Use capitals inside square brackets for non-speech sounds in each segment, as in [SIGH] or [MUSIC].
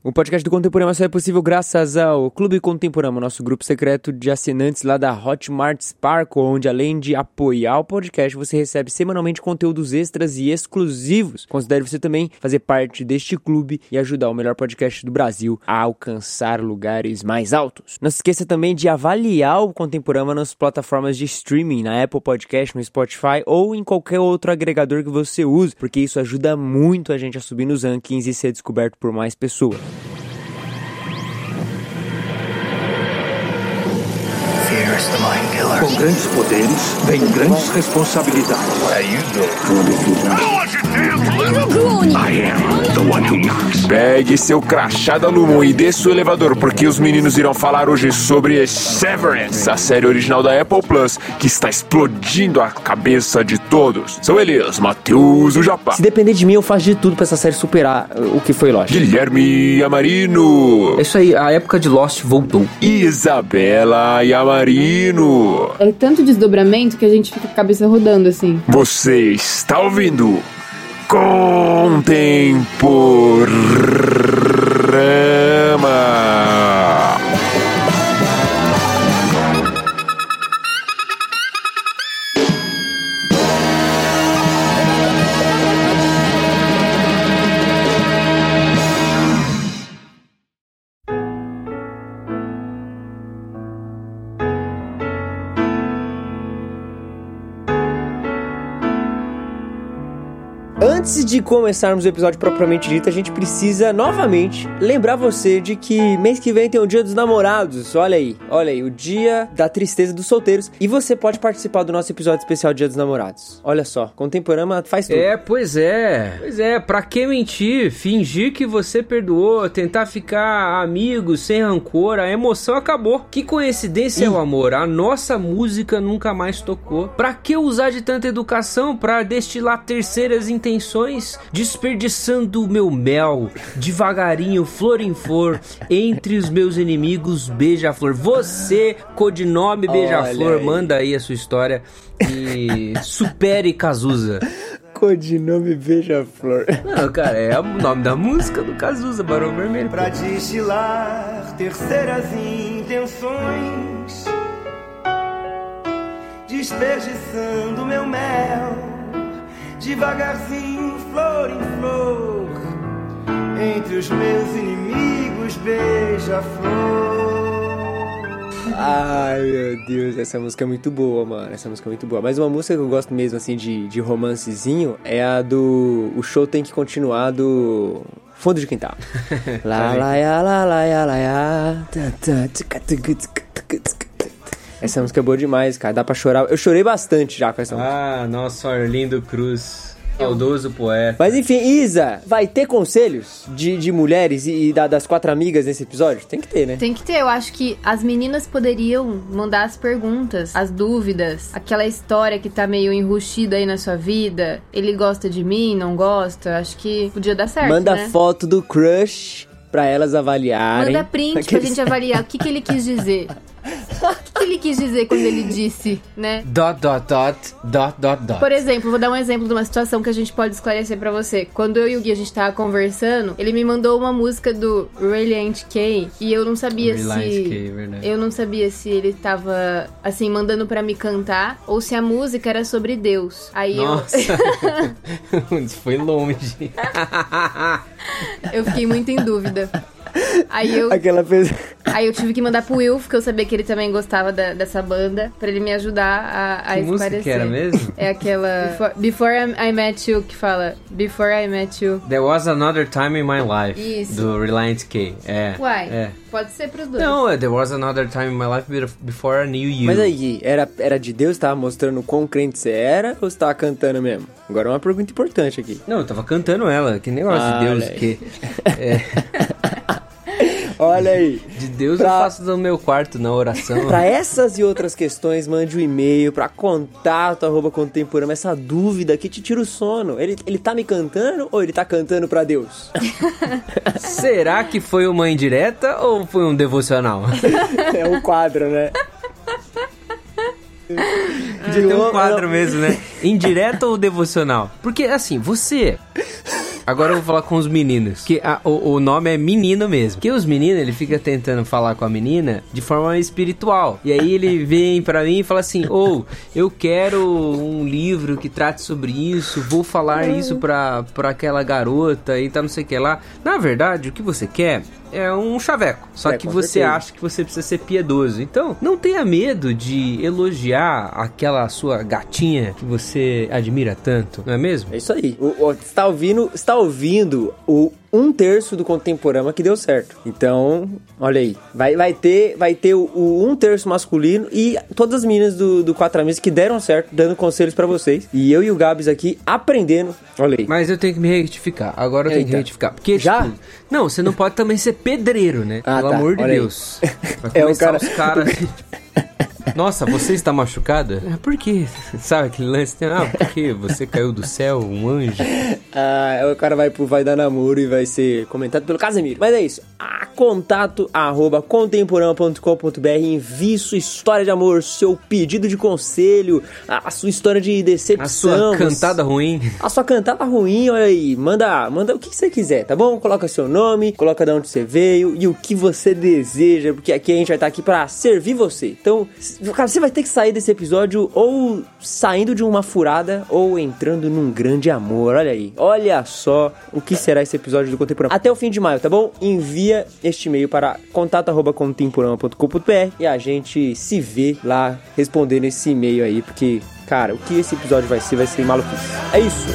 O podcast do Contemporâneo só é possível graças ao Clube Contemporâneo, nosso grupo secreto de assinantes lá da Hotmart Sparkle, onde além de apoiar o podcast, você recebe semanalmente conteúdos extras e exclusivos. Considere você também fazer parte deste clube e ajudar o melhor podcast do Brasil a alcançar lugares mais altos. Não se esqueça também de avaliar o Contemporâneo nas plataformas de streaming, na Apple Podcast, no Spotify ou em qualquer outro agregador que você use, porque isso ajuda muito a gente a subir nos rankings e ser descoberto por mais pessoas. Fear is the mind killer. Com grandes poderes, vem grandes responsabilidades. How you doing? I am the one who knocks. Pegue seu crachá da Lumon e desça o elevador, porque os meninos irão falar hoje sobre Severance, a série original da Apple Plus, que está explodindo a cabeça de todos. São eles, Matheus, o Japá, Se depender de mim, eu faço de tudo pra essa série superar uh, o que foi lógico. Guilherme Amarino, É isso aí, a época de Lost voltou. Isabela Yamarino. É tanto desdobramento que a gente fica com a cabeça rodando assim. Você está ouvindo Contemporama. Antes de começarmos o episódio propriamente dito, a gente precisa novamente lembrar você de que mês que vem tem o Dia dos Namorados. Olha aí, olha aí, o Dia da Tristeza dos Solteiros. E você pode participar do nosso episódio especial Dia dos Namorados. Olha só, Contemporânea faz tudo. É, pois é. Pois é, pra que mentir? Fingir que você perdoou, tentar ficar amigo, sem rancor, a emoção acabou. Que coincidência é o amor, a nossa música nunca mais tocou. Pra que usar de tanta educação pra destilar terceiras intenções, desperdiçando o meu mel, devagarinho, flor em flor, entre os meus inimigos, beija-flor. Você, codinome beija-flor, manda aí a sua história e [LAUGHS] supere Cazuza. Codinome Beija-Flor. Não, cara, é o nome da música do Cazuza, Barão Vermelho. Pra destilar terceiras intenções, desperdiçando meu mel, devagarzinho, flor em flor, entre os meus inimigos, beija-flor. Ai, meu Deus, essa música é muito boa, mano. Essa música é muito boa. Mas uma música que eu gosto mesmo, assim, de, de romancezinho é a do. O show tem que continuar do. Fundo de quintal. [LAUGHS] lá, lá, ya, lá, lá, ya, lá, ya. Tá, tá, tchica, tchica, tchica, tchica, tchica. Essa música é boa demais, cara. Dá pra chorar. Eu chorei bastante já com essa música. Ah, nosso Arlindo Cruz, saudoso poeta. Mas enfim, Isa, vai ter conselhos de, de mulheres e, e da- das quatro amigas nesse episódio? Tem que ter, né? Tem que ter, eu acho que as meninas poderiam mandar as perguntas, as dúvidas, aquela história que tá meio enrustida aí na sua vida. Ele gosta de mim, não gosta? Acho que podia dar certo, Manda né? foto do crush pra elas avaliarem. Manda print pra gente avaliar o que, que ele quis dizer. [LAUGHS] [LAUGHS] O que, ele quis dizer quando ele disse, né? Dot, dot, dot, dot, dot, dot. Por exemplo, vou dar um exemplo de uma situação que a gente pode esclarecer pra você. Quando eu e o Gui a gente tava conversando, ele me mandou uma música do Reliant K e eu não sabia Reliant se K, verdade. eu não sabia se ele tava assim mandando pra me cantar ou se a música era sobre Deus. Aí Nossa, isso [LAUGHS] [LAUGHS] foi longe. eu eu fiquei muito em dúvida. Aí eu Aquela. Aí eu tive que mandar pro Will, porque eu sabia que ele também gostava da- dessa banda, pra ele me ajudar a, a Que música esclarecer. que era mesmo? É aquela Before, Before I I Met You, que fala Before I Met You. There was another time in my life. Isso. Do Reliant K. É. Uai, É. pode ser pros dois. Não, é There was another time in my life before I knew you. Mas aí, Gui, era, era de Deus? Tava mostrando quão crente você era ou você tava cantando mesmo? Agora é uma pergunta importante aqui. Não, eu tava cantando ela. Que negócio Ah, de Deus que. [LAUGHS] É, [LAUGHS] Olha aí. de Deus Pra- eu faço no meu quarto, na oração. Pra essas e outras questões, mande um e-mail pra contato arroba contemporâneo. Essa dúvida que te tira o sono. Ele, ele tá me cantando ou ele tá cantando pra Deus? [LAUGHS] Será que foi uma indireta ou foi um devocional? [LAUGHS] é um quadro, né? [LAUGHS] [LAUGHS] Podia ter um quadro mesmo, né? [LAUGHS] Indireta ou devocional? Porque assim, você. Agora eu vou falar com os meninos. Que a- o, o nome é menino mesmo. Que os meninos, ele fica tentando falar com a menina de forma espiritual. E aí ele vem pra mim e fala assim: Ô, eu quero um livro que trate sobre isso, vou falar isso pra, pra aquela garota e tá não sei o que lá. Na verdade, o que você quer é um chaveco. Só É, que você certeza. acha que você precisa ser piedoso. Então, não tenha medo de elogiar aquela sua gatinha que você admira tanto, não é mesmo? É isso aí. O, o- você tá ouvindo, você tá ouvindo o um terço do Contemporama que deu certo. Então, olha aí. Vai, vai ter, vai ter o, o um terço masculino e todas as meninas do, do Quatro Amigos que deram certo, dando conselhos pra vocês. E eu e o Gabs aqui aprendendo. Olha aí. Mas eu tenho que me retificar. Agora eu tenho que Eita. retificar. Porque, Já? tipo, não, você não pode também ser pedreiro, né? Ah, Pelo tá. amor de Olha. Deus. [LAUGHS] Vai É, o cara- os caras. [LAUGHS] Nossa, você está machucada? É, Por quê? Sabe aquele lance? Ah, porque você caiu do céu, um anjo. Ah, o cara vai pro Vai Dar Namoro e vai ser comentado pelo Casemiro. Mas é isso. A contato arroba contemporâneo.com.br Envie sua história de amor, seu pedido de conselho, a sua história de A decepção. sua cantada ruim. A sua cantada ruim, olha aí. Manda, manda o que você quiser, tá bom? Coloca seu nome, coloca de onde você veio e o que você deseja, porque aqui a gente vai estar aqui pra servir você. Então, cara, você vai ter que sair desse episódio ou saindo de uma furada ou entrando num grande amor. Olha aí. Olha só o que será esse episódio do Contemporâneo. Até o fim de maio, tá bom? Envia este e-mail para contato@contemporâneo.com.br e a gente se vê lá respondendo esse e-mail aí, porque Cara, o que esse episódio vai ser, vai ser maluquice. É isso.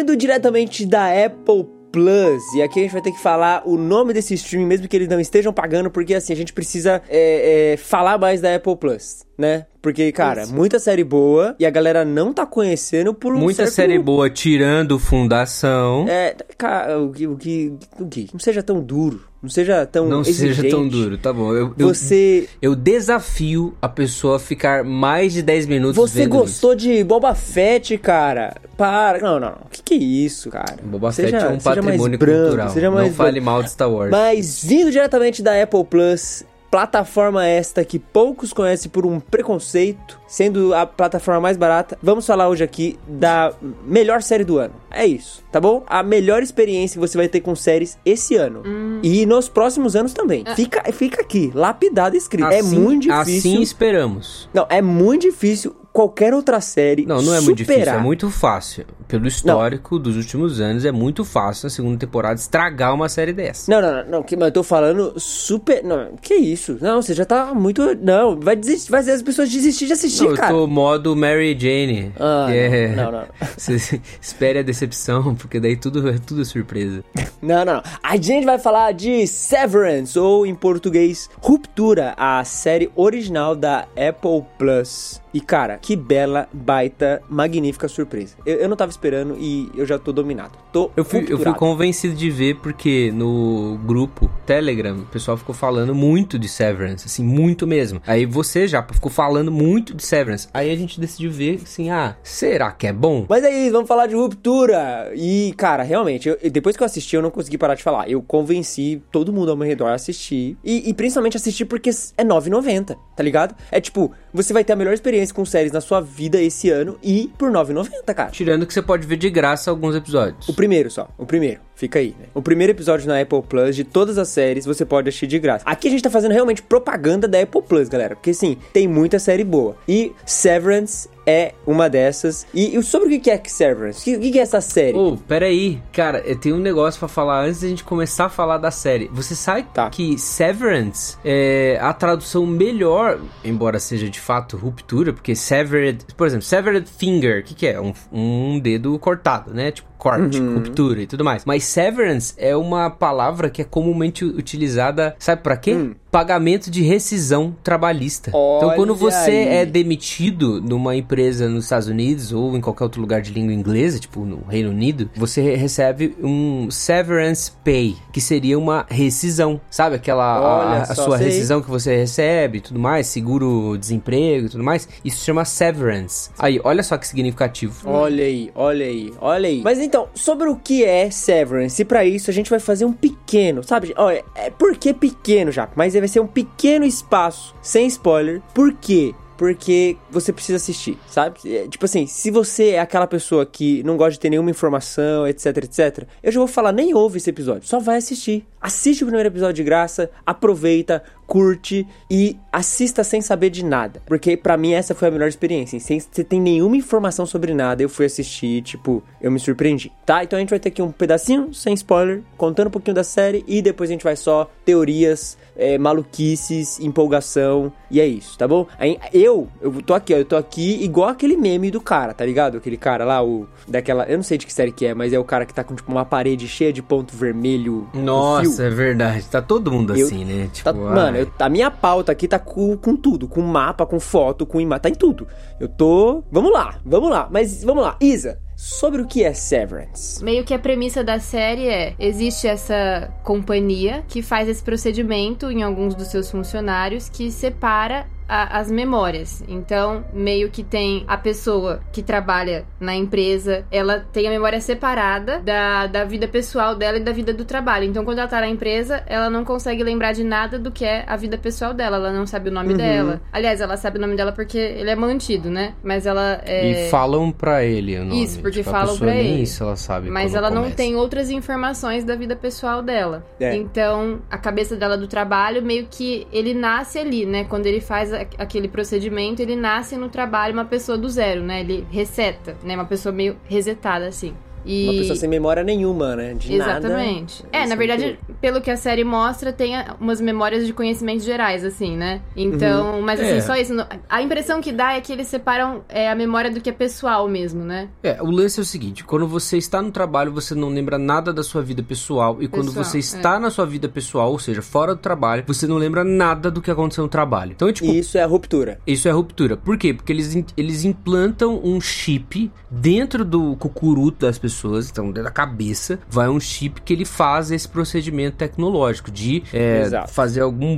Vindo diretamente da Apple Plus. E aqui a gente vai ter que falar o nome desse streaming, mesmo que eles não estejam pagando, porque assim, a gente precisa é, é, falar mais da Apple Plus, né? Porque, cara, muita série boa e a galera não tá conhecendo por um Muita certo- série boa tirando Fundação. É, cara, o que, o que, o que? Não seja tão duro, não seja tão não exigente. seja tão duro, tá bom. Eu, eu- Você, eu desafio a pessoa a ficar mais de 10 minutos você gostou de Boba Fett, cara? Para, não, não, não. O que, que é isso, cara? isso. Boba Seja- Fett é um patrimônio cultural. Seja mais não fale brando. mal de Star Wars. Mas vindo diretamente da Apple Plus, plataforma esta que poucos conhecem por um preconceito, sendo a plataforma mais barata, vamos falar hoje aqui da melhor série do ano. É isso, tá bom? A melhor experiência que você vai ter com séries esse ano. E nos próximos anos também. Fica, fica aqui, lapidado escrito. é Assim- muito difícil. Assim esperamos. Não, é muito difícil qualquer outra série Não, não é muito difícil, superar. é muito fácil. Pelo histórico dos últimos anos, é muito fácil na segunda temporada estragar uma série dessa. Não, não, não, não, que, mas eu tô falando super. Não, que isso? Não, você já tá muito. Não, vai desistir, vai fazer as pessoas desistir de assistir, Não, eu cara. tô modo Mary Jane. Ah, é... não, não, não. [LAUGHS] Você espere a decepção, porque daí tudo é tudo surpresa. [LAUGHS] Não, não, não. A gente vai falar de Severance, ou em português, Ruptura, a série original da Apple Plus. E cara, que bela, baita, magnífica surpresa. Eu, eu não tava esperando e eu já tô dominado. Tô Eu fui, eu fui convencido de ver porque no grupo Telegram o pessoal ficou falando muito de Severance, assim, muito mesmo. Aí você já ficou falando muito de Severance. Aí a gente decidiu ver assim, ah, será que é bom? Mas é isso, vamos falar de ruptura. E, cara, realmente, eu- depois que eu assisti, eu não consegui parar de falar. Eu convenci todo mundo ao meu redor a assistir. E, e principalmente assistir porque é 9,90, tá ligado? É tipo, você vai ter a melhor experiência com séries na sua vida esse ano e por 9,90, cara. Tirando que você pode ver de graça alguns episódios. O primeiro só, o primeiro. Fica aí, né? O primeiro episódio na Apple Plus de todas as séries você pode assistir de graça. Aqui a gente tá fazendo realmente propaganda da Apple Plus, galera. Porque sim, tem muita série boa. E Severance é uma dessas. E, e sobre o que é que Severance? O que, é essa série? Ô, peraí. Cara, eu tenho um negócio pra falar antes da gente começar a falar da série. Você sabe Tá. que Severance é a tradução melhor, embora seja de fato ruptura, porque severed, por exemplo, severed finger, o que, que é? Um, um dedo cortado, né? Tipo, corte, Uhum. ruptura e tudo mais. Mas severance é uma palavra que é comumente utilizada, sabe pra quê? pagamento de rescisão trabalhista. então, quando você aí. é demitido numa empresa nos Estados Unidos ou em qualquer outro lugar de língua inglesa, tipo no Reino Unido, você recebe um severance pay, que seria uma rescisão. Sabe aquela a, Olha a só, sua sei. rescisão que você recebe e tudo mais, seguro desemprego e tudo mais? Isso se chama severance. Aí, olha só que significativo. Olha aí, olha aí, olha aí. Mas então, sobre o que é Severance, e pra isso a gente vai fazer um pequeno, sabe? Olha, é por que pequeno já? Mas vai ser um pequeno espaço, sem spoiler. Por quê? Porque você precisa assistir, sabe? É, tipo assim, se você é aquela pessoa que não gosta de ter nenhuma informação, etc, etc, eu já vou falar, nem ouve esse episódio, só vai assistir. Assiste o primeiro episódio de graça, aproveita, curte e assista sem saber de nada. Porque pra mim essa foi a melhor experiência. Sem você ter nenhuma informação sobre nada, eu fui assistir, tipo, eu me surpreendi. Tá? Então a gente vai ter aqui um pedacinho, sem spoiler, contando um pouquinho da série e depois a gente vai só teorias, é, maluquices, empolgação e é isso, tá bom? Aí, eu, eu tô aqui, ó, eu tô aqui igual aquele meme do cara, tá ligado? Aquele cara lá, o daquela, eu não sei de que série que é, mas é o cara que tá com tipo uma parede cheia de ponto vermelho. Nossa, é verdade. Tá todo mundo Eu- assim, né? Tipo, Tá- mano, eu- a minha pauta aqui tá com, com tudo, com mapa, com foto, com imagem, tá em tudo. Eu tô. Vamos lá, vamos lá, mas vamos lá. Isa, sobre o que é Severance? Meio que a premissa da série é: existe essa companhia que faz esse procedimento em alguns dos seus funcionários que separa a- as memórias. Então, meio que tem a pessoa que trabalha na empresa, ela tem a memória separada da, da vida pessoal dela e da vida do trabalho. Então, quando ela tá na empresa, ela não consegue lembrar de nada do que é a vida pessoal dela. Ela não sabe o nome dela. Aliás, ela sabe o nome dela porque ele é mantido, né? Mas ela é. E falam pra ele o nome. Isso, porque Tipo, a falam pessoa pra nem ele. isso ela sabe. Mas ela não começa. tem outras informações da vida pessoal dela. É. Então, a cabeça dela do trabalho, meio que ele nasce ali, né? Quando ele faz aquele procedimento, ele nasce no trabalho uma pessoa do zero, né? Ele reseta, né? Uma pessoa meio resetada, assim. E... Uma pessoa sem memória nenhuma, né? De Exatamente. nada. É, na verdade, muito- pelo que a série mostra, tem a- umas memórias de conhecimentos gerais, assim, né? Então, mas assim, É. só isso. A impressão que dá é que eles separam é, a memória do que é pessoal mesmo, né? É, o lance é o seguinte: quando você está no trabalho, você não lembra nada da sua vida pessoal. E quando Pessoal, você está na sua vida pessoal, ou seja, fora do trabalho, você não lembra nada do que aconteceu no trabalho. Então, tipo, E isso é a ruptura. Isso é ruptura. Por quê? Porque eles, eles implantam um chip dentro do cucuruto das pessoas, então dentro da cabeça, vai um chip que ele faz esse procedimento tecnológico de é, fazer algum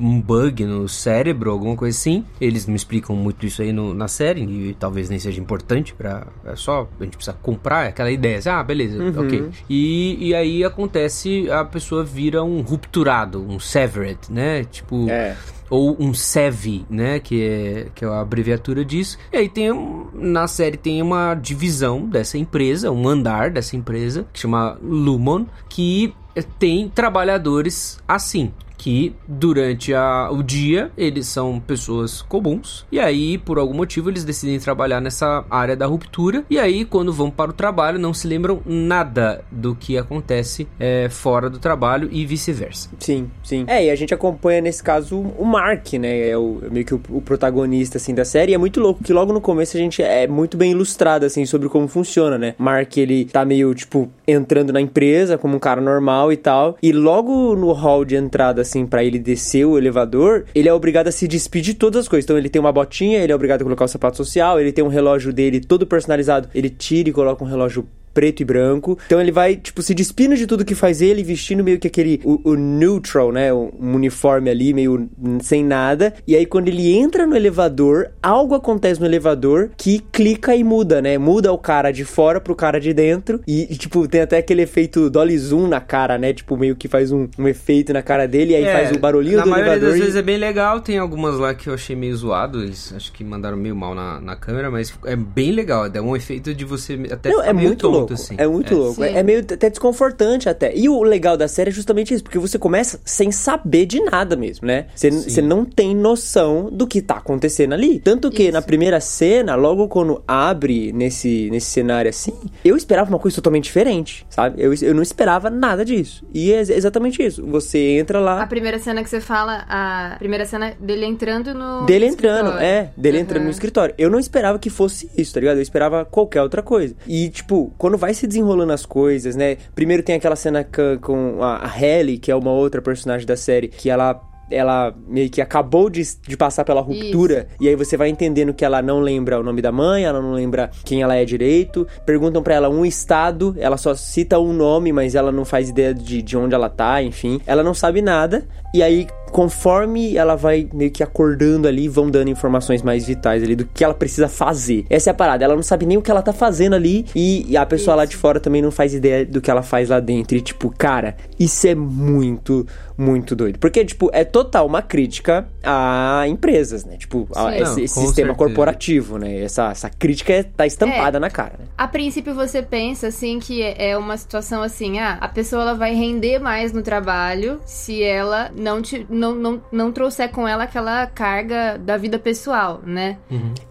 um bug no cérebro, alguma coisa assim. Eles não explicam muito isso aí no- na série e talvez nem seja importante para é só a gente precisa comprar aquela ideia. assim, Ah, beleza, ok. E, e aí acontece, a pessoa vira um rupturado, um severed, né? Tipo, É. ou um SEV, né, que é, que é a abreviatura disso. E aí tem, na série tem uma divisão dessa empresa, um andar dessa empresa, que chama Lumon, que tem trabalhadores assim. Que durante a- o dia eles são pessoas comuns, e aí por algum motivo eles decidem trabalhar nessa área da ruptura, e aí quando vão para o trabalho não se lembram nada do que acontece é, fora do trabalho e vice-versa. Sim, sim. É, e a gente acompanha nesse caso o Mark, né? É o, meio que o, o protagonista, assim, da série. E é muito louco que logo no começo a gente é muito bem ilustrado, assim, sobre como funciona, né? Mark, ele tá meio, tipo, entrando na empresa como um cara normal e tal. E logo no hall de entrada, assim, pra ele descer o elevador, ele é obrigado a se despedir de todas as coisas. Então ele tem uma botinha, ele é obrigado a colocar o sapato social, ele tem um relógio dele todo personalizado, ele tira e coloca um relógio preto e branco. Então ele vai, tipo, se despindo de tudo que faz ele, vestindo meio que aquele, o, o neutral, né? Um uniforme ali, meio sem nada. E aí quando ele entra no elevador, algo acontece no elevador que clica e muda, né? Muda o cara de fora pro cara de dentro. E, e, tipo, tem até aquele efeito dolly zoom na cara, né? Tipo, meio que faz um, um efeito na cara dele e aí faz o barulhinho É, na do maioria elevador. das e- vezes é bem legal, tem algumas lá que eu achei meio zoado, eles acho que mandaram meio mal na, na câmera, mas é bem legal, dá um efeito de você até Não, é muito tonto, louco. assim. É muito louco. Sim. É, é meio até desconfortante até. E o legal da série é justamente isso, porque você começa sem saber de nada mesmo, né? Você, você não tem noção do que tá acontecendo ali. Tanto que Isso. na primeira cena, logo quando abre nesse, nesse cenário assim, eu esperava uma coisa totalmente diferente, sabe? Eu, eu não esperava nada disso. E é ex- exatamente isso. Você entra lá. A primeira cena que você fala, a primeira cena dele entrando no. Dele entrando, escritório. é, dele Uhum. entrando no escritório. Eu não esperava que fosse isso, tá ligado? Eu esperava qualquer outra coisa. E, tipo, quando vai se desenrolando as coisas, né? Primeiro tem aquela cena com, a, Halle, que é uma outra personagem da série, que ela ela meio que acabou de, de passar pela ruptura, e aí você vai entendendo que ela não lembra o nome da mãe, ela não lembra quem ela é direito. Perguntam pra ela um estado, ela só cita um nome, mas ela não faz ideia de, de onde ela tá, enfim. Ela não sabe nada, e aí conforme ela vai meio que acordando ali, vão dando informações mais vitais ali do que ela precisa fazer. Essa é a parada, ela não sabe nem o que ela tá fazendo ali e, e a pessoa Isso. lá de fora também não faz ideia do que ela faz lá dentro. E tipo, cara, isso é muito, muito doido. Porque, tipo, é total uma crítica a empresas, né? Tipo, a- esse, Não, esse sistema certeza. corporativo, né? Essa, essa crítica é, tá estampada na cara, né? A princípio você pensa assim que é é uma situação assim, ah, a pessoa ela vai render mais no trabalho se ela não te, não, não, não trouxer com ela aquela carga da vida pessoal, né?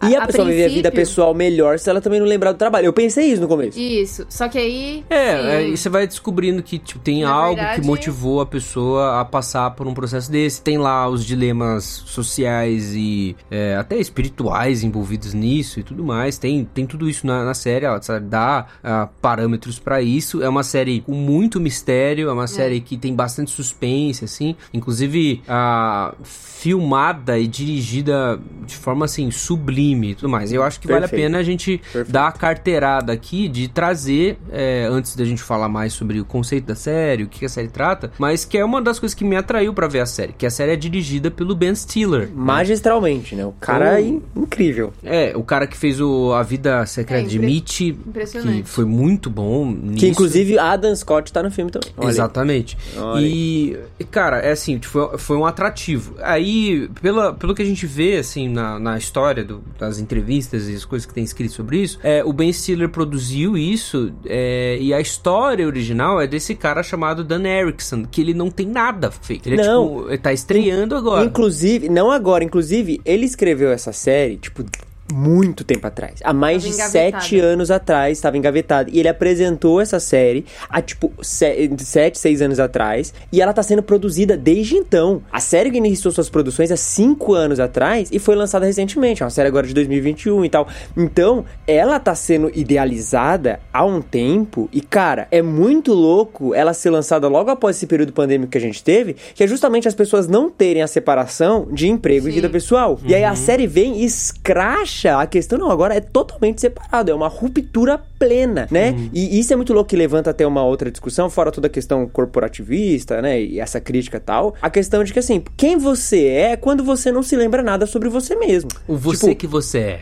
E a, pessoa viver a vida pessoal melhor se ela também não lembrar do trabalho. Eu pensei isso no começo. Isso. Só que aí É, sim, é, e você vai descobrindo que tipo, tem Na algo verdade- que motivou a pessoa a passar por um processo desse. Tem lá os dilemas sociais e é, até espirituais envolvidos nisso e tudo mais. Tem, tem tudo isso na, na série, ela sabe, dá ah, parâmetros pra isso. É uma série com muito mistério, é uma série que tem bastante suspense, assim. Inclusive, a filmada e dirigida de forma assim sublime e tudo mais. Eu acho que vale a Perfeito. pena a gente Perfeito. dar a carteirada aqui de trazer, é, antes da gente falar mais sobre o conceito da série, o que a série trata, mas que é uma das coisas que me atraiu pra ver a série, que a série é dirigida pelo Ben Stiller. Magistralmente, né? O cara é Oh. in- incrível. É, o cara que fez o A Vida Secreta É, de Mitch, impressionante. que foi muito bom nisso. Que inclusive Adam Scott tá no filme também. Olha. Exatamente. Olha. E, e, cara, é assim, foi, foi um atrativo. Aí, pela, pelo que a gente vê, assim, na, na história do- das entrevistas e as coisas que tem escrito sobre isso, é, o Ben Stiller produziu isso é, e a história original é desse cara chamado Dan Erickson, que ele não tem nada feito. Ele, é, Não. tipo, ele tá estreando agora. Inclusive, não agora, inclusive, ele escreveu essa série, tipo, muito tempo atrás. Há mais Tava de sete anos atrás, estava engavetada. E ele apresentou essa série há, tipo, se- sete, seis anos atrás. E ela tá sendo produzida desde então. A série que iniciou suas produções há cinco anos atrás e foi lançada recentemente. É uma série agora de 2021 e tal. Então, ela tá sendo idealizada há um tempo. E, cara, é muito louco ela ser lançada logo após esse período pandêmico que a gente teve, que é justamente as pessoas não terem a separação de emprego e Sim. vida pessoal. E aí a série vem e escracha a questão, não, agora é totalmente separado, é uma ruptura plena, né? E isso é muito louco que levanta até uma outra discussão, fora toda a questão corporativista, né? E essa crítica e tal. A questão de que, assim, quem você é quando você não se lembra nada sobre você mesmo. O você Tipo, que você é.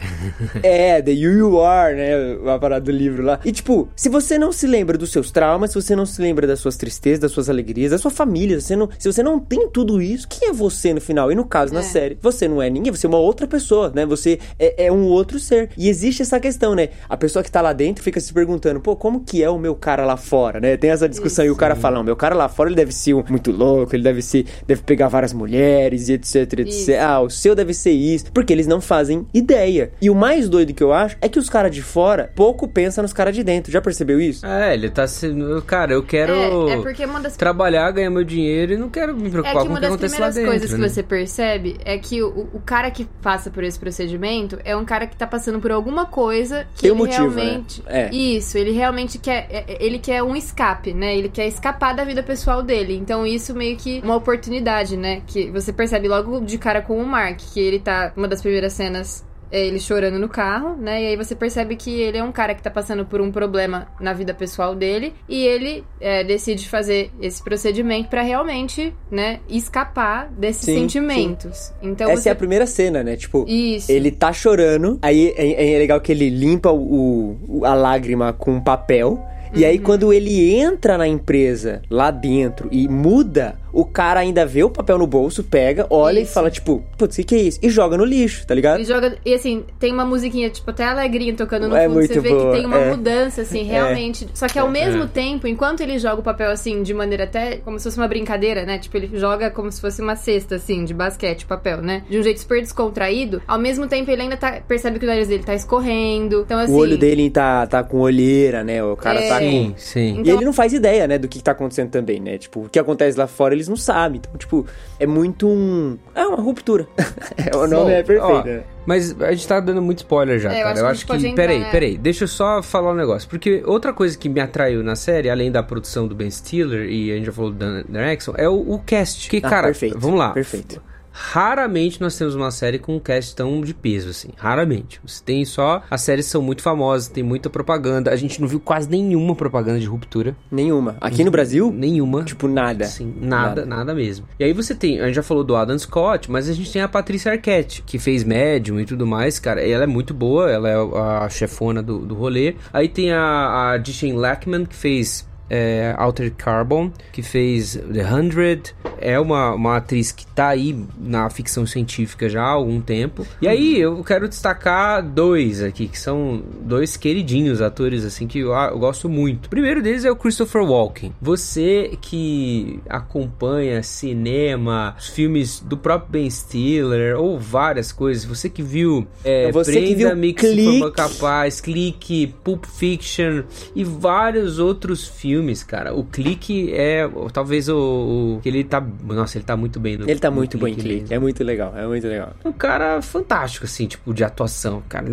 [LAUGHS] é, The You You Are, né? A parada do livro lá. E, tipo, se você não se lembra dos seus traumas, se você não se lembra das suas tristezas, das suas alegrias, da sua família, se você não, se você não tem tudo isso, quem é você no final? E no caso, na É. série, você não é ninguém, você é uma outra pessoa, né? Você é, é um outro ser. E existe essa questão, né? A pessoa que tá lá dentro fica se perguntando, pô, como que é o meu cara lá fora, né? Tem essa discussão e o cara fala, não, meu cara lá fora ele deve ser um muito louco, ele deve ser, deve pegar várias mulheres e etc, etc. Isso. Ah, o seu deve ser isso. Porque eles não fazem ideia. E o mais doido que eu acho é que os caras de fora pouco pensam nos caras de dentro. Já percebeu isso? É, ele tá sendo. Cara, eu quero É, é porque uma das trabalhar, ganhar meu dinheiro e não quero me É preocupar que com o uma que das acontece lá primeiras dentro. coisas que né? você percebe é que o, o cara que passa por esse procedimento é um cara que tá passando por alguma coisa que Tem um ele motivo, realmente. né? É. Isso, ele realmente quer. é- é- Ele quer um escape, né? Ele quer escapar da vida pessoal dele. Então, isso meio que uma oportunidade, né? Que você percebe logo de cara com o Mark, que ele tá. Uma das primeiras cenas. É ele chorando no carro, né? E aí você percebe que ele é um cara que tá passando por um problema na vida pessoal dele. E ele é, decide fazer esse procedimento pra realmente, né, escapar desses Sim, sentimentos. Então Essa você... é a primeira cena, né? Tipo, Isso. ele tá chorando, aí é, é legal que ele limpa o, a lágrima com um papel. E Uhum. aí, quando ele entra na empresa lá dentro e muda, o cara ainda vê o papel no bolso, pega, olha e Isso. fala, tipo, putz, o que, que é isso? E joga no lixo, tá ligado? Ele joga. E assim, tem uma musiquinha, tipo, até alegrinha tocando no É fundo. muito Você vê boa, que tem uma é. mudança, assim, [LAUGHS] realmente. Só que ao mesmo É. tempo, enquanto ele joga o papel assim, de maneira até como se fosse uma brincadeira, né? Tipo, ele joga como se fosse uma cesta, assim, de basquete, o papel, né? De um jeito super descontraído. Ao mesmo tempo, ele ainda tá. Percebe que o nariz dele tá escorrendo. Então, assim. o olho dele tá, tá com olheira, né? O cara É. tá com. Sim, sim. E Então- ele não faz ideia, né, do que tá acontecendo também, né? Tipo, o que acontece lá fora, ele eles não sabem. Então, tipo, é muito um. É uma ruptura. [LAUGHS] é, o nome Bom, é perfeito. ó, né? Mas a gente tá dando muito spoiler já, É, eu cara. acho Eu que acho gente que. pode entrar, peraí, né? peraí. Deixa eu só falar um negócio. Porque outra coisa que me atraiu na série, além da produção do Ben Stiller e a gente já falou do Dan, Axel, é o, o cast. Que, Ah, cara, perfeito, vamos lá. perfeito. Raramente nós temos uma série com um cast tão de peso, assim. Raramente. Você tem só. As séries são muito famosas, tem muita propaganda. A gente não viu quase nenhuma propaganda de ruptura. Nenhuma. Aqui no Brasil, Nenhuma. tipo, nada. Sim, nada, nada, mesmo. E aí você tem, a gente já falou do Adam Scott, mas a gente tem a Patrícia Arquette, que fez Medium e tudo mais, cara. Ela é muito boa, ela é a chefona do, do rolê. Aí tem a, a Dishin Lackman, que fez é, Altered Carbon, que fez The Hundred. É uma, uma atriz que tá aí na ficção científica já há algum tempo. E aí eu quero destacar dois aqui, que são dois queridinhos atores, assim, que eu, eu gosto muito. O primeiro deles é o Christopher Walken. Você que acompanha cinema, os filmes do próprio Ben Stiller, ou várias coisas, você que viu é, Você que viu se Clique. for capaz, Clique, Pulp Fiction e vários outros filmes, cara. O Clique é talvez o, o que ele tá, nossa, ele tá muito bem no Ele tá muito bom em clique. É muito legal, é muito legal. Um cara fantástico, assim, tipo, de atuação, cara.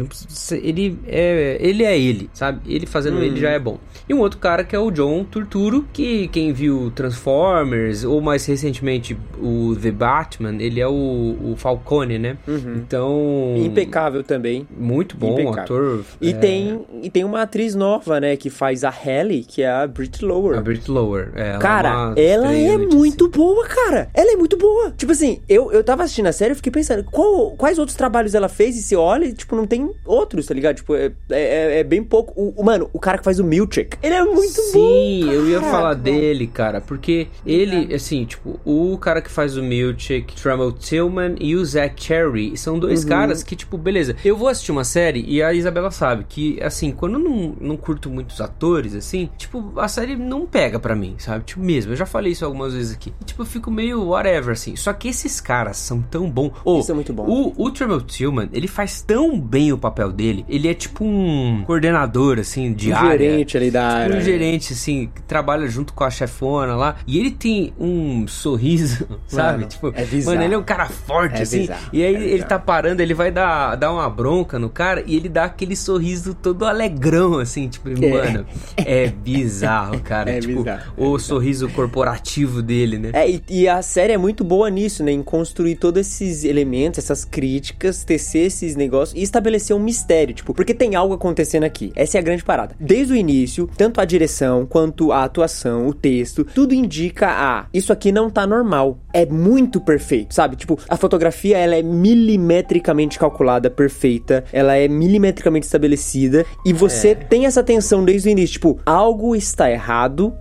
Ele é, ele é ele, sabe? Ele fazendo ele já é bom. E um outro cara que é o John Turturro, que quem viu Transformers, ou mais recentemente o The Batman, ele é o, o Falcone, né? Então... Impecável também. Muito bom, Impecável. ator. E, é, tem, e tem uma atriz nova, né, que faz a Halle, que é a Brit Lower. A Brit Lower. É, ela é Cara, uma ela é muito boa, cara. Ela é muito boa. Tipo assim, eu, eu tava assistindo a série e fiquei pensando, qual- quais outros trabalhos ela fez? E você olha e, tipo, não tem outros, tá ligado? Tipo, é, é, é bem pouco. O, mano, o cara que faz o Milchek, ele é muito bom. Sim, eu ia falar dele, cara, porque ele, assim, tipo, o cara que faz o Milchek, Trammell Tillman e o Zach Cherry são dois Uhum. caras que, tipo, beleza, eu vou assistir uma série e a Isabela sabe que, assim, quando eu não, não curto muitos atores, assim, tipo, a série não pega pra mim, sabe? Tipo, mesmo, eu já falei isso algumas vezes aqui. E, tipo, eu fico meio whatever, assim. Só que esses caras são tão bons. Ô, Isso é muito bom. O, o Trammell Tillman, ele faz tão bem o papel dele, ele é tipo um coordenador, assim, de Um área. gerente ali da Tipo, área. um gerente, assim, que trabalha junto com a chefona lá. E ele tem um sorriso, [LAUGHS] sabe? tipo, é bizarro. mano, ele é um cara forte, É assim. bizarro, e aí é ele tá parando, ele vai dar, dar uma bronca no cara e ele dá aquele sorriso todo alegrão, assim, tipo, mano, é bizarro, cara. É tipo, bizarro, é o sorriso corporativo dele, né? É, e, e a série é muito boa nisso, né? Em construir todos esses elementos, essas críticas, tecer esses negócios e estabelecer um mistério, tipo, porque tem algo acontecendo aqui. Essa é a grande parada. Desde o início, tanto a direção quanto a atuação, o texto, tudo indica a isso aqui não tá normal. É muito perfeito, sabe? Tipo, a fotografia ela é milimetricamente calculada, perfeita, ela é milimetricamente estabelecida e você tem essa tensão desde o início, tipo, algo está errado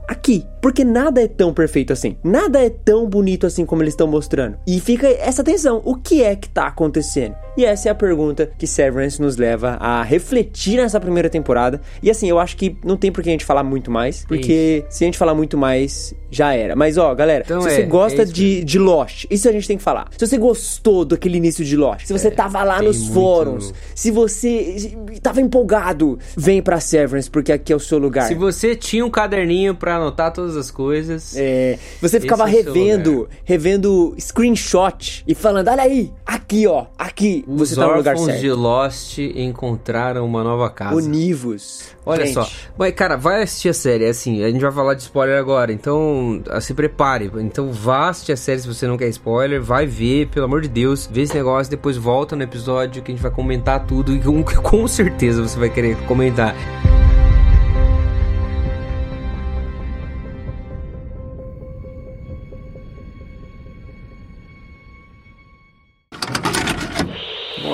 aqui. Porque nada é tão perfeito assim. Nada é tão bonito assim como eles estão mostrando. E fica essa tensão. O que é que tá acontecendo? E essa é a pergunta que Severance nos leva a refletir nessa primeira temporada. E assim, eu acho que não tem por que a gente falar muito mais. Porque se a gente falar muito mais, já era. Mas ó, galera, Então se é, você gosta é isso de, de Lost, isso a gente tem que falar. Se você gostou daquele início de Lost, se você tava lá É, nos fóruns, se você tava empolgado, vem pra Severance, porque aqui é o seu lugar. Se você tinha um caderninho pra anotar todas as coisas. É, você ficava Esse é o seu revendo, revendo screenshot e falando, olha aí, aqui ó, aqui, Os você tá no lugar certo. de Lost encontraram uma nova casa. Univos. Olha Gente, só, mas cara, vai assistir a série, é assim, a gente vai falar de spoiler agora, então ah, se prepare, então vá assistir a série se você não quer spoiler, vai ver, pelo amor de Deus, vê esse negócio, depois volta no episódio que a gente vai comentar tudo e com, [LAUGHS] com certeza você vai querer comentar.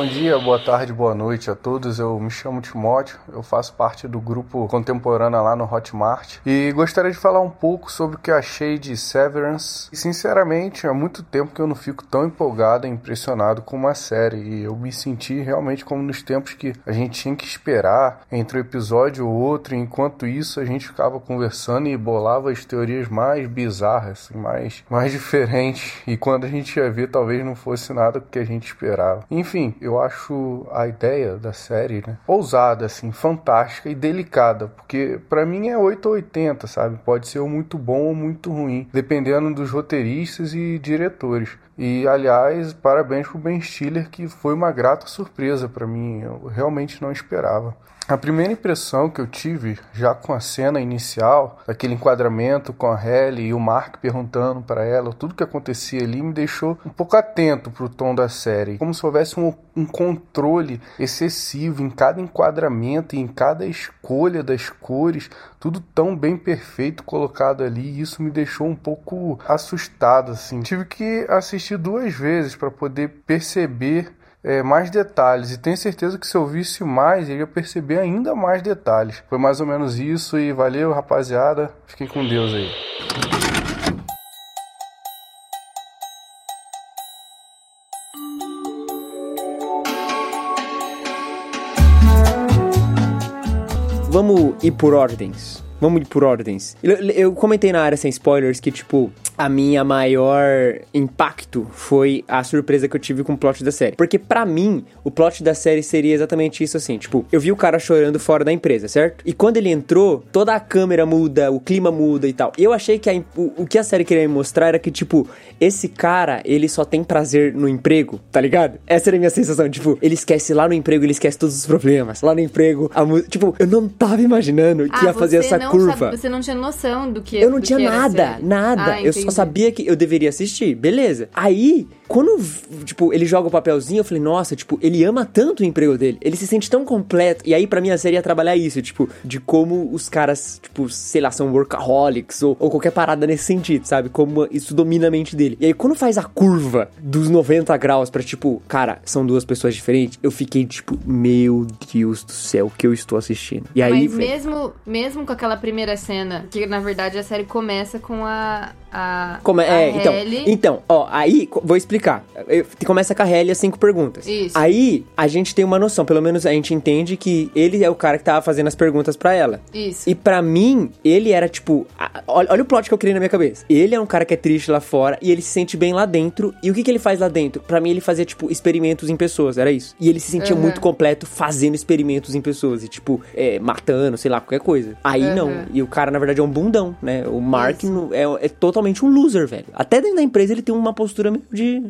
Bom dia, boa tarde, boa noite a todos. Eu me chamo Timóteo, eu faço parte do grupo Contemporânea lá no Hotmart e gostaria de falar um pouco sobre o que achei de Severance. E, sinceramente, há muito tempo que eu não fico tão empolgado e impressionado com uma série e eu me senti realmente como nos tempos que a gente tinha que esperar entre um episódio ou outro, e enquanto isso a gente ficava conversando e bolava as teorias mais bizarras, assim, mais, mais diferentes, e quando a gente ia ver talvez não fosse nada que a gente esperava. Enfim, eu eu acho a ideia da série, né, ousada, assim, fantástica e delicada, porque para mim é 8 ou 80, sabe? Pode ser muito bom ou muito ruim, dependendo dos roteiristas e diretores. E aliás, parabéns pro Ben Stiller que foi uma grata surpresa para mim, eu realmente não esperava. A primeira impressão que eu tive, já com a cena inicial, aquele enquadramento com a Ellie e o Mark perguntando para ela tudo que acontecia ali, me deixou um pouco atento pro tom da série, como se houvesse um, um controle excessivo em cada enquadramento e em cada escolha das cores, tudo tão bem perfeito colocado ali, e isso me deixou um pouco assustado assim. Tive que assistir duas vezes para poder perceber é, mais detalhes. E tenho certeza que se eu visse mais, eu ia perceber ainda mais detalhes. Foi mais ou menos isso e valeu, rapaziada. Fiquem com Deus aí. Vamos ir por ordens. Vamos por ordens. Eu, eu comentei na área sem spoilers que, tipo, a minha maior impacto foi a surpresa que eu tive com o plot da série. Porque para mim, o plot da série seria exatamente isso assim, tipo, eu vi o cara chorando fora da empresa, certo? E quando ele entrou, toda a câmera muda, o clima muda e tal. Eu achei que a, o, o que a série queria me mostrar era que, tipo, esse cara, ele só tem prazer no emprego, tá ligado? Essa era a minha sensação, tipo, ele esquece lá no emprego, ele esquece todos os problemas. Lá no emprego, a tipo, eu não tava imaginando que ah, ia fazer essa curva. Sabe, você não tinha noção do que Eu não tinha nada, nada. Ah, eu só sabia que eu deveria assistir, beleza. Aí, quando, tipo, ele joga o papelzinho, eu falei, nossa, tipo, ele ama tanto o emprego dele, ele se sente tão completo. E aí, pra mim, a série ia trabalhar isso, tipo, de como os caras, tipo, sei lá, são workaholics ou, ou qualquer parada nesse sentido, sabe? Como isso domina a mente dele. E aí, quando faz a curva dos 90 graus pra, tipo, cara, são duas pessoas diferentes, eu fiquei, tipo, meu Deus do céu, o que eu estou assistindo. E aí. Mas mesmo, mesmo com aquela primeira cena, que na verdade a série começa com a. a Como é, a é, então, então, ó, aí, vou explicar. Eu- Começa com a Helly as cinco perguntas. Isso. Aí, a gente tem uma noção, pelo menos a gente entende que ele é o cara que tava fazendo as perguntas pra ela. Isso. E pra mim, ele era tipo. a- Olha, olha o plot que eu criei na minha cabeça. Ele é um cara que é triste lá fora e ele se sente bem lá dentro. E o que, que ele faz lá dentro? Pra mim, ele fazia, tipo, experimentos em pessoas, era isso. E ele se sentia Uhum. muito completo fazendo experimentos em pessoas. E, tipo, é, matando, sei lá, qualquer coisa. Aí Uhum. não. E o cara, na verdade, é um bundão, né? O Mark é, é totalmente um loser, velho. Até dentro da empresa ele tem uma postura meio de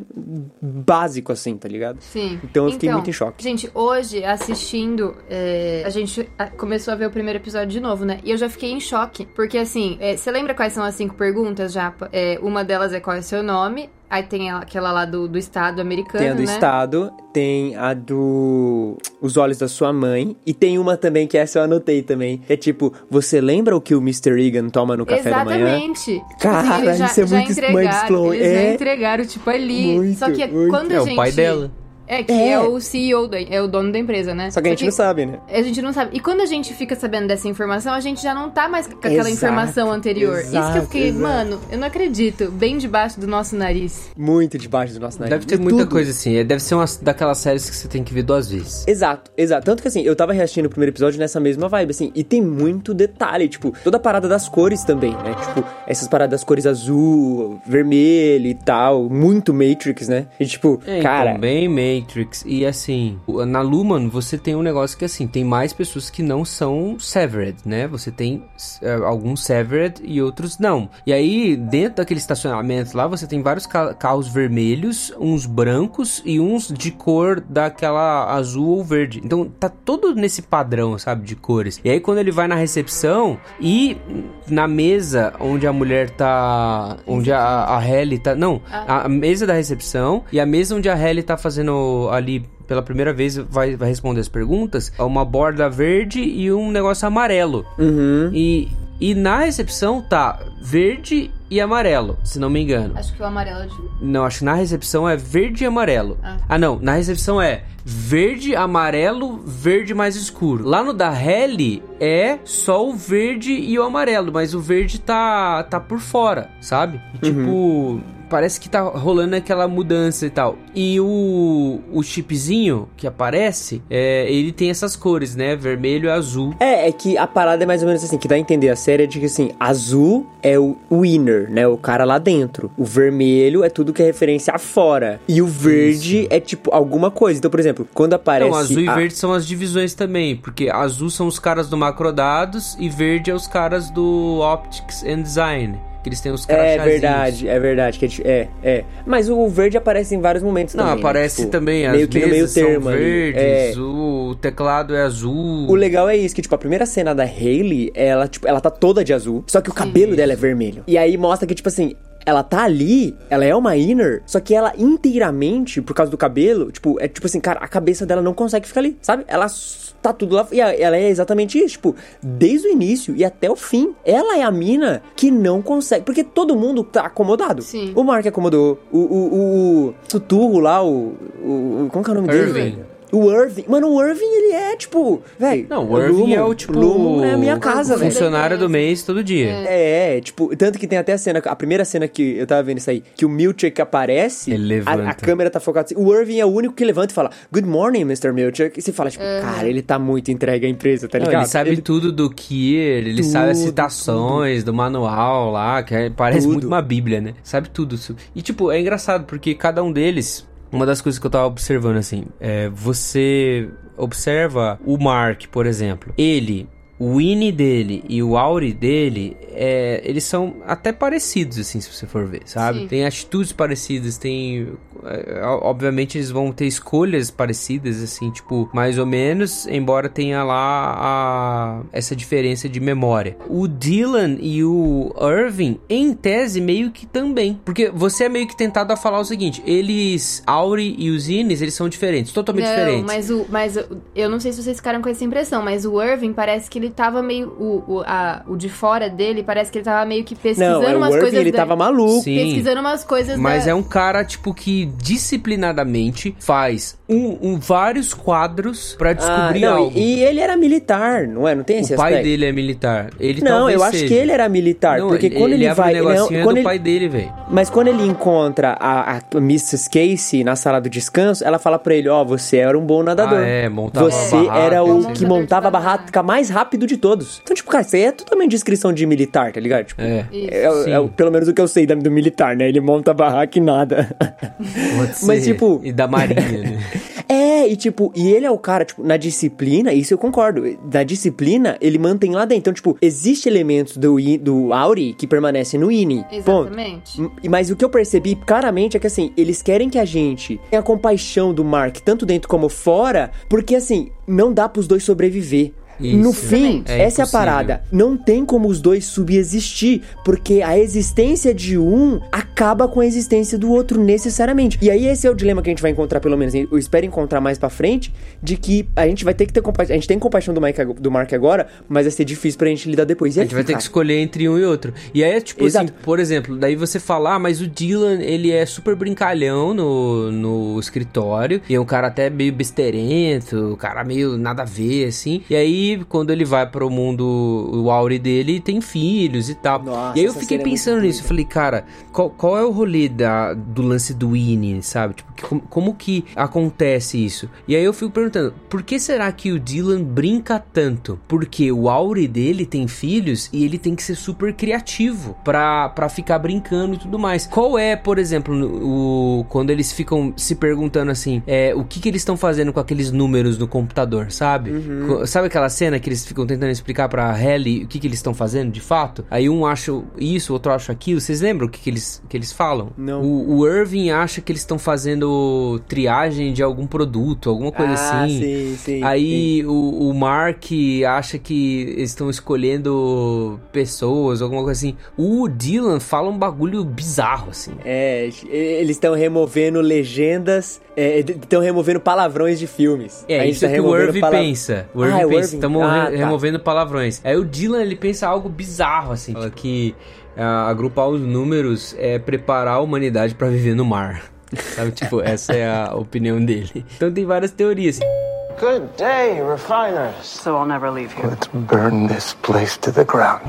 básico, assim, tá ligado? Sim. Então eu fiquei muito em choque. Gente, hoje, assistindo, é, a gente começou a ver o primeiro episódio de novo, né? E eu já fiquei em choque. Porque, assim, é, você lembra quais são as cinco perguntas, Japa? É, uma delas é qual é o seu nome. Aí tem a- aquela lá do, do Estado americano, Tem a do né? Estado, tem a do Os Olhos da Sua Mãe, e tem uma também que essa eu anotei também, que é tipo, você lembra o que o Mr. Egan toma no café da manhã? Exatamente. Cara, Assim, já, isso é já muito entregaram, mind-blowing. Eles já É. entregaram, tipo, ali. Muito, Só que muito. quando a É gente... o pai dela. É, que É. é, o CEO, da, é o dono da empresa, né? Só que a gente não sabe, né? A gente não sabe. E quando a gente fica sabendo dessa informação, a gente já não tá mais com aquela Exato, informação anterior. Isso que exato, eu fiquei, exato. mano, eu não acredito. Bem debaixo do nosso nariz. Muito debaixo do nosso nariz. Deve ter E muita tudo. coisa assim. é- Deve ser uma daquelas séries que você tem que ver duas vezes. Exato, exato. Tanto que assim, eu tava reassistindo o primeiro episódio nessa mesma vibe, assim, e tem muito detalhe, tipo, toda a parada das cores também, né? Tipo, essas paradas das cores azul, vermelho e tal, muito Matrix, né? E tipo, É, cara. então, bem Matrix. E assim, na Luman você tem um negócio que assim, tem mais pessoas que não são Severed, né? Você tem é, alguns Severed e outros não. E aí, dentro daquele estacionamento lá, você tem vários ca- carros vermelhos, uns brancos e uns de cor daquela azul ou verde. Então, tá todo nesse padrão, sabe, de cores. E aí, quando ele vai na recepção e na mesa onde a mulher tá. Onde a, a Helly tá. Não, a, a mesa da recepção e a mesa onde a Helly tá fazendo ali. Pela primeira vez vai, vai responder as perguntas. é Uma borda verde e um negócio amarelo. Uhum. E, e na recepção tá verde e amarelo, se não me engano. Acho que o amarelo é de... Não, acho que na recepção é verde e amarelo. Ah. Ah, não. Na recepção é verde, amarelo, verde mais escuro. Lá no da Helly é só o verde e o amarelo, mas o verde tá, tá por fora, sabe? E, Tipo, parece que tá rolando aquela mudança e tal. E o, o chipzinho que aparece, é, ele tem essas cores, né? Vermelho e azul. É, é que a parada é mais ou menos assim, que dá a entender a série é de que assim, azul é o winner, né? O cara lá dentro. O vermelho é tudo que é referência a fora. E o verde Isso. é tipo alguma coisa. Então, por exemplo, quando aparece. Então, azul e a- verde são as divisões também, porque azul são os caras do macrodados e verde é os caras do Optics and Design. Que eles têm os É verdade, é verdade. Que é, é, é. Mas o verde aparece em vários momentos Não, também. né? aparece Tipo, também, as meio que no meio termo são verdes, É. o teclado é azul. O legal é isso, que, tipo, a primeira cena da Hayley, ela, tipo, ela tá toda de azul, só que o cabelo dela é vermelho. E aí mostra que, tipo assim, ela tá ali, ela é uma inner, só que ela inteiramente, por causa do cabelo, tipo, é tipo assim, cara, a cabeça dela não consegue ficar ali, sabe? Ela tá tudo lá, e ela é exatamente isso, tipo, desde o início e até o fim. Ela é a mina que não consegue, porque todo mundo tá acomodado. Sim. O Mark acomodou, o, o, o, o Suturro lá, o, o, como que é o nome dele, Irving. velho? O Irving. Mano, o Irving, ele é, tipo... Velho. Não, o Irving é o tipo. Lumo é a minha casa, velho. Funcionário do mês todo dia. É, tipo, tanto que tem até a cena, a primeira cena que eu tava vendo isso aí, que o Milchek aparece, Ele a, levanta. a câmera tá focada assim, o Irving é o único que levanta e fala, Good morning, Mr. Milchek, e você fala, tipo, cara, ele tá muito entregue à empresa, tá Não, ligado? ele sabe tudo do Kier, ele sabe as Tudo, citações do manual lá, que é- parece Tudo. muito uma bíblia, né? Sabe tudo. isso. E, tipo, é engraçado, porque cada um deles... Uma das coisas que eu tava observando, assim, é... Você observa o Mark, por exemplo. Ele... O Winnie dele e o Auri dele, é, eles são até parecidos, assim, se você for ver, sabe? Sim. Tem atitudes parecidas, tem... é, obviamente eles vão ter escolhas parecidas, assim, tipo, mais ou menos, embora tenha lá a, essa diferença de memória. O Dylan e o Irving, em tese, meio que também. Porque você é meio que tentado a falar o seguinte, eles, Auri e os Ines, eles são diferentes, totalmente não, diferentes. mas o. Mas eu não sei se vocês ficaram com essa impressão, mas o Irving parece que ele tava meio. O, o, a- o de fora dele parece que ele tava meio que pesquisando Não, é, o umas Irving, coisas. ele da- tava maluco. Sim. Pesquisando umas coisas Mas da- é um cara, tipo, que disciplinadamente faz um, um- vários quadros pra Ah, descobrir não, algo. e ele era militar, não é? Não tem esse O pai aspecto? dele é militar. Ele Não, eu acho seja. que ele era militar, Não, porque quando ele, abre vai... negocinho não, é quando do ele- pai dele, velho. Mas quando ele encontra a, a Mrs. Casey na sala do descanso, ela fala pra ele, ó, você era um bom nadador. Ah, é, montava Você barraca, era o o que montava a barraca mais rápido de todos. Então, tipo, cara, isso aí é totalmente descrição de militar, tá ligado? Tipo, É. Isso. é, é, Sim. pelo menos o que eu sei da- do militar, né? Ele monta a barraca e nada. Pode Mas, ser. tipo- E da marinha, né? [LAUGHS] É, e tipo, e ele é o cara, tipo, na disciplina, isso eu concordo. Na disciplina, ele mantém lá dentro. Então, tipo, existe elementos do, I- do Auri que permanecem no INI. Exatamente. M- Mas o que eu percebi claramente é que assim, eles querem que a gente tenha compaixão do Mark, tanto dentro como fora, porque assim, não dá pros dois sobreviver. Isso. No fim. É essa é a impossível. parada. Não tem como os dois subexistir, porque a existência de um acaba com a existência do outro necessariamente. E aí esse é o dilema que a gente vai encontrar, pelo menos, eu espero encontrar mais pra frente, de que a gente vai ter que ter compaixão. A gente tem compaixão do, Mike, do Mark agora, mas vai ser difícil pra gente lidar depois. E A aí, gente vai ter que cara? escolher entre um e outro. E aí é tipo Exato. assim, por exemplo, daí você fala, ah, mas o Dylan, ele é super brincalhão no, no escritório, e é um cara até meio besterento, um cara meio nada a ver, assim. E aí, quando ele vai pro mundo, o Auri dele tem filhos e tal. Nossa, e aí eu fiquei é pensando nisso, doida. eu falei, cara, qual, qual é o rolê da, do lance do Winnie, sabe? Tipo, que- como, que acontece isso? E aí eu fico perguntando, por que será que o Dylan brinca tanto? Porque o Auri dele tem filhos e ele tem que ser super criativo pra, pra ficar brincando e tudo mais. Qual é, por exemplo, o, quando eles ficam se perguntando assim, é, o que que eles estão fazendo com aqueles números no computador, sabe? Co- Sabe aquela cena que eles ficam tentando explicar pra Ellie o que que eles estão fazendo de fato? Aí um acha isso, outro acha aquilo. Vocês lembram o que que eles, que eles falam? Não. O, o Irving acha que eles estão fazendo triagem de algum produto, alguma coisa ah, assim. sim, sim. Aí o, o Mark acha que eles estão escolhendo pessoas, alguma coisa assim. O Dylan fala um bagulho bizarro, assim. É, eles estão removendo legendas, estão removendo palavrões de filmes. É, isso tá que o Irving pala- pensa. O Ah, Irving é o pensa. Estamos Ah, tá. removendo palavrões. Aí o Dylan, ele pensa algo bizarro, assim. Fala que ah, agrupar os números é preparar a humanidade pra viver no mar. [LAUGHS] Sabe, tipo, essa é a opinião dele. Então tem várias teorias. Good day, refiners. So I'll never leave here. Let's burn this place to the ground.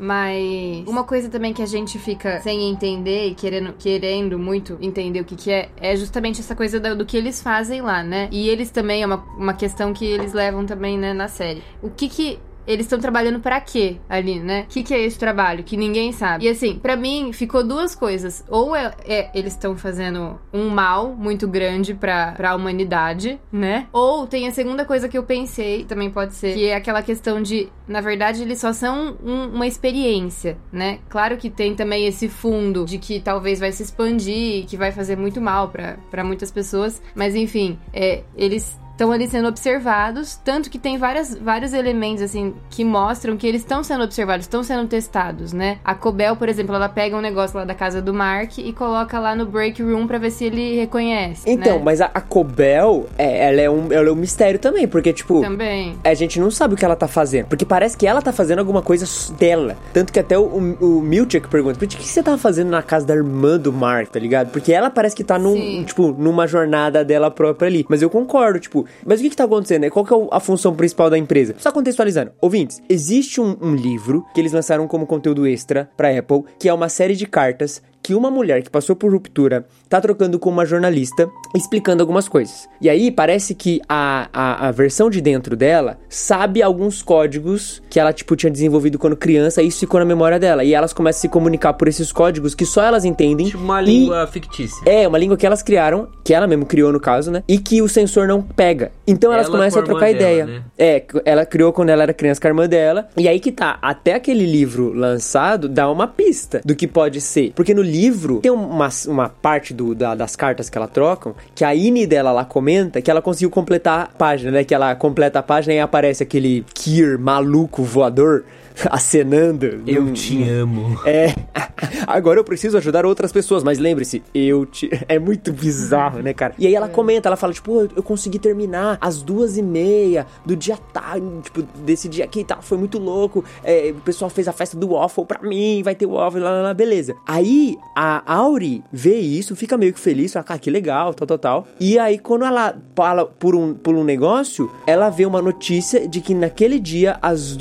Mas uma coisa também que a gente fica sem entender e querendo, querendo muito entender o que, que é, é justamente essa coisa do, do que eles fazem lá, né? E eles também, é uma, uma questão que eles levam também, né, na série. O que que eles estão trabalhando para quê ali, né? O que, que é esse trabalho? Que ninguém sabe. E assim, para mim, ficou duas coisas. Ou é, é eles estão fazendo um mal muito grande pra, pra humanidade, né? Ou tem a segunda coisa que eu pensei, também pode ser, que é aquela questão de, na verdade, eles só são um, uma experiência, né? Claro que tem também esse fundo de que talvez vai se expandir, que vai fazer muito mal para muitas pessoas, mas enfim, é, eles estão ali sendo observados, tanto que tem várias, vários elementos assim que mostram que eles estão sendo observados, estão sendo testados, né? A Cobel, por exemplo, ela pega um negócio lá da casa do Mark e coloca lá no break room para ver se ele reconhece. Então, né? mas a, a Cobel, é, ela, é um, ela é um mistério também, porque, tipo. Também. A gente não sabe o que ela tá fazendo. Porque parece que ela tá fazendo alguma coisa dela. Tanto que até o, o, o Milchek pergunta: por que você tava fazendo na casa da irmã do Mark, tá ligado? Porque ela parece que tá num, Sim. tipo, numa jornada dela própria ali. Mas eu concordo, tipo, mas o que que tá acontecendo? né? Qual que é a função principal da empresa? Só contextualizando. Ouvintes, existe um, um livro que eles lançaram como conteúdo extra pra Apple, que é uma série de cartas que uma mulher que passou por ruptura tá trocando com uma jornalista explicando algumas coisas. E aí parece que a, a, a, versão de dentro dela sabe alguns códigos que ela, tipo, tinha desenvolvido quando criança e isso ficou na memória dela. E elas começam a se comunicar por esses códigos que só elas entendem. Tipo uma língua fictícia. É, uma língua que elas criaram, que ela mesmo criou no caso, né? E que o sensor não pega. Então elas Ela começam a trocar dela, ideia. né? É, ela criou quando ela era criança com a irmã dela. E aí que tá, até aquele livro lançado dá uma pista do que pode ser. Porque no livro tem uma, uma parte do, da- das cartas que ela trocam, que a Ine dela lá comenta que ela conseguiu completar a página, né? Que ela completa a página e aparece aquele Kier maluco voador [LAUGHS] acenando. Eu num- te amo. é. [LAUGHS] Agora eu preciso ajudar outras pessoas, mas lembre-se, eu te. [LAUGHS] É muito bizarro, né, cara? E aí ela comenta, ela fala, tipo, "Pô, eu consegui terminar às duas e meia do dia tal, tipo, desse dia aqui e tal, foi muito louco. É, o pessoal fez a festa do waffle pra mim, vai ter waffle, lá, lá, lá, beleza. Aí a Auri vê isso, fica meio que feliz, fala, cara, que legal, tal, tal, tal. E aí quando ela fala por um, por um negócio, ela vê uma notícia de que naquele dia, às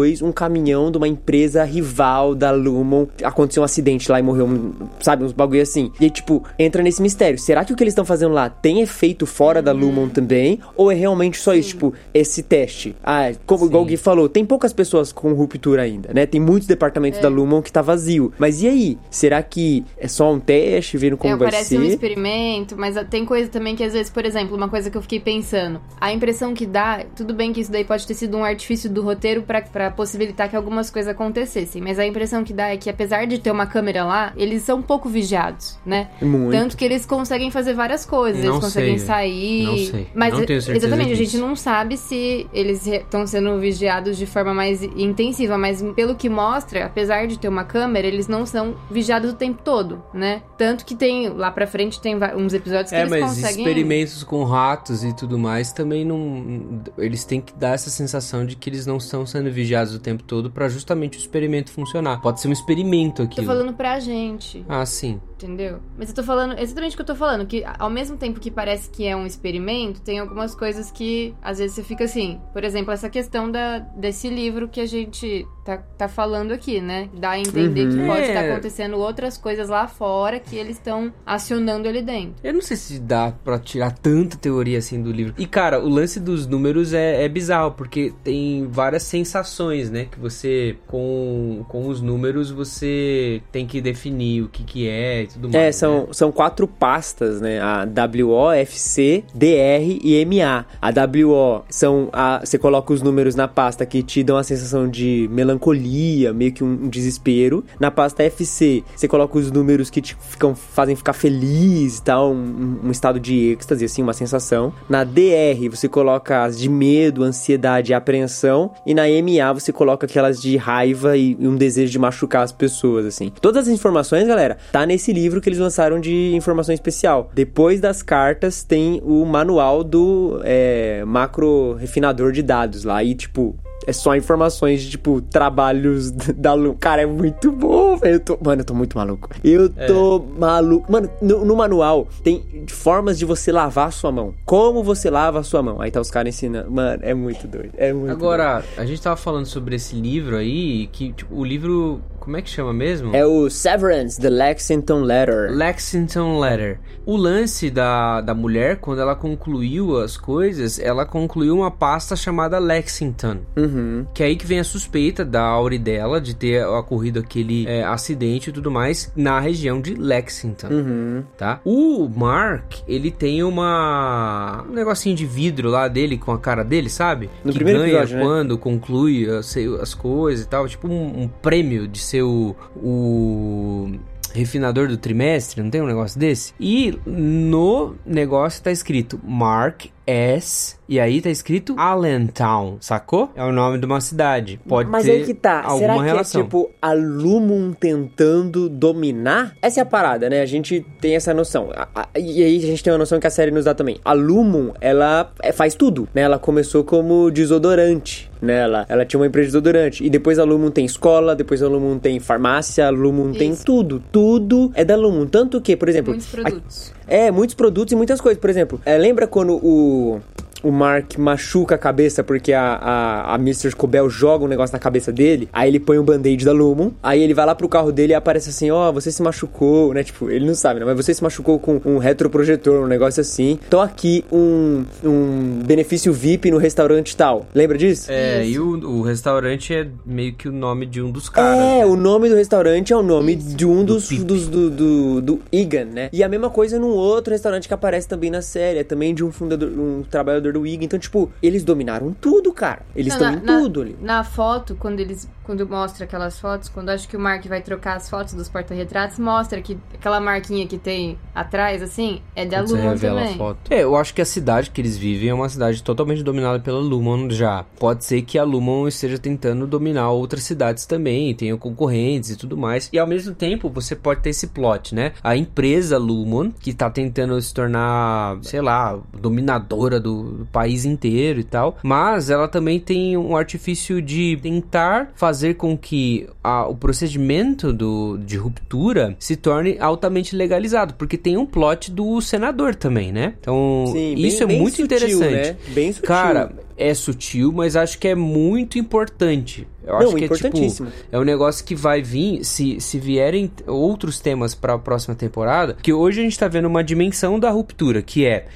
2h32, um caminhão de uma empresa rival da Lumon aconteceu um acidente lá e morreu, um- sabe, uns bagulho assim. E aí, tipo, entra nesse mistério. Será que o que eles estão fazendo lá tem efeito fora da Lumon também? Ou é realmente só isso, tipo, esse teste? Ah, como igual o Gui falou, tem poucas pessoas com ruptura ainda, né? Tem muitos departamentos da Lumon que tá vazio. Mas e aí? Será que é só um teste, vendo como é, vai parece ser? um experimento, mas tem coisa também que às vezes, por exemplo, uma coisa que eu fiquei pensando, a impressão que dá, tudo bem que isso daí pode ter sido um artifício do roteiro pra- pra possibilitar que algumas coisas acontecessem, mas a impressão que dá é que apesar de ter uma câmera lá, eles são um pouco vigiados, né? Muito. Tanto que eles conseguem fazer várias coisas, Não eles conseguem sei, sair. não sei. Mas Não tenho certeza exatamente, a disso. gente não sabe se eles estão sendo vigiados de forma mais intensiva, mas pelo que mostra, apesar de ter uma câmera, eles não são vigiados o tempo todo, né? Tanto que tem lá pra frente tem uns episódios que É, eles mas conseguem experimentos com ratos e tudo mais também não. Eles têm que dar essa sensação de que eles não estão sendo vigiados o tempo todo pra justamente o experimento funcionar. Pode ser um experimento Tô aqui. falando pra gente, Ah, sim. Entendeu? Mas eu tô falando exatamente o que eu tô falando, que ao mesmo tempo que parece que é um experimento, tem algumas coisas que às vezes você fica assim. Por exemplo, essa questão da, desse livro que a gente tá, tá falando aqui, né? Dá a entender Uhum. que pode É. estar acontecendo outras coisas lá fora que eles estão acionando ali dentro. Eu não sei se dá pra tirar tanta teoria assim do livro. E cara, o lance dos números é, é bizarro, porque tem várias sensações, né? Que você, com, com os números, você tem que definir o que que é tudo mais. É, né? são, são quatro pastas, né? A WO, FC, DR e MA. A WO são. A, você coloca os números na pasta que te dão a sensação de melancolia, meio que um, um desespero. Na pasta FC, você coloca os números que te ficam, fazem ficar feliz e tal, um, um estado de êxtase, assim, uma sensação. Na DR, você coloca as de medo, ansiedade e apreensão. E na MA, você coloca aquelas de raiva e, e um desejo de machucar as pessoas, assim. Todas as informações, galera, tá nesse livro que eles lançaram de informação especial. Depois das cartas, tem o manual do é, macro refinador de dados lá. E, tipo, é só informações de, tipo, trabalhos [LAUGHS] da Lu. Cara, é muito bom, velho. Eu tô... Mano, eu tô muito maluco. Eu tô maluco. Mano, no, no manual tem formas de você lavar a sua mão. Como você lava a sua mão. Aí tá os caras ensinando. Mano, é muito doido. É muito Agora, a gente tava falando sobre esse livro aí, que tipo, o livro. Como é que chama mesmo? É o Severance, The Lexington Letter. Lexington Letter. O lance da, da mulher, quando ela concluiu as coisas, ela concluiu uma pasta chamada Lexington. Uhum. Que é aí que vem a suspeita da Auri dela de ter ocorrido aquele é, acidente e tudo mais na região de Lexington, Uhum. tá? O Mark, ele tem uma... um negocinho de vidro lá dele com a cara dele, sabe? No que primeiro ganha episódio, né? quando conclui as, as coisas e tal. Tipo um, um prêmio de ser o... o refinador do trimestre, não tem um negócio desse? E no negócio tá escrito Mark S. E aí tá escrito Allentown, sacou? É o nome de uma cidade. Pode Mas ter aí que tá. alguma Será que relação. é tipo a Lumon tentando dominar? Essa é a parada, né? A gente tem essa noção. A- a- e aí a gente tem uma noção que a série nos dá também. A Lumon, ela é, faz tudo, né? Ela começou como desodorante. Né? Ela, tinha uma empresa de desodorante. E depois a Lumon tem escola, depois a Lumon tem farmácia, a Lumon tem tudo. Tudo é da Lumon. Tanto que, por exemplo. Muitos produtos. É, muitos produtos e muitas coisas. Por exemplo, é, lembra quando o, o Mark machuca a cabeça porque a, a, a Mr. Cobel joga um negócio na cabeça dele? Aí ele põe um band-aid da Lumon. Aí ele vai lá pro carro dele e aparece assim: Ó, você se machucou, né? Tipo, ele não sabe, né? Mas você se machucou com um retroprojetor, um negócio assim. Então aqui um, um benefício VIP no restaurante tal. Lembra disso? É, e o, o restaurante é meio que o nome de um dos caras. É, né? o nome do restaurante é o nome Isso. de um Do dos, dos do, do, do Egan, né? E a mesma coisa num outro restaurante que aparece também na série, é também de um fundador, um trabalhador do Egan. Então, tipo, eles dominaram tudo, cara. Eles estão na- em tudo ali. Na foto, quando eles. Quando mostra aquelas fotos, quando acho que o Mark vai trocar as fotos dos porta-retratos, mostra que aquela marquinha que tem atrás, assim, é da Quando você Lumon revela também. a foto. É, eu acho que a cidade que eles vivem é uma cidade totalmente dominada pela Lumon já. Pode ser que a Lumon esteja tentando dominar outras cidades também, tenha concorrentes e tudo mais. E ao mesmo tempo, você pode ter esse plot, né? A empresa Lumon, que tá tentando se tornar, sei lá, dominadora do, do país inteiro e tal. Mas ela também tem um artifício de tentar fazer com que a- o procedimento do, de ruptura se torne altamente legalizado. Porque tem um plot do senador também, né? Então, Sim, bem- isso é bem muito sutil, interessante. né? Bem sutil. Cara, é sutil, mas acho que é muito importante. Eu acho Não, que é tipo. É um negócio que vai vir, se, se vierem outros temas pra próxima temporada, que hoje a gente tá vendo uma dimensão da ruptura, que é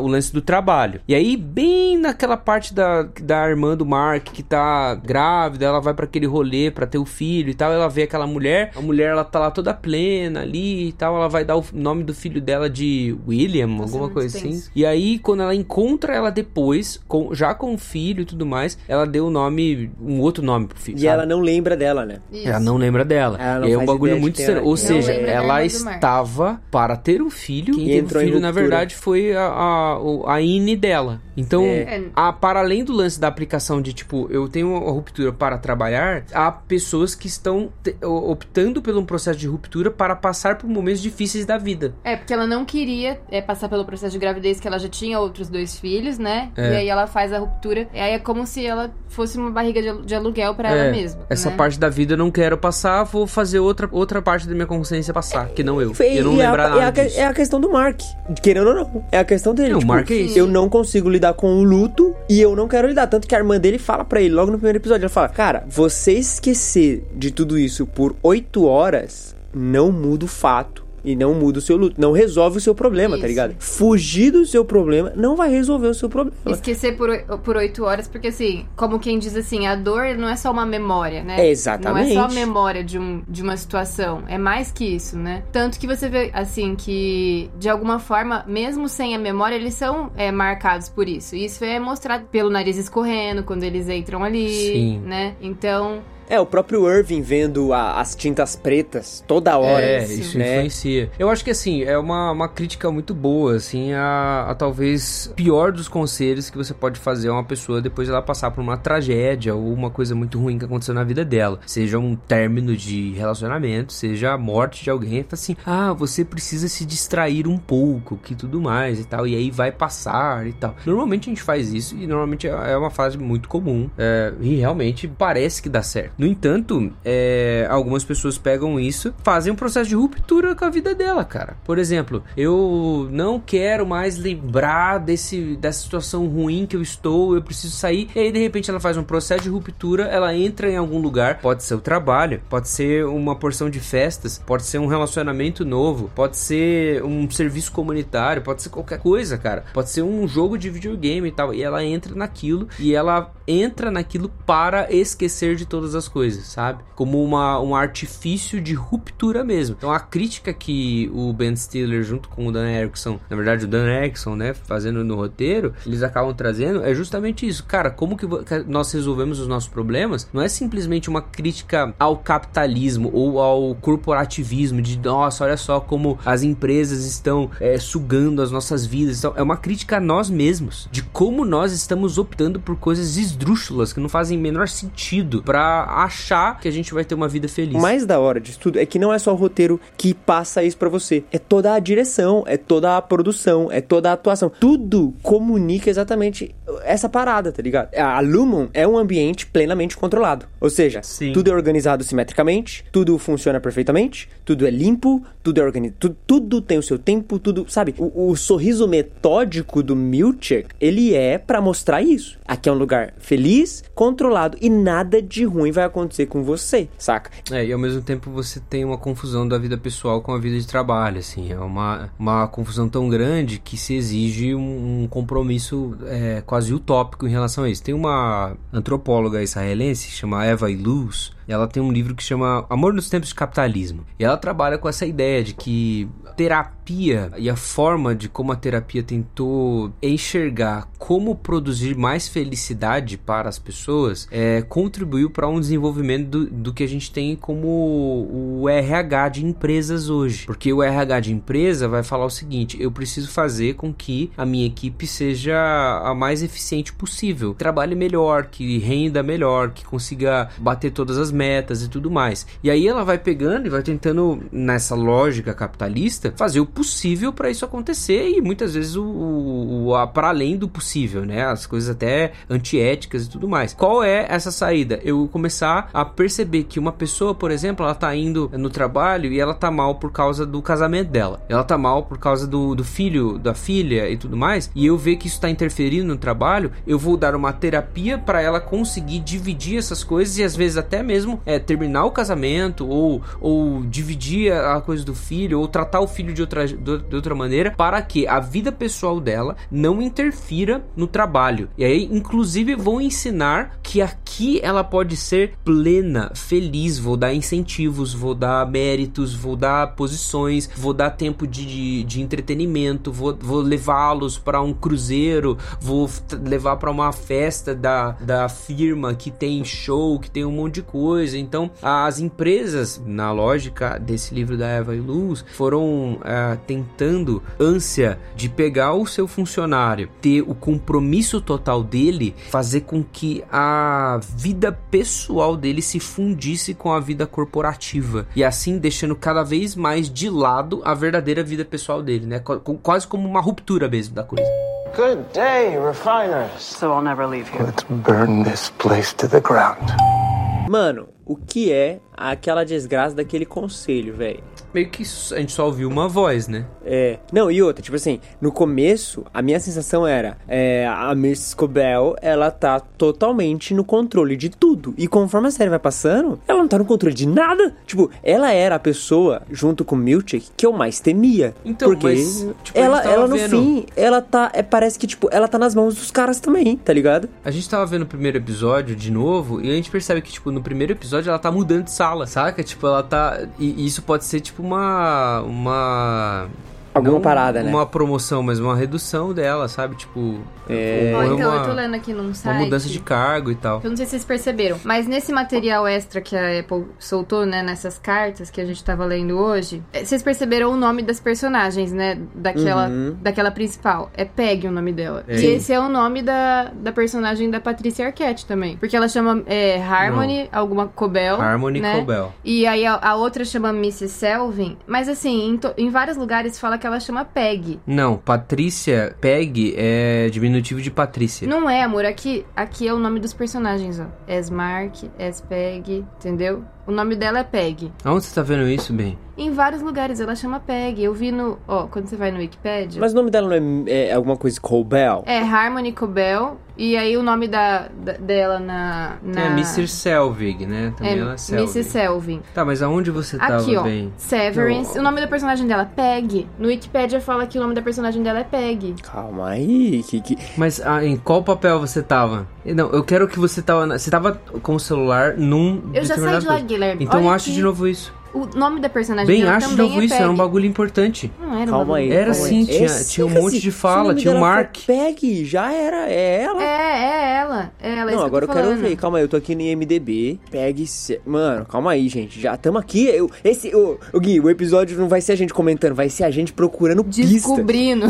o lance do trabalho. E aí, bem naquela parte da, da irmã do Mark que tá grávida, ela vai pra aquele rolê pra ter o filho e tal, ela vê aquela mulher, a mulher ela tá lá toda plena ali e tal, ela vai dar o nome do filho dela de William, Nossa, é alguma coisa assim. E aí, quando ela encontra ela depois, com, já com o filho e tudo mais, ela deu o nome, um outro nome pro E sabe? ela não lembra dela, né? Isso. Ela não lembra dela. Ela não e é um bagulho muito ela. Ou Não seja, ela estava para ter um filho. Quem E o entrou em filho, na verdade, foi a, a, o- a Ine dela. Então, É. a, para além do lance da aplicação de, tipo, eu tenho uma ruptura para trabalhar, há pessoas que estão te- optando por um processo de ruptura para passar por momentos difíceis da vida. É, porque ela não queria é, passar pelo processo de gravidez, que ela já tinha outros dois filhos, né? É. E aí ela faz a ruptura. E aí é como se ela fosse uma barriga de, de aluguel pra É, ela mesma. Essa né? parte da vida eu não quero passar, vou fazer outra, outra parte da minha consciência passar, que não eu. Foi- eu não e é a- lembrar é, nada a, que- disso. é a questão do Mark. Querendo ou não. É a questão dele. Não, o tipo, Mark é isso. Eu não consigo lidar com o luto e eu não quero lidar. Tanto que a irmã dele fala pra ele logo no primeiro episódio. Ela fala: Cara, você esquecer de tudo isso por oito horas não muda o fato. E não muda o seu luto. Não resolve o seu problema, tá Isso. ligado? Fugir do seu problema não vai resolver o seu problema. Esquecer por, por oito horas, porque assim, como quem diz assim, a dor não é só uma memória, né? É, exatamente. Não é só a memória de, um, de uma situação, é mais que isso, né? Tanto que você vê, assim, que de alguma forma, mesmo sem a memória, eles são é, marcados por isso. E isso é mostrado pelo nariz escorrendo quando eles entram ali, Sim. né? Então, É, o próprio Irving vendo a- as tintas pretas toda hora. É, isso, isso né? influencia. Eu acho que assim, é uma, uma crítica muito boa, assim, a, a talvez pior dos conselhos que você pode fazer a uma pessoa depois ela passar por uma tragédia ou uma coisa muito ruim que aconteceu na vida dela. Seja um término de relacionamento, seja a morte de alguém. Fala assim, ah, você precisa se distrair um pouco, que tudo mais e tal. E aí vai passar e tal. Normalmente a gente faz isso e normalmente é é uma fase muito comum. é, e realmente parece que dá certo. No entanto, é, algumas pessoas pegam isso, fazem um processo de ruptura com a vida dela, cara. Por exemplo, eu não quero mais lembrar desse, dessa situação ruim que eu estou, eu preciso sair. E aí, de repente, ela faz um processo de ruptura, ela entra em algum lugar, pode ser o trabalho, pode ser uma porção de festas, pode ser um relacionamento novo, pode ser um serviço comunitário, pode ser qualquer coisa, cara. Pode ser um jogo de videogame e tal. E ela entra naquilo e ela entra naquilo para esquecer de todas as coisas, sabe? Como uma, um artifício de ruptura mesmo. Então a crítica que o Ben Stiller junto com o Dan Erickson, na verdade o Dan Erickson, né, fazendo no roteiro, eles acabam trazendo é justamente isso. Cara, como que nós resolvemos os nossos problemas? Não é simplesmente uma crítica ao capitalismo ou ao corporativismo de nossa, olha só como as empresas estão é, sugando as nossas vidas. Então, é uma crítica a nós mesmos, de como nós estamos optando por coisas esdrúxulas que não fazem menor sentido pra achar que a gente vai ter uma vida feliz. O mais da hora disso tudo é que não é só o roteiro que passa isso pra você. É toda a direção, é toda a produção, é toda a atuação. Tudo comunica exatamente essa parada, tá ligado? A Lumon é um ambiente plenamente controlado. Ou seja, Sim. tudo é organizado simetricamente, tudo funciona perfeitamente, tudo é limpo, tudo é organizado, tudo, tudo tem o seu tempo, tudo, sabe? O, o sorriso metódico do Milchek, ele é pra mostrar isso. Aqui é um lugar feliz, controlado e nada de ruim vai acontecer com você, saca? É, e ao mesmo tempo você tem uma confusão da vida pessoal com a vida de trabalho, assim, é uma, uma confusão tão grande que se exige um, um compromisso é, quase utópico em relação a isso. Tem uma antropóloga israelense, chama Eva Iluz, ela tem um livro que chama Amor nos Tempos de Capitalismo. E ela trabalha com essa ideia de que terapia e a forma de como a terapia tentou enxergar como produzir mais felicidade para as pessoas é, contribuiu para um desenvolvimento do, do que a gente tem como o RH de empresas hoje. Porque o RH de empresa vai falar o seguinte: eu preciso fazer com que a minha equipe seja a mais eficiente possível, trabalhe melhor, que renda melhor, que consiga bater todas as metas e tudo mais. E aí ela vai pegando e vai tentando, nessa lógica capitalista, fazer o possível para isso acontecer e muitas vezes o, o, o para além do possível, né? As coisas até antiéticas e tudo mais. Qual é essa saída? Eu começar a perceber que uma pessoa, por exemplo, ela tá indo no trabalho e ela tá mal por causa do casamento dela. Ela tá mal por causa do, do filho, da filha e tudo mais. E eu ver que isso tá interferindo no trabalho, eu vou dar uma terapia para ela conseguir dividir essas coisas e às vezes até mesmo é, terminar o casamento ou, ou dividir a coisa do filho ou tratar o filho de outra, de outra maneira para que a vida pessoal dela não interfira no trabalho. E aí, inclusive, vou ensinar que aqui ela pode ser plena, feliz. Vou dar incentivos, vou dar méritos, vou dar posições, vou dar tempo de, de, de entretenimento, vou, vou levá-los para um cruzeiro, vou levar para uma festa da, da firma que tem show, que tem um monte de coisa. Então, as empresas, na lógica desse livro da Eva e Luz, foram tentando ânsia de pegar o seu funcionário, ter o compromisso total dele, fazer com que a vida pessoal dele se fundisse com a vida corporativa e assim deixando cada vez mais de lado a verdadeira vida pessoal dele, né? Qu- qu- Quase como uma ruptura mesmo da coisa. Good day, refiners. So I'll never leave here. Let's burn this place to the ground. Mano, o que é aquela desgraça daquele conselho, velho? Meio que a gente só ouviu uma voz, né? É. Não, e outra, tipo assim, no começo, a minha sensação era: é, a Miss Cobell, ela tá totalmente no controle de tudo. E conforme a série vai passando, ela não tá no controle de nada. Tipo, ela era a pessoa, junto com Milchek, que eu mais temia. Então, porque mas, tipo, ela, ela no vendo- fim, ela tá. É, parece que, tipo, ela tá nas mãos dos caras também, tá ligado? A gente tava vendo o primeiro episódio de novo e a gente percebe que, tipo, no primeiro episódio ela tá mudando de sala, saca? Tipo, ela tá. E isso pode ser, tipo, uma. Uma. Alguma Não parada, né? Uma promoção, mas uma redução dela, sabe? Tipo, É. Ou então, uma, eu tô lendo aqui num site. uma mudança de cargo e tal. Eu não sei se vocês perceberam, mas nesse material extra que a Apple soltou, né, nessas cartas que a gente tava lendo hoje, eh, vocês perceberam o nome das personagens, né, daquela, Uhum. daquela principal. É Peg o nome dela. É. E esse é o nome da, da personagem da Patricia Arquette também. Porque ela chama é, Harmony, alguma Cobel. Harmony né? Cobel. E aí a, a outra chama Mrs. Selvin, mas assim, em, to- em vários lugares fala que ela chama Peg. Não, Patrícia Peg é diminutivo de Patrícia. Não é, amor. Aqui, aqui é o nome dos personagens, ó. Esmark, Espeg, entendeu? O nome dela é Peg. Aonde você tá vendo isso, bem? Em vários lugares ela chama Peg. Eu vi no. Ó, quando você vai no Wikipedia. Mas o nome dela não é, é alguma coisa Colbell? É Harmony Cobel. E aí o nome da, da- dela na. na É Mr. Selvig, né? Também é ela é Selvig. Mrs. Selvin. Tá, mas aonde você tava Aqui, ó. bem? Severance. O nome da personagem dela é Peg. No Wikipedia fala que o nome da personagem dela é Peg. Calma aí, que, que... Mas ah, em qual papel você tava? Não, eu quero que você tava. na- Você tava com o celular num. Eu já saí de lá. Guilherme. Então Olha aqui. de novo isso. O nome da personagem Bem, dela ache de também novo é isso, Peg. era um bagulho importante. Não era um Calma bagulho aí. Era sim, tinha- tinha um monte de fala, o tinha um for Mark. Peg, já era, é ela. É, é ela. É ela, é Não, isso agora eu que eu tô quero ver. Calma aí, eu tô aqui no IMDB. Pegue. Se... Mano, calma aí, gente. Já estamos aqui. Eu, esse, o, o Gui, o episódio não vai ser a gente comentando, vai ser a gente procurando pista. Descobrindo.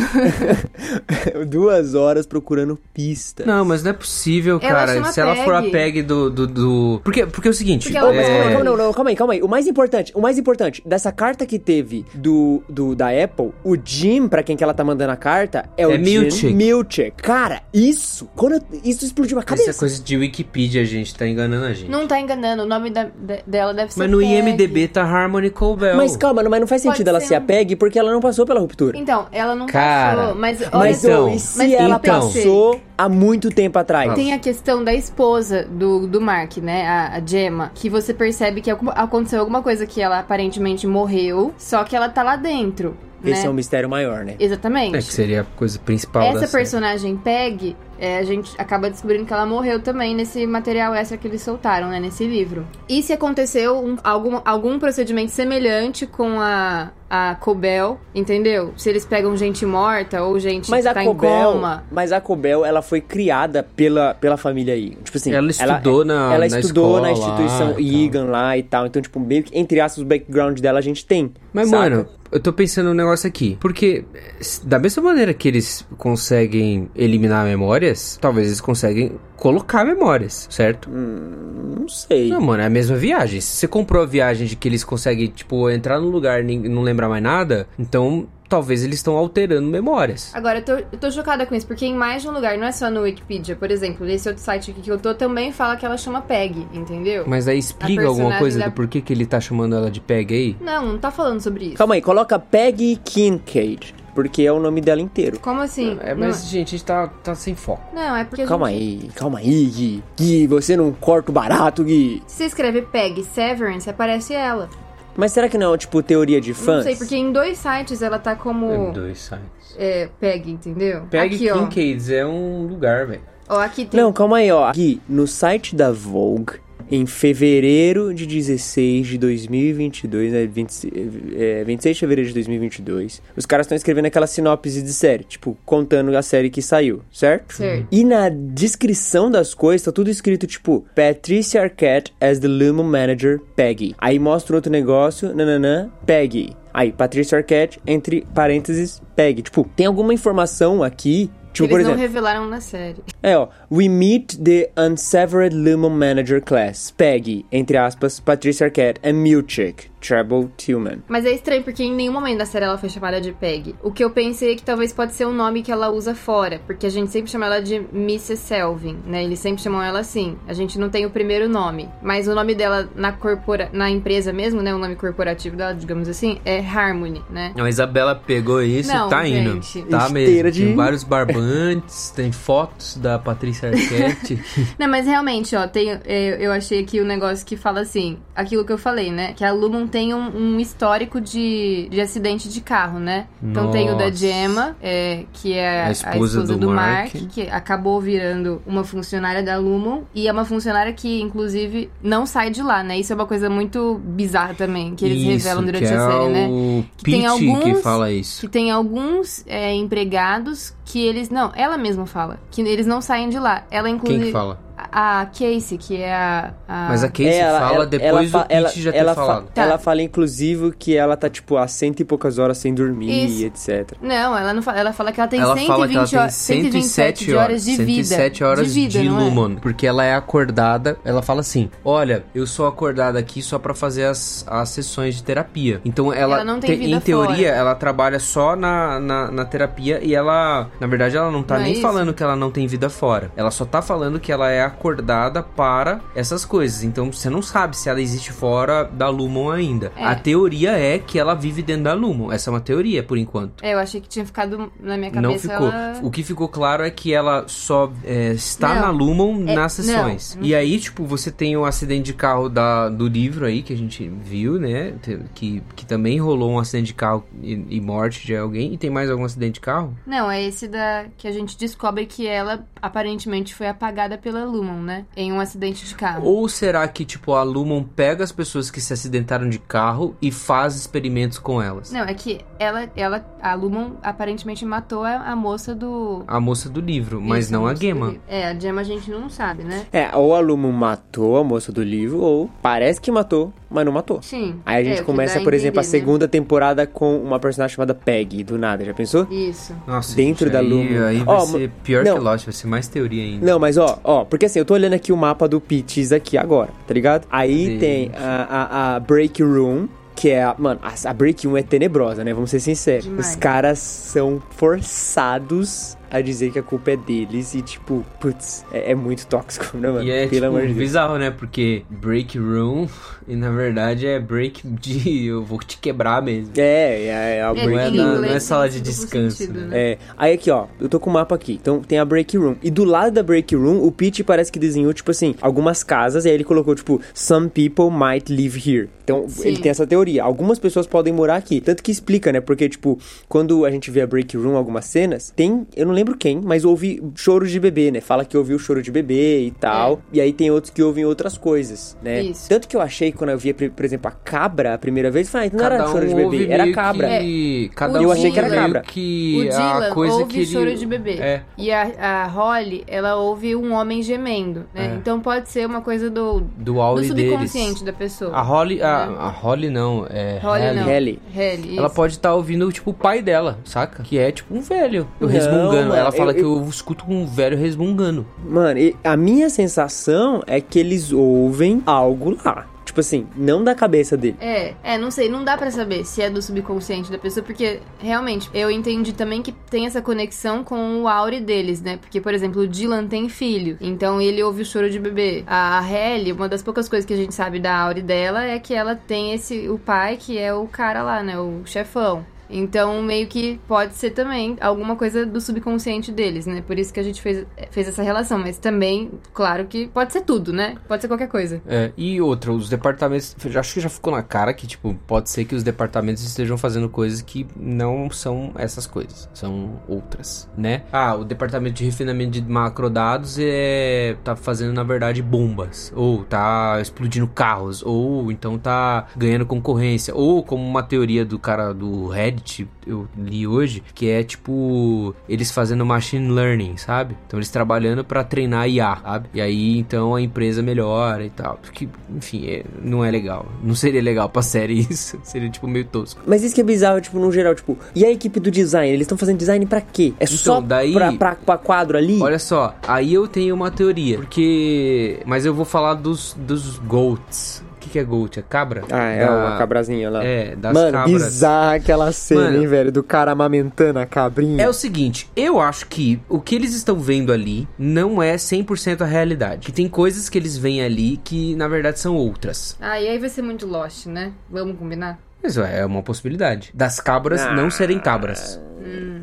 [LAUGHS] Duas horas procurando pista. Não, mas não é possível, Ela cara. chama Se ela for a Peg. Do. do, do... Porque, porque é o seguinte. Porque ela Ô, mas é- calma aí, calma, não, não, calma aí, calma aí. O mais importante, o mais importante, dessa carta que teve do, do da Apple, o Jim, pra quem que ela tá mandando a carta, é o É Jim Milchick. Milchick. Cara, isso, quando eu- isso explodiu a cabeça. Essa coisa de Wikipedia, gente, tá enganando a gente. Não tá enganando, o nome da- de- dela deve ser mas no Peg. IMDB tá Harmony Cobel. Mas calma, não- mas não faz Pode sentido ela ser ser a PEG porque ela não passou pela ruptura. Então, ela não Cara, passou, mas olha Mas, só, ô, e se mas ela então- passou há muito tempo atrás? Tem a questão da esposa do, do Mark, né? A, a Gemma. Que você percebe que aconteceu alguma coisa que ela aparentemente morreu, só que ela tá lá dentro. Esse né? é um mistério maior, né? Exatamente. É que seria a coisa principal da Essa série. personagem Peg, é, a gente acaba descobrindo que ela morreu também nesse material extra que eles soltaram, né? Nesse livro. E se aconteceu um- algum, algum procedimento semelhante com a, a Cobel, entendeu? Se eles pegam gente morta ou gente Mas que a tá Cobel, em coma. mas a Cobel, ela foi criada pela, pela família aí. Tipo assim, Ela estudou na- ela na estudou na escola instituição lá e Egan lá e tal. Então, tipo, meio que entre aspas o background dela a gente tem. Mas, saca? mano, eu tô pensando um negócio aqui. Porque, s- da mesma maneira que eles conseguem eliminar memórias, talvez eles conseguem colocar memórias, certo? não sei. Não, mano, é a mesma viagem. Se você comprou a viagem de que eles conseguem, tipo, entrar no lugar e não lembrar mais nada, então talvez eles estão alterando memórias. Agora, eu tô, eu tô chocada com isso, porque em mais de um lugar, não é só no Wikipedia, por exemplo, nesse outro site aqui que eu tô, também fala que ela chama Peg, entendeu? Mas aí explica alguma coisa da- do porquê que ele tá chamando ela de Peg aí? Não, não tá falando sobre isso. Calma aí, coloca Peggy Kincaid, porque é o nome dela inteiro. Como assim? É, Não- mas, gente, a gente tá, tá sem foco. Não, é porque a Calma gente... aí, calma aí, Gui. Gui, você não corta o barato, Gui. Se você escreve Peg Severance, aparece ela. Mas será que não é tipo teoria de fãs? Não sei, porque em dois sites ela tá como Tem dois sites. é, Peg, entendeu? Peg aqui, ó. Kincaid é um lugar, velho. Ó, aqui tem... Não, calma aí, ó. Gui, no site da Vogue, em fevereiro de 16 de 2022, né, 20, é, 26 de fevereiro de 2022, os caras estão escrevendo aquela sinopse de série, tipo, contando a série que saiu, certo? Certo. E na descrição das coisas, tá tudo escrito, tipo, Patricia Arquette as the Lumo Manager, Peggy. Aí mostra outro negócio, nananã, Peggy. Aí, Patricia Arquette, entre parênteses, Peggy. Tipo, tem alguma informação aqui, tipo, Eles por não exemplo... revelaram na série. É, ó. We meet the unsevered Lumo Manager class. Peggy, entre aspas, Patricia Arquette and Milchick, Treble Tillman. Mas é estranho, porque em nenhum momento da série ela foi chamada de Peg. O que eu pensei é que talvez pode ser o nome que ela usa fora, porque a gente sempre chama ela de Mrs. Selvin, né? Eles sempre chamam ela assim. A gente não tem o primeiro nome. Mas o nome dela na, corpora... na empresa mesmo, né? O nome corporativo dela, digamos assim, é Harmony, né? A Isabela pegou isso Não, e tá indo. gente. Tá Esteira mesmo. de- Tem vários barbantes, tem fotos da da Patrícia Arquette. [LAUGHS] Não, mas realmente, ó, tem, é, eu achei aqui o um negócio que fala assim, aquilo que eu falei, né? Que a Lumon tem um, um histórico de, de acidente de carro, né? Então tem o da Nossa. Gemma, é, que é A a esposa esposa, do do, Mark. Mark, que acabou virando uma funcionária da Lumon. E é uma funcionária que, inclusive, não sai de lá, né? Isso é uma coisa muito bizarra também, que eles Isso, revelam durante a é série, né? o Que tem alguns que fala isso. Que tem alguns é, empregados que eles. Não, ela mesma fala. Que eles não saem de lá. Ela, inclusive. Quem que fala? A Casey, que é a. a- Mas a Casey É, fala depois fa- do Pete já ter ela fa- falado. Tá. Ela fala, inclusive, que ela tá, tipo, há cento e poucas horas sem dormir Isso. e etc. Não, ela não fala. Ela fala que ela tem ela 120 fala que ela tem horas, 107 de horas de vida. 107 horas de, vida, de não é? Lumon. Porque ela é acordada, ela fala assim: Olha, eu sou acordada aqui só pra fazer as, as sessões de terapia. Então ela, Ela não tem te- vida em teoria, fora. ela trabalha só na, na, na terapia e ela, na verdade, ela não tá Não é nem isso? falando que ela não tem vida fora. Ela só tá falando que ela é acordada para essas coisas. Então você não sabe se ela existe fora da Lumon ainda. É. A teoria é que ela vive dentro da Lumon. Essa é uma teoria, por enquanto. É, eu achei que tinha ficado na minha cabeça. Não ficou. Ela... O que ficou claro é que ela só é, está Não. na Lumon É, nas sessões. não. E aí, tipo, você tem o acidente de carro da, do livro aí, que a gente viu, né? Que, que também rolou um acidente de carro e, e morte de alguém. E tem mais algum acidente de carro? Não, é esse da que a gente descobre que ela aparentemente foi apagada pela Lumon, né? Em um acidente de carro. Ou será que, tipo, a Lumon pega as pessoas que se acidentaram de carro e faz experimentos com elas? Não, é que ela, ela, a Lumon aparentemente matou a, a moça do. A moça do livro, mas Isso, não a Gemma. livro. É, a Gemma a gente não sabe, né? É, ou a Lumo matou a moça do livro, ou parece que matou, mas não matou. Sim. Aí a É, gente que começa, por exemplo, a né? segunda temporada com uma personagem chamada Peggy, do nada, já pensou? Isso. Nossa, Dentro gente, da aí, Lumon. Aí vai Ó, ser pior não. que Lost, vai ser mais teoria ainda. Não, mas ó, ó, porque assim, eu tô olhando aqui o mapa do Peaches aqui agora, tá ligado? Aí Gente. tem a, a, a Break Room, que é a. Mano, a, a Break Room é tenebrosa, né? Vamos ser sinceros. Demais. Os caras são forçados a dizer que a culpa é deles e, tipo, putz, é, é muito tóxico, né, mano? E é Pelo tipo amor de Deus. bizarro, né? Porque break room e na verdade é break de eu vou te quebrar mesmo. É, é, é a Break Não é, Room. não é sala de duplo descanso. sentido, né? né? É, aí aqui, ó, eu tô com o mapa aqui. Então tem a break room. E do lado da break room, o Pete parece que desenhou, tipo assim, algumas casas. E aí ele colocou, tipo, some people might live here. Então Sim. ele tem essa teoria. Algumas pessoas podem morar aqui. Tanto que explica, né? Porque, tipo, quando a gente vê a break room, algumas cenas, tem, eu não lembro quem, mas ouve choros de bebê, né? Fala que ouviu choro de bebê e tal. E aí tem outros que ouvem outras coisas, né? É. Isso. Tanto que eu achei quando eu via, por exemplo, a cabra a primeira vez, eu falei, ah, não era choro de um bebê, era cabra. Que, cada O um Eu achei que era cabra. Que O Dylan a coisa ouve que ele... choro de bebê. É. E a, a Holly, ela ouve um homem gemendo, né? É. Então pode ser uma coisa do, Do do áudio deles. subconsciente da pessoa. A Holly, a, né? a Holly não, é Holly Halle. não. Halle. Halle, Ela pode estar ouvindo, tipo, o pai dela, saca? Que é, tipo, um velho. Não, resmungando. Mano, Ela fala eu- que eu escuto um velho resmungando. Mano, e a minha sensação é que eles ouvem algo lá. Tipo assim, não da cabeça dele. É, é, não sei, não dá pra saber se é do subconsciente da pessoa, porque realmente eu entendi também que tem essa conexão com o aure deles, né? Porque, por exemplo, o Dylan tem filho, então ele ouve o choro de bebê. A Halle, uma das poucas coisas que a gente sabe da aure dela é que ela tem esse o pai que é o cara lá, né, o chefão. Então, meio que pode ser também alguma coisa do subconsciente deles, né? Por isso que a gente fez, fez essa relação. Mas também, claro que pode ser tudo, né? Pode ser qualquer coisa. É, e outra, os departamentos. Acho que já ficou na cara que, tipo, pode ser que os departamentos estejam fazendo coisas que não são essas coisas, são outras, né? Ah, o departamento de refinamento de macrodados é. tá fazendo, na verdade, bombas. Ou tá explodindo carros. Ou então tá ganhando concorrência. Ou como uma teoria do cara do Reddit, eu li hoje, que é tipo. Eles fazendo machine learning, sabe? Então eles trabalhando pra treinar IA, sabe? E aí então a empresa melhora e tal. Porque, enfim, é- não é legal. Não seria legal pra série [LAUGHS] isso. Seria tipo meio tosco. Mas isso que é bizarro, tipo, no geral, tipo, e a equipe do design? Eles estão fazendo design pra quê? É só Então, daí- pra, pra, pra quadro ali? Olha só, aí eu tenho uma teoria. Porque. Mas eu vou falar dos, dos goats. O que, que é goat? É cabra? Ah, é Da- uma cabrazinha lá. É, das Mano, cabras. bizarra aquela cena, Mano, hein, velho? Do cara amamentando a cabrinha. É o seguinte, eu acho que o que eles estão vendo ali não é 100% a realidade. Que tem coisas que eles veem ali que na verdade são outras. Ah, e aí vai ser muito Lost, né? Vamos combinar? Mas é uma possibilidade. Das cabras Ah. não serem cabras.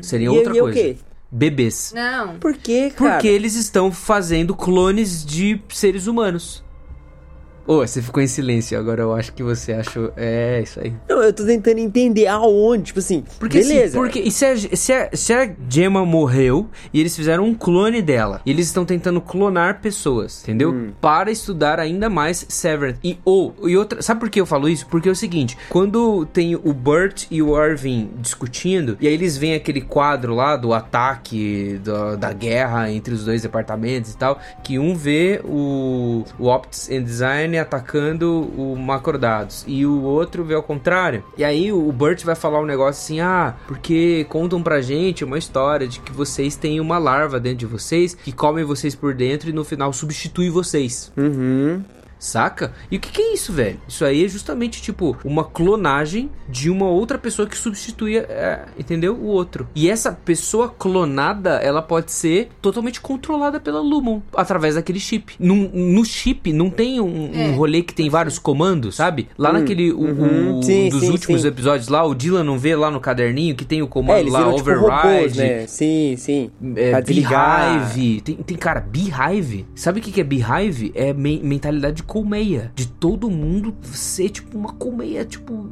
Seriam e, outra e é o coisa. quê? bebês. Não. Por quê, cara? Porque eles estão fazendo clones de seres humanos. Ô, você ficou em silêncio, agora eu acho que você achou. É, isso aí. Não, eu tô tentando entender aonde, tipo assim, Porque, assim, beleza. porque e se a, se, a, se a Gemma morreu e eles fizeram um clone dela, e eles estão tentando clonar pessoas, entendeu? Hum. Para estudar ainda mais Severance. E ou e outra, sabe por que eu falo isso? Porque é o seguinte, quando tem o Burt e o Irving discutindo, e aí eles veem aquele quadro lá do ataque da, da guerra entre os dois departamentos e tal, que um vê o, o Optics and Design atacando o Macrodados e o outro vê ao contrário. E aí o Burt vai falar um negócio assim: "Ah, porque contam pra gente uma história de que vocês têm uma larva dentro de vocês que come vocês por dentro e no final substitui vocês". Uhum. Saca? E o que, que é isso, velho? Isso aí é justamente, tipo, uma clonagem de uma outra pessoa que substitui, é, entendeu? O outro. E essa pessoa clonada, ela pode ser totalmente controlada pela Lumon, através daquele chip. No, no chip, não tem um, É, um rolê que tem vários comandos, sabe? Lá naquele, o, uhum. o- Sim, dos sim, últimos sim. episódios lá, o Dylan não vê lá no caderninho que tem o comando É, eles lá, viram tipo override. robôs, né? Sim, sim. É. Beehive. Tem, tem, cara, Beehive. Sabe o que, que é Beehive? É me- mentalidade de colmeia. De todo mundo ser, tipo, uma colmeia, tipo,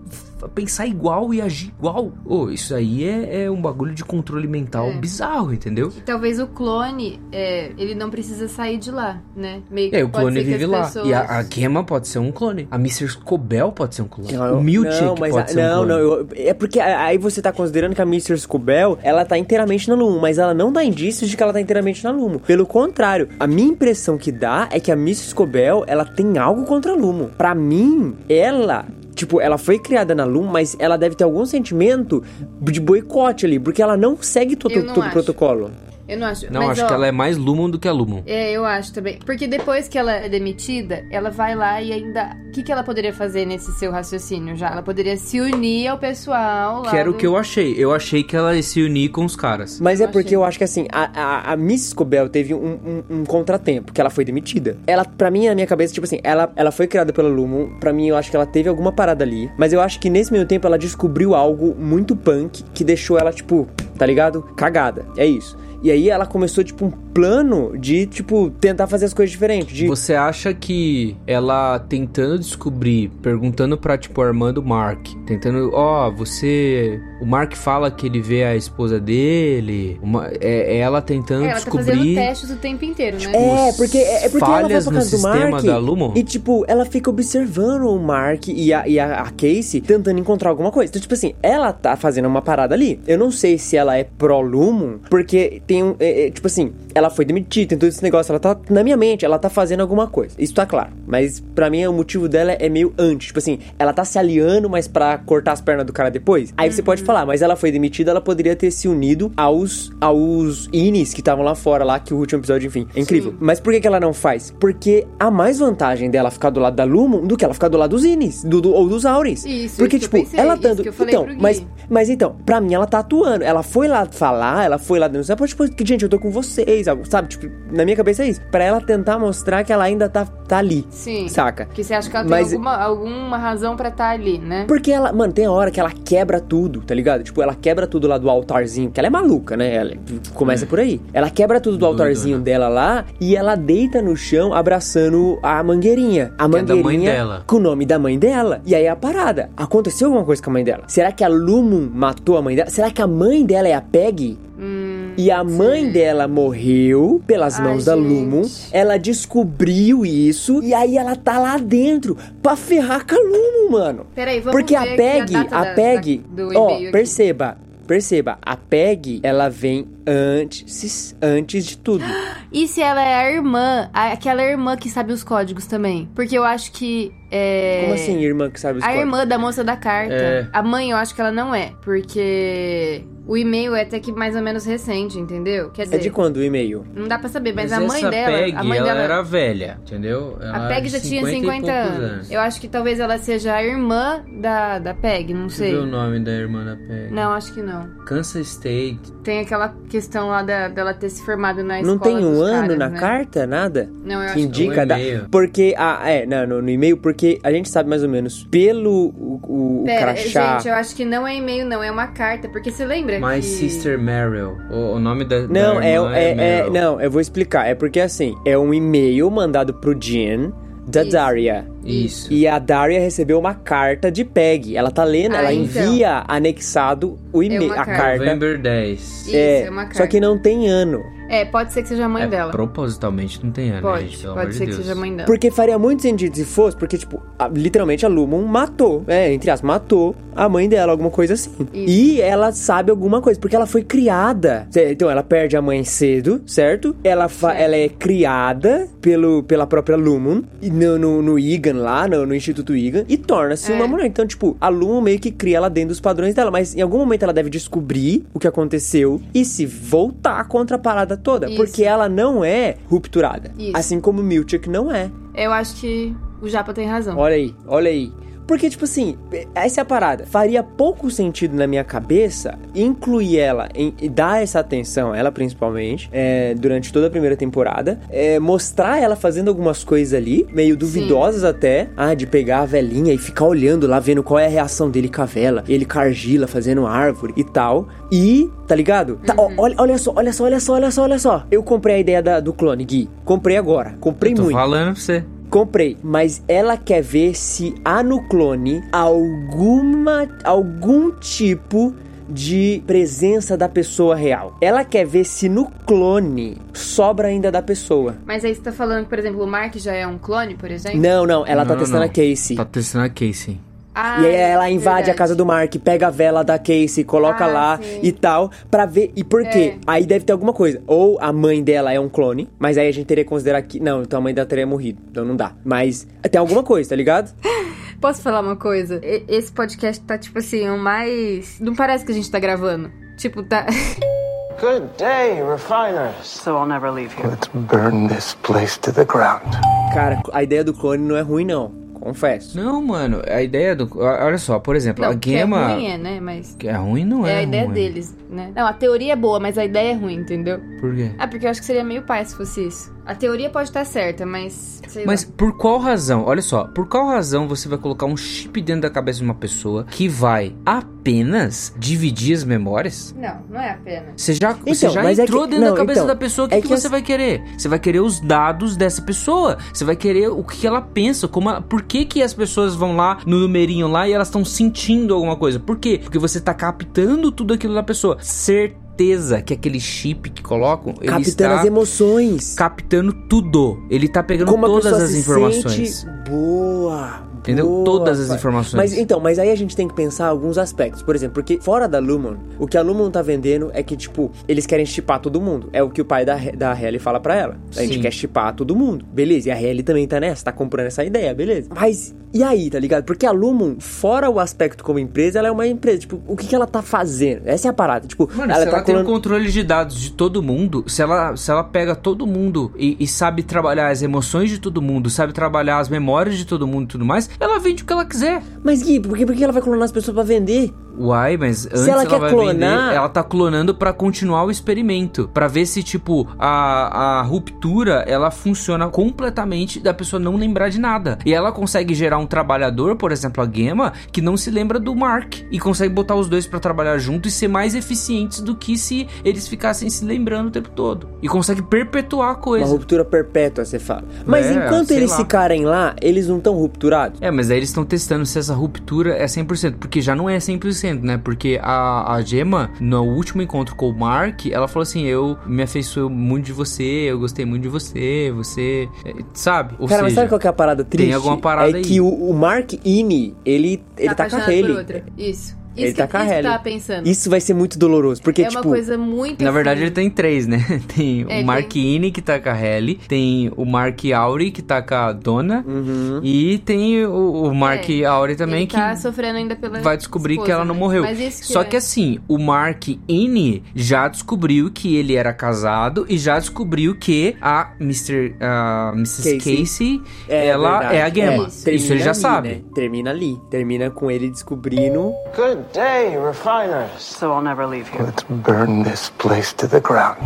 pensar igual e agir igual. Ô, isso aí é, é um bagulho de controle mental É. bizarro, entendeu? E talvez o clone, é, ele não precisa sair de lá, né? Meio que É, o pode clone vive lá. pessoas- E a, a Gemma pode ser um clone. A Mr. Scobell pode ser um clone. Não, o Milchek não, mas pode a- ser um não, clone. não, eu- é porque aí você tá considerando que a Mr. Scobell, ela tá inteiramente na Lumo, mas ela não dá indícios de que ela tá inteiramente na Lumo. Pelo contrário, a minha impressão que dá é que a Mrs. Scobell, ela tem algo contra a Lumo. Pra mim, ela Tipo, ela foi criada na Lumo, mas ela deve ter algum sentimento de boicote ali, porque ela não segue todo, todo o protocolo. Eu não acho. Não, mas, acho ó, que ela é mais Lumon do que a Lumon. É, eu acho também. Porque depois que ela é demitida, ela vai lá e ainda. O que, que ela poderia fazer nesse seu raciocínio já? Ela poderia se unir ao pessoal lá. Que era o do- que eu achei. Eu achei que ela ia se unir com os caras. Mas é Eu porque achei. eu acho que assim, a, a, a Miss Scobell teve um, um, um contratempo, que ela foi demitida. Ela, pra mim, na minha cabeça, tipo assim, ela, ela foi criada pela Lumon, pra mim eu acho que ela teve alguma parada ali, mas eu acho que nesse meio tempo ela descobriu algo muito punk que deixou ela, tipo, tá ligado? Cagada. É isso. E aí ela começou, tipo, um plano de, tipo, tentar fazer as coisas diferentes. De... Você acha que ela tentando descobrir, perguntando pra, tipo, a irmã do Mark, tentando, ó, você. O Mark fala que ele vê a esposa dele. Uma- é, é ela tentando É, ela tá fazendo descobrir. testes o tempo inteiro, né? É, porque, é é porque ela vai falhas pra no casa do sistema Mark da Lumon? e, tipo, ela fica observando o Mark e, a, e a, a Casey tentando encontrar alguma coisa. Então, tipo assim, ela tá fazendo uma parada ali. Eu não sei se ela é pró-Lumon, porque tem um... é, é, tipo assim, ela foi demitida, tem todo esse negócio. Ela tá, na minha mente, ela tá fazendo alguma coisa. Isso tá claro. Mas, pra mim, o motivo dela é meio antes. Tipo assim, ela tá se aliando, mas pra cortar as pernas do cara depois. Aí você pode falar, mas ela foi demitida, ela poderia ter se unido aos, aos Inis que estavam lá fora, lá, que o último episódio, enfim, é incrível. Mas por que, que ela não faz? Porque há mais vantagem dela ficar do lado da Lumon do que ela ficar do lado dos Inis, do, do- ou dos Auris. Isso, Porque, isso que tipo, pensei, ela tanto. que então, mas, mas então, pra mim ela tá atuando. Ela foi lá falar, ela foi lá denunciar, tipo, que, gente, eu tô com vocês, sabe? Tipo, na minha cabeça é isso. Pra ela tentar mostrar que ela ainda tá, tá ali. Sim. Saca? Porque você acha que ela Mas- tem alguma, alguma razão pra estar ali, né? Porque ela, mano, tem a hora que ela quebra tudo, tá ligado? Tipo, ela quebra tudo lá do altarzinho, que ela é maluca, né? Ela começa por aí. Ela quebra tudo do Doidona. altarzinho dela lá e ela deita no chão abraçando a mangueirinha. A Que é da mangueirinha mãe dela. com o nome da mãe dela. E aí a parada. Aconteceu alguma coisa com a mãe dela? Será que a Lumon matou a mãe dela? Será que a mãe dela é a Peggy? E a mãe dela morreu pelas Ai, mãos da. Lumon. Ela descobriu isso. E aí ela tá lá dentro pra ferrar com a Lumon, mano. Peraí, vamos Porque a PEG, a da- PEG, ó, perceba, perceba, a PEG, ela vem antes, antes de tudo. [GASPS] E se ela é a irmã, a- aquela irmã que sabe os códigos também? Porque eu acho que. É... Como assim, irmã que sabe os A códigos? irmã da moça da carta. É. A mãe eu acho que ela não é. Porque o e-mail é até que mais ou menos recente, entendeu? Quer dizer, É de quando o e-mail? não dá pra saber, mas, Mas a mãe essa dela. Peg, a mãe ela dela era velha, entendeu? A Ela Peg era já tinha 50 e 50 poucos anos. Eu acho que talvez ela seja a irmã da, da Peg, não Deixa sei. ver o nome da irmã da Peg. Não, acho que não. Kansas State. Tem aquela questão lá da, dela ter se formado na escola Não tem um dos ano caras, na né? carta, nada? Não, eu acho que indica No da, porque a é não, no, no e-mail porque a gente sabe mais ou menos pelo o, o, o Pera, crachá gente, eu acho que não é e-mail, não, é uma carta. Porque você lembra My que... Sister Meryl. O, o nome da. Não, da é, é, é- Meryl. Não, eu vou explicar. É porque assim, é um e-mail mandado pro Jean da Isso. Daria. Isso. E a Daria recebeu uma carta de Peg. Ela tá lendo, Ah, ela então. envia anexado o e-mail, uma a carta. carta. November 10. Isso, é uma só carta. que não tem ano. É, pode ser que seja a mãe É, dela. propositalmente não tem ano, Pode, gente, pelo pode amor ser de que Deus. seja a mãe dela. Porque faria muito sentido se fosse, porque, tipo, a- literalmente a Lumon matou, é, entre aspas, matou a mãe dela, alguma coisa assim. Isso. E ela sabe alguma coisa, porque ela foi criada. Então, ela perde a mãe cedo, certo? Ela, fa- ela é criada pelo, pela própria Lumon, no, no, no Egan lá, no, no Instituto Egan, e torna-se É. uma mulher. Então, tipo, a Lumon meio que cria ela dentro dos padrões dela, mas em algum momento ela deve descobrir o que aconteceu e se voltar contra a parada toda, Isso. porque ela não é rupturada. Isso. Assim como Milchek não é. Eu acho que o Japa tem razão. Olha aí, olha aí. Porque, tipo assim, essa é a parada. Faria pouco sentido na minha cabeça incluir ela em, e dar essa atenção, ela principalmente, é, durante toda a primeira temporada. é, mostrar ela fazendo algumas coisas ali, meio duvidosas até. Ah, de pegar a velhinha e ficar olhando lá, vendo qual é a reação dele com a vela. Ele com a argila fazendo árvore e tal. E, tá ligado? Tá, ó, olha, olha só, olha só, olha só, olha só, olha só. Eu comprei a ideia da- do clone, Gui. Comprei agora. Comprei Tô muito. falando pra você. Comprei, mas ela quer ver se há no clone alguma algum tipo de presença da pessoa real. Ela quer ver se no clone sobra ainda da pessoa. Mas aí você tá falando que, por exemplo, o Mark já é um clone, por exemplo? Não, não, ela tá Não, testando não. a Casey. Tá testando a Casey. Ah, E aí ela invade a verdade. casa do Mark, pega a vela da Casey, coloca Ah, lá sim. e tal, pra ver. E por quê? É. Aí deve ter alguma coisa. Ou a mãe dela é um clone, mas aí a gente teria que considerar que. Não, então a mãe dela teria morrido. Então não dá. Mas tem alguma coisa, tá ligado? [LAUGHS] Posso falar uma coisa? Esse podcast tá, tipo assim, o mais... Não parece que a gente tá gravando. Tipo, tá... [LAUGHS] Good day, refiners. So I'll never leave here. Let's burn this place to the ground. Cara, a ideia do clone não é ruim, não. Confesso. Não, mano, a ideia do. Olha só, por exemplo, Não, a que é Gema. ruim é, né? Mas... Que é ruim, não é. É a ideia ruim. deles, né? Não, a teoria é boa, mas a ideia é ruim, entendeu? Por quê? Ah, porque eu acho que seria meio pai se fosse isso. A teoria pode estar certa, mas... Sei Mas lá. por qual razão? Olha só, por qual razão você vai colocar um chip dentro da cabeça de uma pessoa que vai apenas dividir as memórias? Não, não é apenas. Você já, você Então, já mas é entrou que- dentro não, da cabeça então, da pessoa, o que, é que que você as- vai querer? Você vai querer os dados dessa pessoa. Você vai querer o que ela pensa, como ela- por que, que as pessoas vão lá no numerinho lá e elas estão sentindo alguma coisa. Por quê? Porque você tá captando tudo aquilo da pessoa. Certeza que aquele chip que colocam, ele Captando está as emoções. captando tudo. Ele tá pegando Como todas as se informações. sente Boa. Entendeu? boa, Todas as pai. informações. Mas então, mas aí a gente tem que pensar alguns aspectos. Por exemplo, porque fora da Lumon, o que a Lumon tá vendendo é que, tipo, eles querem chipar todo mundo. É o que o pai da, da Halle fala pra ela. A gente Sim. quer chipar todo mundo. Beleza. E a Halle também tá nessa, tá comprando essa ideia, beleza. Mas e aí, tá ligado? Porque a Lumon, fora o aspecto como empresa, ela é uma empresa. Tipo, o que, que ela tá fazendo? Essa é a parada. Tipo, Mano, ela tá ela tem um colando- controle de dados de todo mundo, se ela, se ela pega todo mundo e, e sabe trabalhar as emoções de todo mundo, sabe trabalhar as memórias de todo mundo e tudo mais, ela vende o que ela quiser. Mas Gui, por que, por que ela vai clonar as pessoas pra vender? Uai, mas antes ela ela, quer vai clonar- vender, ela tá clonando pra continuar o experimento, Pra ver se tipo a, a ruptura ela funciona completamente da pessoa não lembrar de nada. E ela consegue gerar um trabalhador, por exemplo, a Gema, que não se lembra do Mark e consegue botar os dois pra trabalhar junto e ser mais eficientes do que se eles ficassem se lembrando o tempo todo. E consegue perpetuar a Uma coisa. ruptura perpétua, você fala. Mas É, enquanto eles lá. ficarem lá, eles não estão rupturados? É, mas aí eles estão testando se essa ruptura é 100%, porque já não é 100%, né? Porque a, a Gemma, no último encontro com o Mark, ela falou assim: Eu me afeiçoei muito de você, eu gostei muito de você, você. é, Sabe? Ou Cara, mas seja, sabe qual que é a parada triste? alguma parada é aí. que o, o Mark Ine, ele, ele tá, com a Hayley. Isso. Isso Ele que, tá com a Hayley. tava pensando. Isso vai ser muito doloroso, porque, é tipo... uma coisa muito Na verdade, assim, ele tem três, né? [LAUGHS] Tem É, o Mark tem- Ine, que tá com a Halle, tem o Mark Auri, que tá com a Dona, Uhum. e tem o, o Mark É, Auri também, ele que tá sofrendo ainda pela vai descobrir esposa, que ela não né? morreu. Mas isso que Só é- que assim, o Mark Ine já descobriu que ele era casado e já descobriu que a Mr. a Mrs. Casey. Casey, É ela verdade. é a Gemma. isso. ele já ali, sabe. né? Termina ali. Termina com ele descobrindo... Good day, refiners. So I'll never leave here. Let's burn this place to the ground.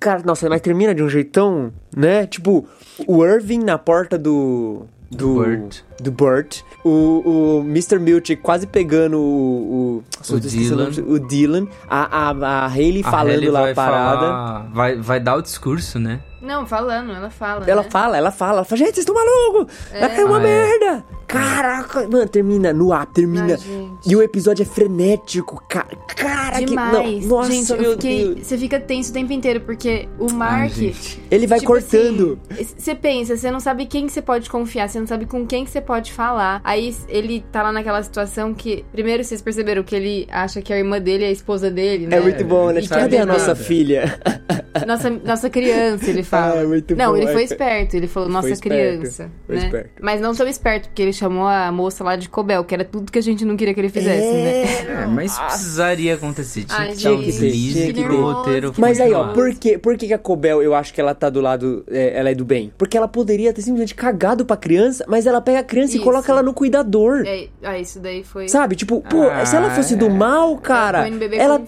Cara, nossa, mas termina de um jeitão, né? Tipo, o Irving na porta do... do Burt. do Burt, o, o Mr. Milch quase pegando o o, O Dylan. o Dylan, a, a, a Hayley A falando Hailey lá vai a parada. falar- vai, vai dar o discurso, né? Não, falando, ela fala. Ela né? fala, ela fala, ela fala, gente, vocês estão malucos! É, uma Ah, é. merda! Caraca, mano, termina no ar, termina. Ai, e o episódio é frenético, cara. Cara, que. Demais. Não, nossa, gente, meu eu fiquei. Deus. Você fica tenso o tempo inteiro, porque o Mark. gente. Ele vai tipo cortando. assim, Você pensa, você não sabe quem que você pode confiar, você não sabe com quem que você pode falar. Aí ele tá lá naquela situação que. Primeiro vocês perceberam que ele acha que a irmã dele é a esposa dele, né? É muito bom, né? E que cadê a nossa filha? [LAUGHS] Nossa, nossa criança, ele fala. É, muito não, bom, ele foi é. esperto, ele falou nossa esperto, criança. foi né? esperto. Mas não tão esperto, porque ele chamou a moça lá de Cobel, que era tudo que a gente não queria que ele fizesse, né? É, mas precisaria acontecer. Tinha Ai, que dar um gente, deslize que pro roteiro. que Mas aí, ó, por que, por que que a Cobel, eu acho que ela tá do lado, é, ela é do bem? Porque ela poderia ter simplesmente cagado pra criança, mas ela pega a criança e Isso. coloca ela no cuidador. É, ah, isso daí foi. Sabe? Tipo, pô, Ah, se ela fosse do é. mal, cara, ela...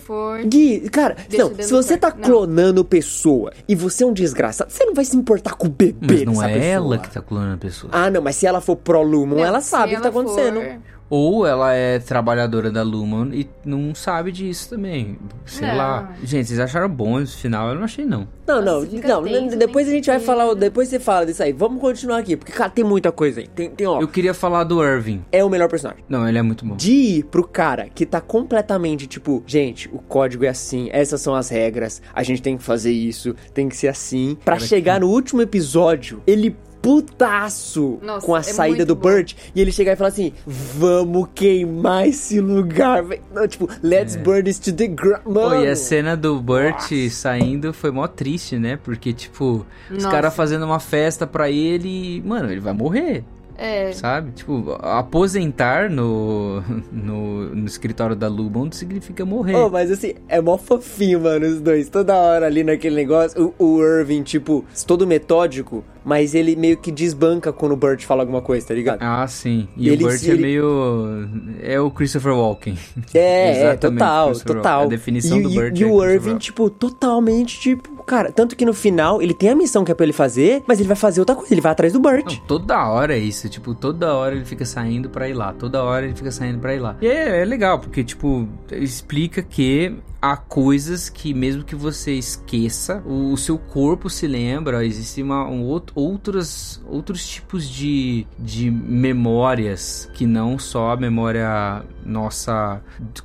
Gui, cara, deixa não, se você tá. Não. clonando pessoa e você é um desgraçado, você não vai se importar com o bebê Mas não dessa é pessoa. ela que tá clonando a pessoa. Ah, não, mas se ela for pró-Lumon, Não, ela se sabe o que tá acontecendo. Ou ela é trabalhadora da Lumon e não sabe disso também. Sei Não. lá. Gente, vocês acharam bom esse final? Eu não achei, não. Não, Nossa, não, fica não, tenso, depois a gente vai falar, depois você fala disso aí. Vamos continuar aqui, porque, cara, tem muita coisa aí. Tem, tem ó, Eu queria falar do Irving. é o melhor personagem. Não, ele é muito bom. De ir pro cara que tá completamente tipo, gente, o código é assim, essas são as regras, a gente tem que fazer isso, tem que ser assim. Pra chegar no último episódio, ele putaço Nossa, com a é saída do bom. Burt e ele chegar e falar assim: Vamos queimar esse lugar. véi." Não, tipo, let's burn this to the ground. Mano. E a cena do Burt saindo foi mó triste, né? Porque, tipo, os caras fazendo uma festa pra ele. Mano, ele vai morrer. É. Sabe? Tipo, aposentar no, no, no escritório da Lubond significa morrer. Oh, mas assim, é mó fofinho, mano, os dois. Toda hora ali naquele negócio. O, o Irving, tipo, todo metódico, mas ele meio que desbanca quando o Burt fala alguma coisa, tá ligado? Ah, sim. E Ele- o Burt é ele- meio. É o Christopher Walken. É, é, [LAUGHS] total, total. Walken. A definição e, do e- Burt E é o Irving, tipo, totalmente, tipo, cara, tanto que no final ele tem a missão que é pra ele fazer, mas ele vai fazer outra coisa, ele vai atrás do Burt. Não, toda hora é isso, tipo, toda hora ele fica saindo pra ir lá, toda hora ele fica saindo pra ir lá. E é, é legal, porque, tipo, explica que há coisas que, mesmo que você esqueça, o, o seu corpo se lembra, existem uma, um, outro, outros, outros tipos de, de memórias que não só a memória nossa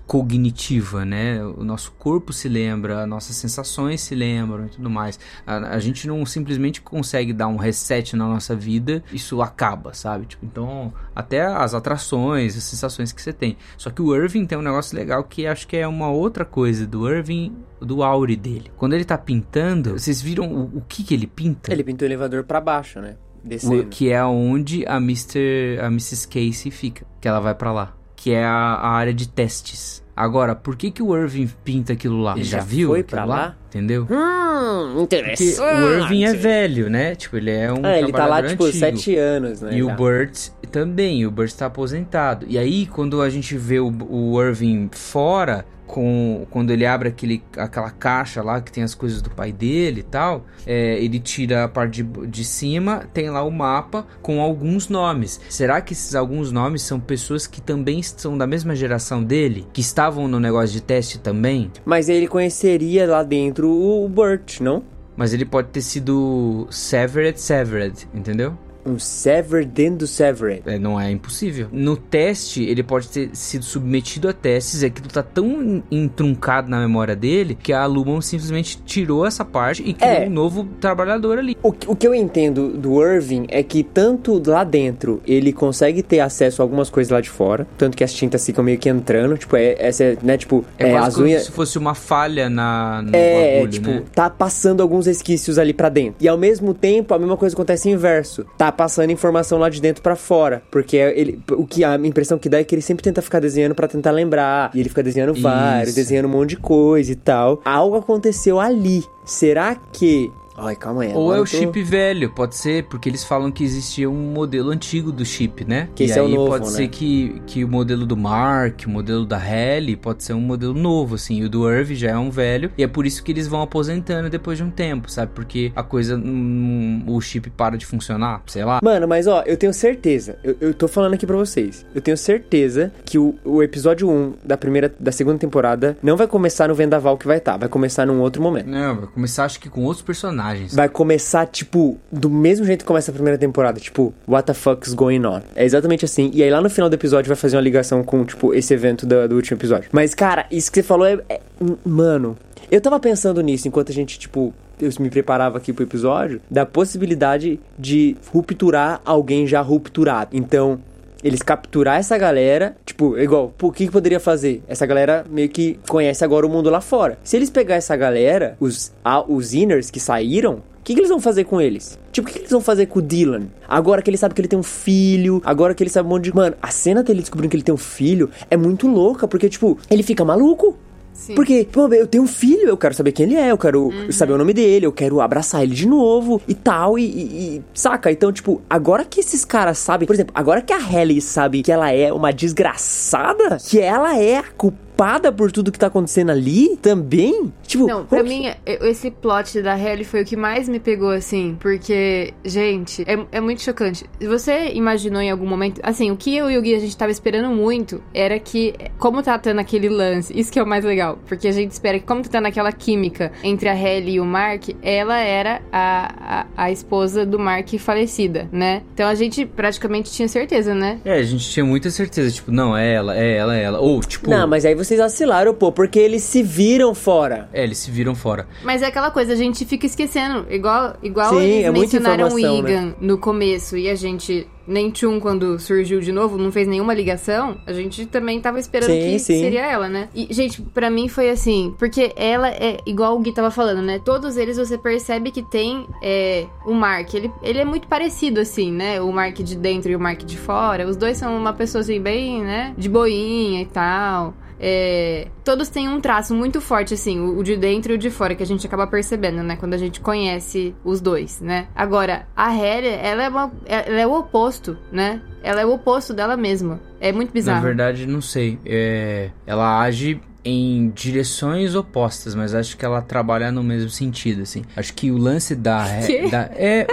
cognitiva, né? O nosso corpo se lembra, nossas sensações se lembram e tudo mais. A, a gente não simplesmente consegue dar um reset na nossa vida, isso acaba, sabe? Tipo, então, até as atrações, as sensações que você tem. Só que o Irving tem um negócio legal que acho que é uma outra coisa do Irving, do aure dele. Quando ele tá pintando, vocês viram o, o que que ele pinta? Ele pintou o elevador pra baixo, né? O- Descendo. que é onde a Mr. a Mrs. Casey fica, que ela vai pra lá, que é a, a área de testes. Agora, por que que o Irving pinta aquilo lá? Ele já já viu foi aquilo pra lá? Entendeu? Hum, Porque interessante. o Irving é velho, né? Tipo, ele é um Ah, ele tá lá, tipo, antigo. sete anos, né? E o já. Burt também, o Burt tá aposentado. E aí, quando a gente vê o, o Irving fora, com, quando ele abre aquele, aquela caixa lá que tem as coisas do pai dele e tal, é, ele tira a parte de, de cima, tem lá o mapa com alguns nomes. Será que esses alguns nomes são pessoas que também são da mesma geração dele? Que estavam no negócio de teste também? Mas ele conheceria lá dentro o Burt, não? Mas ele pode ter sido Severed Severed, entendeu? Um Sever dentro do Severed. É, não é impossível. No teste, ele pode ter sido submetido a testes, e aquilo tá tão entruncado na memória dele que a Lumon simplesmente tirou essa parte e criou É. um novo trabalhador ali. O, que- o que eu entendo do Irving é que tanto lá dentro ele consegue ter acesso a algumas coisas lá de fora, tanto que as tintas ficam meio que entrando, tipo, é, essa, é, né, tipo, É, é, as como unhas... se fosse uma falha na, no É, bagulho, tipo, né? tá passando alguns resquícios ali pra dentro. E ao mesmo tempo, a mesma coisa acontece inverso. Tá passando informação lá de dentro pra fora. Porque ele, o que a impressão que dá é que ele sempre tenta ficar desenhando pra tentar lembrar. E ele fica desenhando vários, Isso. desenhando um monte de coisa e tal. Algo aconteceu ali. Será que Ai, calma aí. Ou é o tô- chip velho, pode ser, porque eles falam que existia um modelo antigo do chip, né? Que e esse é o aí novo, pode né? ser que, que o modelo do Mark, o modelo da Halle, pode ser um modelo novo, assim. E o do Irv já é um velho. E é por isso que eles vão aposentando depois de um tempo, sabe? Porque a coisa, hum, o chip para de funcionar, sei lá. Mano, mas ó, eu tenho certeza, eu, eu tô falando aqui pra vocês, eu tenho certeza que o, o episódio 1 da primeira, da segunda temporada não vai começar no Vendaval que vai estar, vai começar num outro momento. Não, vai começar acho que com outros personagens. Vai começar, tipo, do mesmo jeito que começa a primeira temporada, tipo, what the fuck's going on? É exatamente assim. E aí lá no final do episódio vai fazer uma ligação com, tipo, esse evento da- do, último episódio. Mas, cara, isso que você falou é, é- Mano, eu tava pensando nisso enquanto a gente, tipo. Eu me preparava aqui pro episódio, da possibilidade de rupturar alguém já rupturado. Então, eles capturar essa galera, tipo, igual, o que, que poderia fazer? Essa galera meio que conhece agora o mundo lá fora. Se eles pegar essa galera, os, a, os inners que saíram, o que, que eles vão fazer com eles? Tipo, o que, que eles vão fazer com o Dylan? Agora que ele sabe que ele tem um filho, agora que ele sabe um monte de. Mano, a cena dele descobrindo que ele tem um filho é muito louca, porque, tipo, ele fica maluco. Sim. Porque, pô, eu tenho um filho, eu quero saber quem ele é, eu quero saber o nome dele, eu quero abraçar ele de novo e tal, e, e- e- saca? Então, tipo, agora que esses caras sabem, por exemplo, agora que a Halle sabe que ela é uma desgraçada, que ela é a culpada por tudo que tá acontecendo ali também, tipo, Não, pra que- mim, esse plot da Halle foi o que mais me pegou, assim. Porque, gente, é, é muito chocante. Você imaginou em algum momento... Assim, o que eu e o Gui, a gente tava esperando muito era que... Como tá tendo aquele lance... Isso que é o mais legal. Porque a gente espera que, como tá tendo aquela química entre a Halle e o Mark, ela era a, a, a esposa do Mark falecida, né? Então a gente praticamente tinha certeza, né? É, a gente tinha muita certeza, tipo, não, é ela, é ela, é ela. Ou, tipo, Não, mas aí vocês vacilaram, pô, porque eles se viram fora. é, eles se viram fora. Mas é aquela coisa, a gente fica esquecendo. Igual, igual Sim, eles é mencionaram o informação, né? No começo e a gente. Nem Tchum, quando surgiu de novo, não fez nenhuma ligação. A gente também tava esperando Sim, que sim. seria ela, né? E, gente, pra mim foi assim. Porque ela é igual o Gui tava falando, né? Todos eles você percebe que tem é, o Mark. Ele, ele é muito parecido, assim, né? O Mark de dentro e o Mark de fora. Os dois são uma pessoa, assim, bem, né? De boinha e tal. É, todos têm um traço muito forte, assim, o, o de dentro e o de fora, que a gente acaba percebendo, né? Quando a gente conhece os dois, né? Agora, a Halle, ela é, uma, ela é o oposto, né? Ela é o oposto dela mesma. É muito bizarro. Na verdade, não sei. É, ela age em direções opostas, mas acho que ela trabalha no mesmo sentido, assim. Acho que o lance da... [LAUGHS] Da é,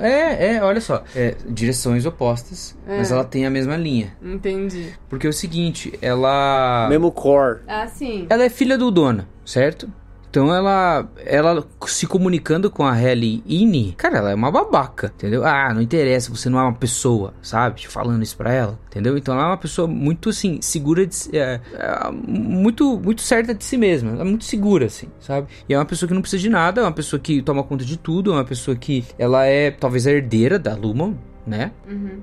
é, é, olha só. É, direções opostas, mas É. ela tem a mesma linha. Entendi. Porque é o seguinte, ela... Mesmo core. Ah, sim. Ela é filha do dono, certo? Então ela, ela se comunicando com a Halle Ine, cara, ela é uma babaca, entendeu? Ah, não interessa, você não é uma pessoa, sabe? Falando isso pra ela, entendeu? Então ela é uma pessoa muito assim, segura de é, é, muito, muito certa de si mesma, ela é muito segura, assim, sabe? E é uma pessoa que não precisa de nada, é uma pessoa que toma conta de tudo, é uma pessoa que ela é talvez a herdeira da Lumon, né?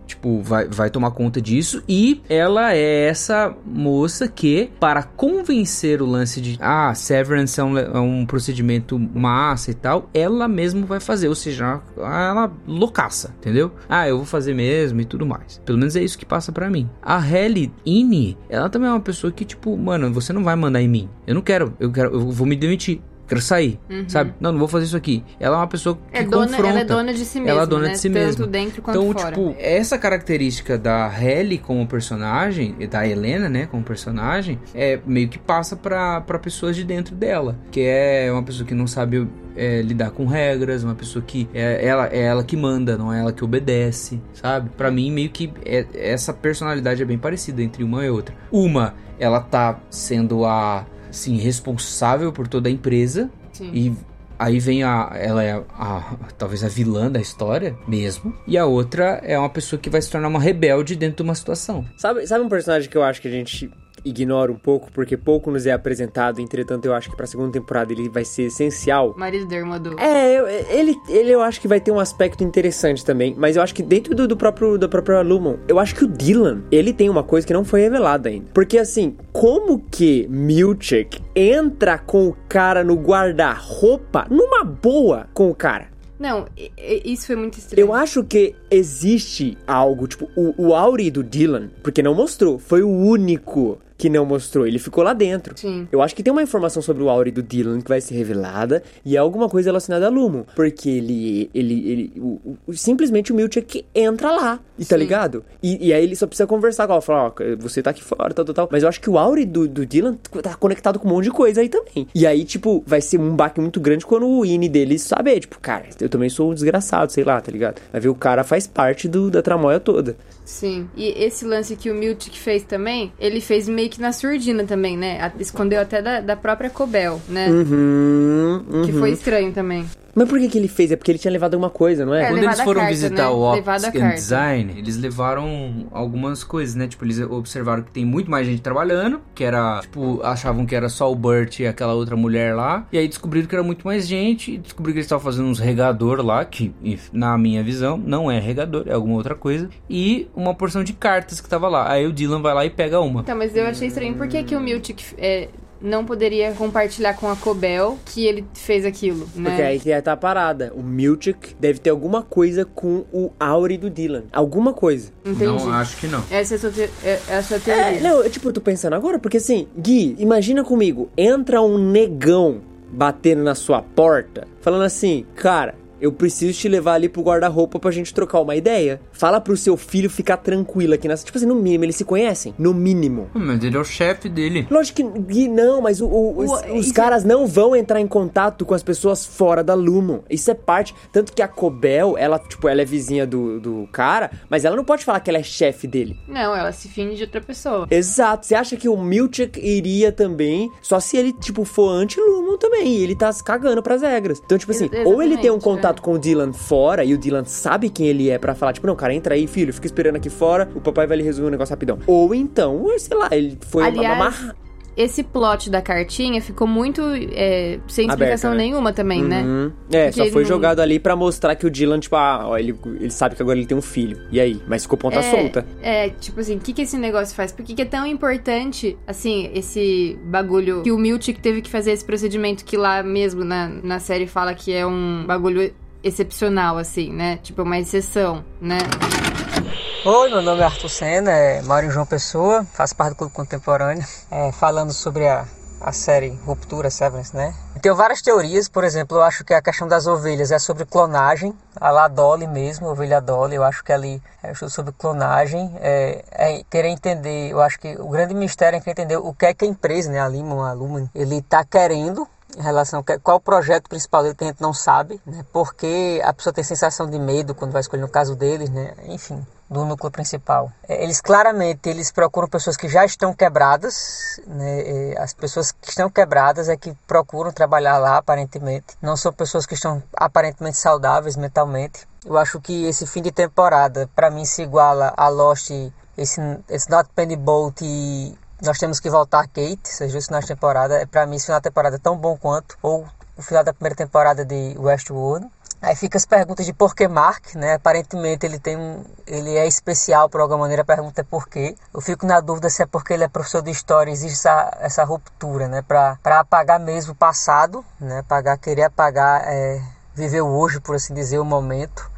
Tipo, vai, vai tomar conta disso. E ela é essa moça que, para convencer o lance de ah, Severance é um, é um procedimento massa e tal, ela mesmo vai fazer. Ou seja, ela loucaça, entendeu? Ah, eu vou fazer mesmo e tudo mais. Pelo menos é isso que passa pra mim. A Halle Ine, ela também é uma pessoa que, tipo, mano, você não vai mandar em mim. Eu não quero, eu quero, eu vou me demitir. Quero sair, sabe? Não, não vou fazer isso aqui. Ela é uma pessoa que É dona, confronta. ela é dona de si mesma. Ela é dona né? de si Tanto mesma. dentro quanto Então, fora. tipo, essa característica da Halle como personagem, e da Helena, né, como personagem, é meio que passa pra, pra pessoas de dentro dela. Que é uma pessoa que não sabe é, lidar com regras, uma pessoa que é ela, é ela que manda, não é ela que obedece, sabe? Pra mim, meio que é- essa personalidade é bem parecida entre uma e outra. Uma, ela tá sendo a, assim, responsável por toda a empresa, Sim. e aí vem a. Ela é a, a- talvez a vilã da história mesmo. E a outra é uma pessoa que vai se tornar uma rebelde dentro de uma situação. Sabe, sabe um personagem que eu acho que a gente ignora um pouco, porque pouco nos é apresentado, entretanto eu acho que pra segunda temporada ele vai ser essencial. Marido da irmã do. É, eu- ele, ele eu acho que vai ter um aspecto interessante também, mas eu acho que dentro do, do próprio da própria Lumon, eu acho que o Dylan, ele tem uma coisa que não foi revelada ainda. Porque assim, como que Milchek entra com o cara no guarda-roupa numa boa com o cara? Não, isso foi muito estranho. Eu acho que existe algo, tipo, o, o Auri do Dylan, porque não mostrou, foi o único que não mostrou, ele ficou lá dentro. Sim. Eu acho que tem uma informação sobre o Auri do Dylan que vai ser revelada e é alguma coisa relacionada a Lumo, porque ele ele ele o- o- simplesmente o Milchek entra lá, e tá Sim. ligado? E, e aí ele só precisa conversar com ela, falar, ó, você tá aqui fora, tal, tal, tal. Mas eu acho que o Auri do, do Dylan tá conectado com um monte de coisa aí também. E aí, tipo, vai ser um baque muito grande quando o Ine dele saber, tipo, cara, eu também sou um desgraçado, sei lá, tá ligado? Vai ver o cara faz parte do, da tramóia toda. Sim. E esse lance que o Miltic fez também, ele fez meio que na surdina também, né? Escondeu até da, da própria Cobel, né? Uhum, uhum. Que foi estranho também. Mas por que que ele fez? É porque ele tinha levado alguma coisa, não é? É, Quando eles foram carta, visitar né? o Optics and. Design, eles levaram algumas coisas, né? Tipo, eles observaram que tem muito mais gente trabalhando, que era, tipo, achavam que era só o Burt e aquela outra mulher lá. E aí descobriram que era muito mais gente, e descobriram que eles estavam fazendo uns regador lá, que, na minha visão, não é regador, é alguma outra coisa. E uma porção de cartas que tava lá. Aí o Dylan vai lá e pega uma. Então, mas eu achei estranho. Por que, que o Miltic é, não poderia compartilhar com a Cobel que ele fez aquilo, né? Porque aí que tá a parada. O Milchik deve ter alguma coisa com o Auri do Dylan. Alguma coisa. Entendi. Não, acho que não. Essa é a sua, te- é- é a sua teoria. É, não, eu, tipo, eu tô pensando agora, porque assim, Gui, imagina comigo, entra um negão batendo na sua porta, falando assim, cara, eu preciso te levar ali pro guarda-roupa pra gente trocar uma ideia. Fala pro seu filho ficar tranquilo aqui nessa. Tipo assim, no mínimo, eles se conhecem. No mínimo. Mas ele é o chefe dele. Lógico que não, mas o- o- os, O- os isso- caras não vão entrar em contato com as pessoas fora da Lumon. Isso é parte. Tanto que a Cobel, ela, tipo, ela é vizinha do, do cara, mas ela não pode falar que ela é chefe dele. Não, ela se finge de outra pessoa. Exato. Você acha que o Milchek iria também, só se ele, tipo, for anti-Lumon também. E ele tá se cagando pras regras. Então, tipo assim, Ex- ou ele tem um exatamente, contato com o Dylan fora e o Dylan sabe quem ele é pra falar, tipo, não, cara, entra aí, filho, fica esperando aqui fora, o papai vai lhe resolver um negócio rapidão. Ou então, sei lá, ele foi uma Aliás, marra. Esse plot da cartinha ficou muito é, sem explicação né? nenhuma também, né? Uhum. É, Porque só foi não- jogado ali pra mostrar que o Dylan, tipo, ah, ó, ele, ele sabe que agora ele tem um filho. E aí? Mas ficou ponta é, solta. É, tipo assim, o que, que esse negócio faz? Por que, que é tão importante, assim, esse bagulho que o Miltic teve que fazer esse procedimento que lá mesmo na, na série fala que é um bagulho excepcional, assim, né? Tipo, uma exceção, né? Oi, meu nome é Arthur Senna, é, em João Pessoa, faço parte do Clube Contemporâneo, é, falando sobre a, a série Ruptura, Severance, né? Tenho várias teorias, por exemplo, eu acho que a questão das ovelhas é sobre clonagem, a lá Dolly mesmo, a ovelha Dolly, eu acho que ali é sobre clonagem, é, é querer entender, eu acho que o grande mistério é entender o que é que a empresa, né, a Limon, a Lumen, ele tá querendo em relação a qual o projeto principal dele que a gente não sabe, né? Porque a pessoa tem sensação de medo quando vai escolher no caso deles, né? Enfim, do núcleo principal. É, Eles claramente eles procuram pessoas que já estão quebradas, né? É, As pessoas que estão quebradas é que procuram trabalhar lá aparentemente. Não são pessoas que estão aparentemente saudáveis mentalmente. Eu acho que esse fim de temporada para mim se iguala a Lost, esse, esse Not Penny Bolt e nós temos que voltar Kate, seja isso na temporada. É para mim esse final da temporada é tão bom quanto ou o final da primeira temporada de Westworld. Aí fica as perguntas de por que Mark, né? Aparentemente ele tem um, ele é especial por alguma maneira. A pergunta é por quê. Eu fico na dúvida se é porque ele é professor de história, existe essa, essa ruptura, né? Para apagar mesmo o passado, né? Apagar, querer apagar, é, viver o hoje, por assim dizer, o momento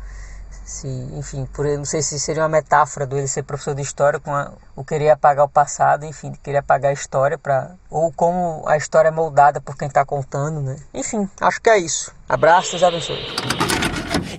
se, enfim, por não sei se seria uma metáfora do ele ser professor de história com a, o querer apagar o passado, enfim, querer apagar a história para ou como a história é moldada por quem está contando, né? Enfim, acho que é isso. Abraço, Deus abençoe.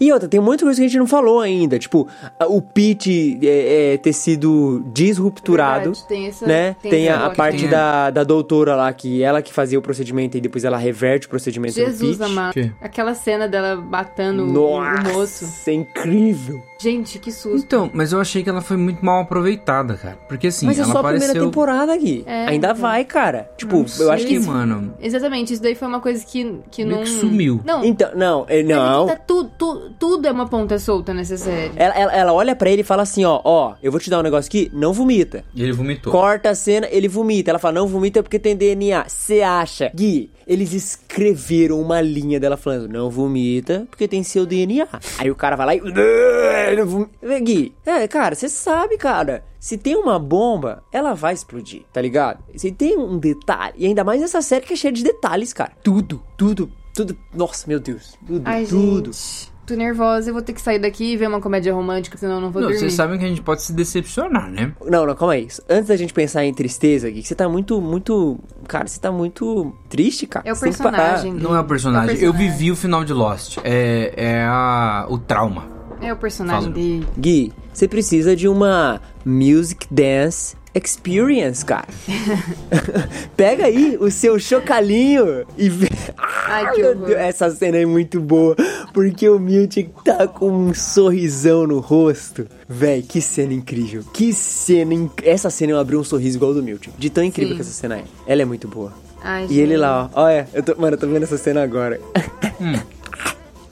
E outra, tem muita coisa que a gente não falou ainda. Tipo, a- o Pete é, é, ter sido disrupturado. Verdade, tem essa- né? tem Tem, a, a parte também. da, da doutora lá, que ela que fazia o procedimento e depois ela reverte o procedimento do Jesus Pete. amado. Que? Aquela cena dela matando o- Nossa, o moço. é incrível. Gente, que susto. Então, mas eu achei que ela foi muito mal aproveitada, cara. Porque assim, Mas é ela só a apareceu... primeira temporada aqui. É, Ainda então. vai, cara. Tipo, Não eu acho que. mano. Exatamente, isso daí foi uma coisa que, que Meio não... que sumiu. Não, Então, não, é, é não. tá tu, tu- tudo é uma ponta solta nessa série. Ela, ela, ela olha pra ele e fala assim: ó, ó, eu vou te dar um negócio aqui, não vomita. E ele vomitou. Corta a cena, ele vomita. Ela fala, não vomita porque tem DNA. Você acha? Gui, eles escreveram uma linha dela falando, não vomita porque tem seu DNA. Aí o cara vai lá e... Gui, é, cara, você sabe, cara. Se tem uma bomba, ela vai explodir, tá ligado? Se tem um detalhe, e ainda mais nessa série que é cheia de detalhes, cara. Tudo, tudo, tudo. Nossa, meu Deus. Tudo, Ai, tudo. gente. Tô nervosa, eu vou ter que sair daqui e ver uma comédia romântica, senão eu não vou Não, dormir. vocês sabem que a gente pode se decepcionar, né? Não, não, calma aí. Antes da gente pensar em tristeza aqui, que você tá muito, muito. Cara, você tá muito triste, cara. É o Você personagem. Não é o personagem. É o Eu personagem. vivi o final de Lost. É, é a, o trauma. É o personagem Fala. dele. Gui, você precisa de uma music dance experience, cara. [LAUGHS] Pega aí o seu chocalinho e vê. Ai, que Meu horror. Deus, essa cena é muito boa, porque o Miltic tá com um sorrisão no rosto. Véi, que cena incrível. Que cena inc... Essa cena eu abri um sorriso igual ao do Miltic. De tão incrível Sim. que essa cena é. Ela é muito boa. Ai, E ele gente. lá, ó. Olha, eu tô, mano, eu tô vendo essa cena agora. [LAUGHS]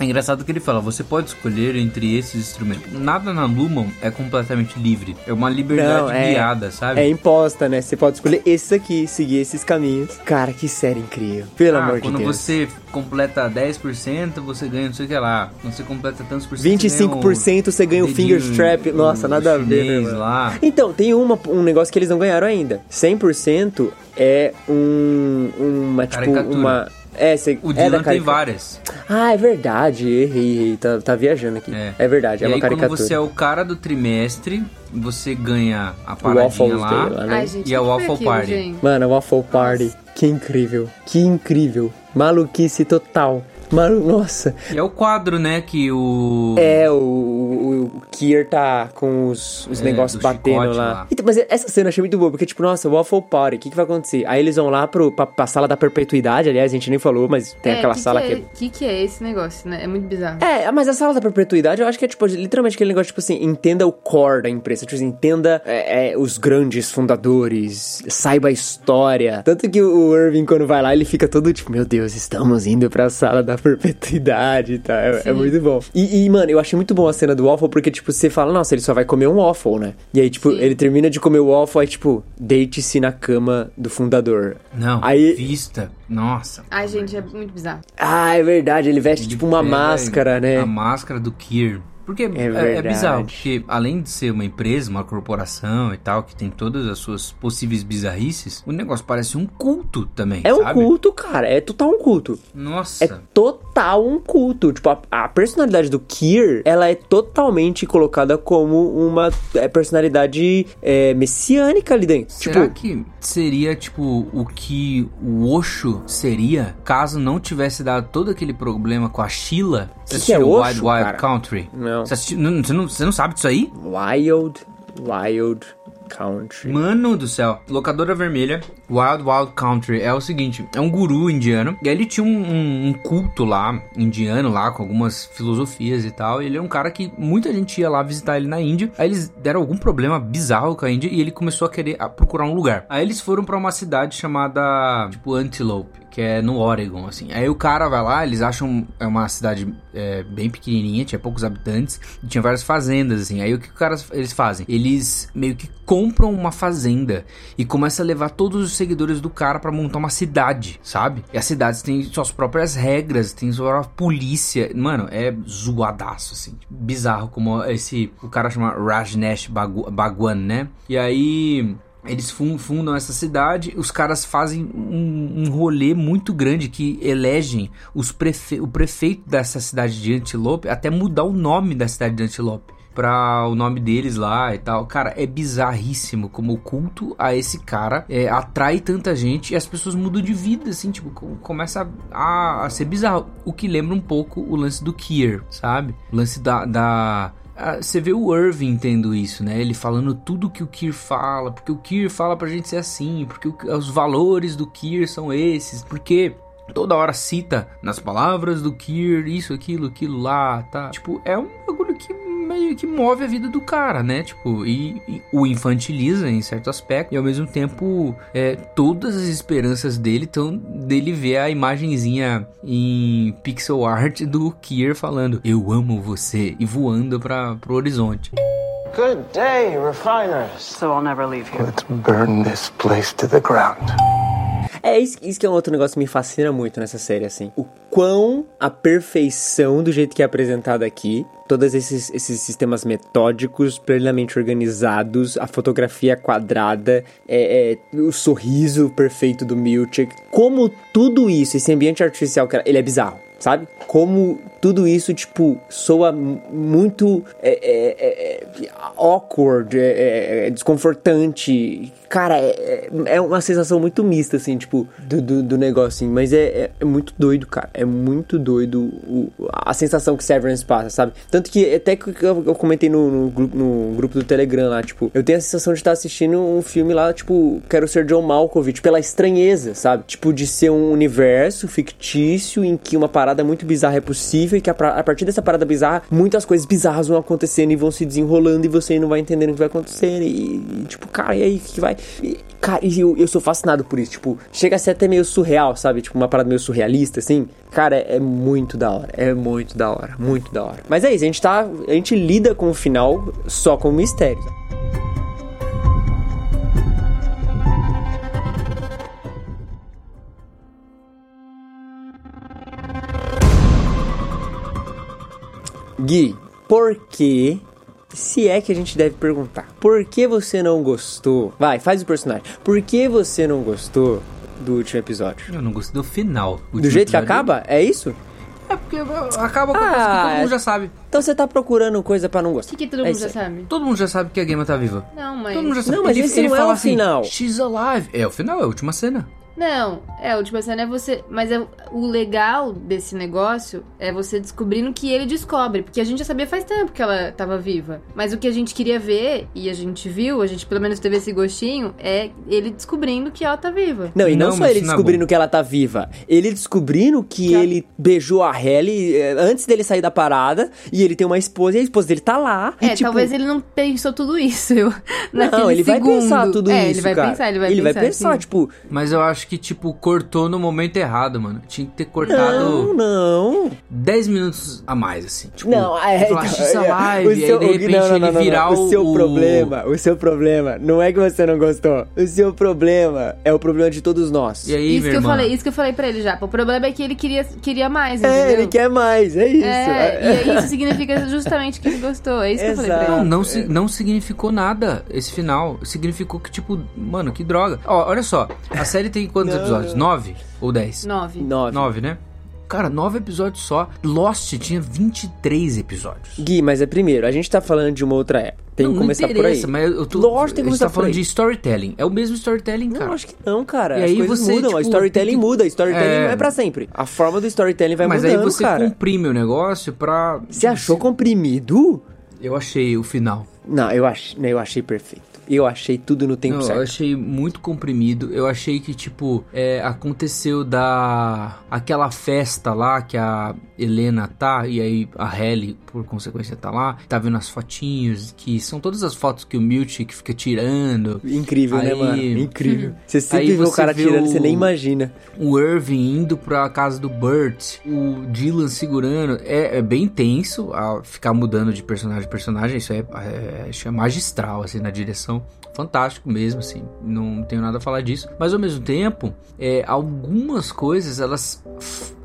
É engraçado que ele fala, você pode escolher entre esses instrumentos. Nada na Lumon é completamente livre. É uma liberdade Não, é- guiada, sabe? É imposta, né? Você pode escolher esse aqui, seguir esses caminhos. Cara, que série incrível. Pelo Ah, amor de quando Deus. você completa 10%, você ganha não sei o que lá. Quando você completa tantos por cento, 25% você ganha o dedinho finger strap. Nossa, o nada a ver, né, lá. Então, tem uma, um negócio que eles não ganharam ainda. 100% é um. Uma, tipo, Caricatura. uma. É, cê, O é Dylan da tem várias. Ah, é verdade. Errei, errei. Tá, tá viajando aqui. É, verdade, E é uma aí, caricatura. quando você é o cara do trimestre, você ganha a paradinha lá, Day lá, né? Ai, gente, e a foi Waffle aquilo, Party. gente? Mano, a Waffle Party. Que incrível. Que incrível. Maluquice total. Malu... Nossa. E é o quadro, né, que o... É, o, o, o Kier tá com os, os É, negócios do batendo lá. lá. Então, mas essa cena eu achei muito boa, porque, tipo, nossa, Waffle Party, o que, que vai acontecer? Aí eles vão lá pro, pra, pra sala da perpetuidade, aliás, a gente nem falou, mas tem É, aquela que sala que que. é, que que é esse negócio, né? É muito bizarro. É, mas a sala da perpetuidade eu acho que é, tipo, literalmente aquele negócio, tipo assim, entenda o core da empresa. Tipo assim, entenda é, é, os grandes fundadores, saiba a história. Tanto que o Irving, quando vai lá, ele fica todo tipo, meu Deus, estamos indo pra sala da [LAUGHS] perpetuidade e tal. É, é muito bom. E, e, mano, eu achei muito bom a cena do waffle, porque, tipo, você fala, nossa, ele só vai comer um waffle, né? E aí, tipo, Sim. ele termina de comer o waffle, aí, tipo, deite-se na cama do fundador. Não, Aí- vista. Nossa. Ai, gente, é muito bizarro. Ah, é verdade, ele veste, Ele tipo, uma máscara, né? A máscara do Kier. Porque é, é verdade. bizarro, porque além de ser uma empresa, uma corporação e tal, que tem todas as suas possíveis bizarrices, o negócio parece um culto também, É um sabe? culto, cara. É total um culto. Nossa. É total um culto. Tipo, a, a personalidade do Kier, ela é totalmente colocada como uma é, personalidade é, messiânica ali dentro. Será tipo, que seria, tipo, o que o Osho seria caso não tivesse dado todo aquele problema com a Sheila? Você Que que é Osho, Wild Wild cara? Country? Não. Você, assistiu- não, você, não, você não sabe disso aí? Wild, Wild Country. Mano do céu. Locadora Vermelha, Wild Wild Country, é o seguinte, é um guru indiano, e ele tinha um, um- um culto lá, indiano lá, com algumas filosofias e tal, e ele é um cara que muita gente ia lá visitar ele na Índia, aí eles deram algum problema bizarro com a Índia, e ele começou a querer a procurar um lugar. Aí eles foram pra uma cidade chamada, tipo, Antelope, que é no Oregon, assim. Aí o cara vai lá, eles acham é uma cidade é, bem pequenininha, tinha poucos habitantes, e tinha várias fazendas, assim. Aí o que os caras eles fazem? Eles meio que compram uma fazenda e começam a levar todos os seguidores do cara pra montar uma cidade, sabe? E as cidades têm suas próprias regras, tem sua própria polícia. Mano, é zoadaço, assim. Bizarro como esse... O cara chama Rajneesh Bagu- Bhagwan, né? E aí... Eles fun- fundam essa cidade, os caras fazem um, um rolê muito grande que elegem os prefe o prefeito dessa cidade de Antelope até mudar o nome da cidade de Antelope pra o nome deles lá e tal. Cara, é bizarríssimo como o culto a esse cara é, atrai tanta gente e as pessoas mudam de vida, assim, tipo, co- começa a, a ser bizarro. O que lembra um pouco o lance do Kier, sabe? O lance da- da Você vê o Irving tendo isso, né? Ele falando tudo que o Kier fala, porque o Kier fala pra gente ser assim, porque os valores do Kier são esses, porque toda hora cita nas palavras do Kier isso, aquilo, aquilo lá, tá? Tipo, é um bagulho que meio que move a vida do cara, né? Tipo, e, e o infantiliza em certo aspecto, e ao mesmo tempo, é, todas as esperanças dele estão dele ver a imagenzinha em pixel art [LAUGHS] do Kier falando: Eu amo você, e voando para pro horizonte. Good day, refiners. So I'll never leave here. Let's burn this place to the ground. É isso, isso que é um outro negócio que me fascina muito nessa série, assim. O quão a perfeição do jeito que é apresentado aqui, todos esses, esses sistemas metódicos, plenamente organizados, a fotografia quadrada, é, é, o sorriso perfeito do Milchek, como tudo isso, esse ambiente artificial, ele é bizarro. sabe? Como tudo isso, tipo, soa mu- muito é, é, é, é, awkward, é, é, é desconfortante. Cara, é, é- uma sensação muito mista, assim, tipo, do, do, do negócio, assim. Mas é, muito doido, cara. É muito doido o- a sensação que Severance passa, sabe? Tanto que até que eu, eu comentei no, no, no grupo do Telegram lá, tipo, eu tenho a sensação de estar assistindo um filme lá, tipo, Quero Ser John Malkovich, pela estranheza, sabe? Tipo, de ser um universo fictício em que uma parada muito bizarra é possível e que a, a partir dessa parada bizarra, muitas coisas bizarras vão acontecendo e vão se desenrolando e você não vai entendendo o que vai acontecer. E, e, tipo, cara, e aí o que vai. E, cara, eu, eu sou fascinado por isso. Tipo, chega a ser até meio surreal, sabe? Tipo, uma parada meio surrealista, assim. Cara, é, é muito da hora. É muito da hora. Muito da hora. Mas é isso, a gente tá. A gente lida com o final só com mistério. Gui, por que. Se é que a gente deve perguntar, por que você não gostou? Vai, faz o personagem. Por que você não gostou do último episódio? Eu não gostei do final. O Do jeito que episódio- acaba? É isso? É porque acaba com a coisa que todo mundo já sabe. Então você tá procurando coisa pra não O gostar. que, que todo É mundo isso já aí. sabe? Todo mundo já sabe que a Gema tá viva. Não, mas. Todo mundo já sabe. Não, mas ele, esse ele não é fala o assim, final. She's alive. É, o final é a última cena. Não, é, a última cena é você. Mas é, o legal desse negócio é você descobrindo que ele descobre. Porque a gente já sabia faz tempo que ela tava viva. Mas o que a gente queria ver, e a gente viu, a gente pelo menos teve esse gostinho, é ele descobrindo que ela tá viva. Não, e não, Não, só ele é descobrindo que ela tá viva. Ele descobrindo que, Que a- ele beijou a Halle eh, antes dele sair da parada. E ele tem uma esposa e a esposa dele tá lá. e, É, tipo, talvez ele não pensou tudo isso. Eu, Não, ele vai segundo. pensar tudo é, isso, ele vai cara. pensar, ele vai ele pensar. vai pensar, sim. tipo, Mas eu acho que, tipo, cortou no momento errado, mano. Tinha que ter cortado não, não. 10 minutos a mais, assim. Tipo, Não, é, então, é, alive, o e aí, seu- de repente não, não, ele não, não, virar o seu o... problema, o seu problema não é que você não gostou. O seu problema é o problema de todos nós. E aí, Isso minha que, eu irmã? falei, isso que eu falei pra ele já. O problema é que ele queria, queria mais, é, entendeu? ele quer mais, é isso. É, e aí isso significa justamente que ele gostou. É isso que eu falei pra Exato. ele. Não, não, não significou nada esse final. Significou que, tipo, mano, que droga. Ó, olha só, a série tem quantos Não. episódios? Nove ou dez? Nove. Nove. Nove, né? Cara, nove episódios só. Lost tinha 23 episódios. Gui, mas é primeiro, a gente tá falando de uma outra época. Tem não, que começar não por aí. mas eu tô. Lógico, tem que a gente começar tá falando aí. de storytelling. É o mesmo storytelling, Não, cara. acho que não, cara. E As aí coisas você, mudam, a tipo, storytelling tem que- muda, a storytelling É. não é pra sempre. A forma do storytelling vai Mas mudando, aí você cara. comprime o negócio pra. Você achou comprimido? Eu achei o final. Não, eu, ach... eu achei perfeito. Eu achei tudo no tempo Não, eu certo. achei muito comprimido. Eu achei que, tipo, é, aconteceu da. aquela festa lá que a Helena tá, e aí a Halle, por consequência, tá lá. Tá vendo as fotinhos, que são todas as fotos que o Miltic fica tirando. Incrível, né, Aí- mano? Incrível. [LAUGHS] Você sempre vê o cara vê tirando, o- você nem imagina. O Irving indo pra casa do Burt, o Dylan segurando. É, é bem tenso a ficar mudando de personagem a personagem. Isso é, é, é magistral, assim, na direção. Fantástico mesmo, assim. Não tenho nada a falar disso. Mas ao mesmo tempo, é, algumas coisas elas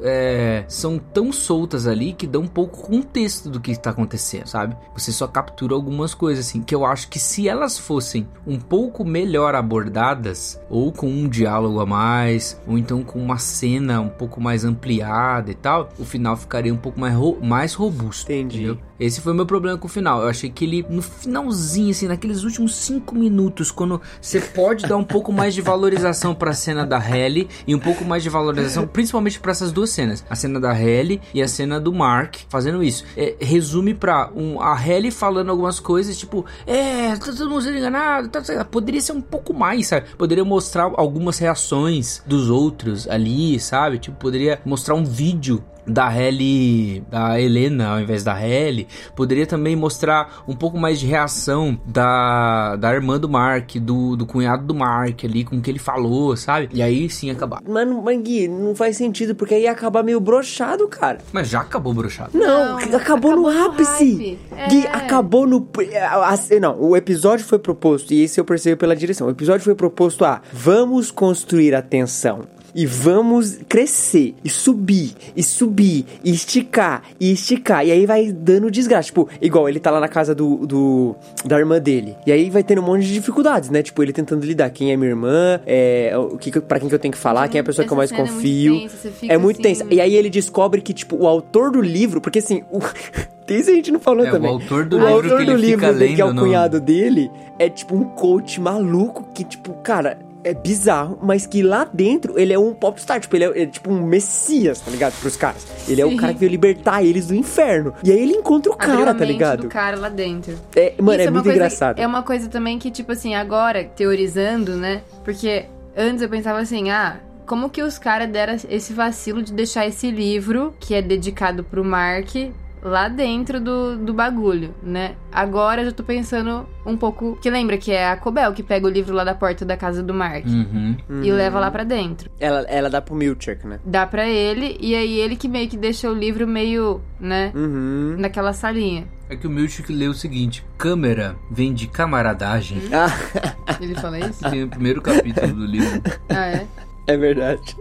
é, são tão soltas ali que dão um pouco contexto do que está acontecendo, sabe? Você só captura algumas coisas, assim, que eu acho que se elas fossem um pouco melhor abordadas, ou com um diálogo a mais, ou então com uma cena um pouco mais ampliada e tal, o final ficaria um pouco mais, ro- mais robusto. Entendi. entendeu? Esse foi o meu problema com o final. Eu achei que ele, no finalzinho, assim, naqueles últimos cinco minutos, quando você pode dar um pouco mais de valorização pra cena da Halle e um pouco mais de valorização, principalmente pra essas duas cenas: a cena da Halle e a cena do Mark fazendo isso. É, resume pra um, a Halle falando algumas coisas, tipo, é, tá todo mundo sendo enganado, tá, tá, poderia ser um pouco mais, sabe? Poderia mostrar algumas reações dos outros ali, sabe? Tipo, poderia mostrar um vídeo da Halle, da Helena ao invés da Halle, poderia também mostrar um pouco mais de reação da, da irmã do Mark, do, do cunhado do Mark ali, com o que ele falou, sabe? E aí sim acabar. Mano, mas Gui, não faz sentido, porque aí ia acabar meio broxado, cara. Mas já acabou broxado. Não, Não, acabou, acabou no ápice. hype. Gui, É. acabou no. a- a- Não, o episódio foi proposto, e isso eu percebi pela direção. O episódio foi proposto a vamos construir a tensão e vamos crescer, e subir, e subir, e esticar, e esticar. E aí vai dando desgaste. Tipo, igual ele tá lá na casa do, do da irmã dele. E aí vai tendo um monte de dificuldades, né? Tipo, ele tentando lidar. Quem é minha irmã? É, o que, pra quem que eu tenho que falar? Quem é a pessoa que eu mais Essa cena é muito confio? tensa, você fica é muito assim- tensa. E aí ele descobre que, tipo, o autor do livro, porque assim, o... [LAUGHS] tem isso a gente não falou É, o também. autor do o livro autor que do ele livro fica dele, que é o cunhado dele, é tipo um coach maluco que, tipo, cara. É bizarro, mas que lá dentro ele é um popstar, tipo, ele é, é tipo um messias, tá ligado? Pros caras. Ele é o Sim. cara que veio libertar eles do inferno. E aí ele encontra o Abriu cara, tá ligado? do cara lá dentro. É, mano, Isso é uma muito coisa- engraçado. É uma coisa também que, tipo assim, agora, teorizando, né? Porque antes eu pensava assim, ah, como que os caras deram esse vacilo de deixar esse livro, que é dedicado pro Mark, lá dentro do, do bagulho, né? Agora eu já tô pensando um pouco. Que lembra que é a Cobel que pega o livro lá da porta da casa do Mark Uhum. e leva lá pra dentro. Ela, ela dá pro Milchek, né? Dá pra ele, e aí ele que meio que deixa o livro meio, né? Uhum. Naquela salinha. É que o Milchik lê o seguinte: câmera vem de camaradagem. Ah, [LAUGHS] Ele fala isso? Tem o primeiro capítulo do livro. ah, é? É verdade.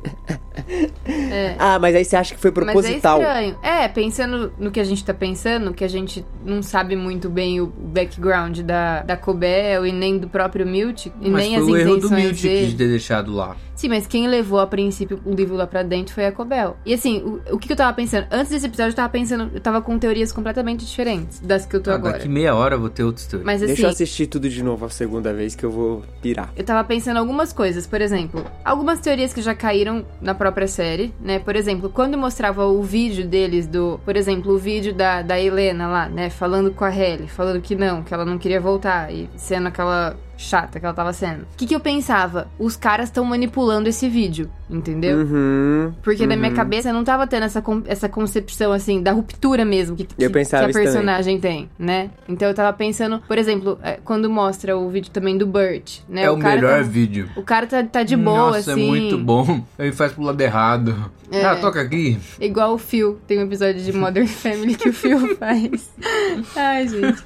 É. Ah, mas aí você acha que foi proposital. Mas é estranho. É, pensando no que a gente tá pensando, que a gente não sabe muito bem o background da, da Cobel e nem do próprio Milt, e Mas nem foi as o erro do intenções dele. de ter deixado lá. Sim, mas quem levou a princípio o livro lá pra dentro foi a Cobel. E assim, o, o que, que eu tava pensando? Antes desse episódio eu tava pensando, eu tava com teorias completamente diferentes das que eu tô Ah, agora. daqui meia hora eu vou ter outras teorias. Mas assim, Deixa eu assistir tudo de novo a segunda vez que eu vou pirar. Eu tava pensando algumas coisas, por exemplo, algumas teorias que já caíram na própria série, né? Por exemplo, quando mostrava o vídeo deles do, por exemplo, o vídeo da, da Helena lá, né, falando com a Halle, falando que não, que ela não queria voltar e sendo aquela chata que ela tava sendo. O que que eu pensava? Os caras estão manipulando esse vídeo, entendeu? Uhum. Porque na minha uhum. cabeça eu não tava tendo essa, essa concepção, assim, da ruptura mesmo que, que, Eu pensava que a isso também. personagem tem, né? Então eu tava pensando, por exemplo, é, quando mostra o vídeo também do Burt, né? É o, cara melhor tá- vídeo. o cara tá, tá de boa, Nossa, assim. é muito bom. Ele faz pro lado errado. É. Ah, toca aqui. Igual o Phil. Tem um episódio de Modern [LAUGHS] Family que o Phil faz. [LAUGHS] Ai, gente.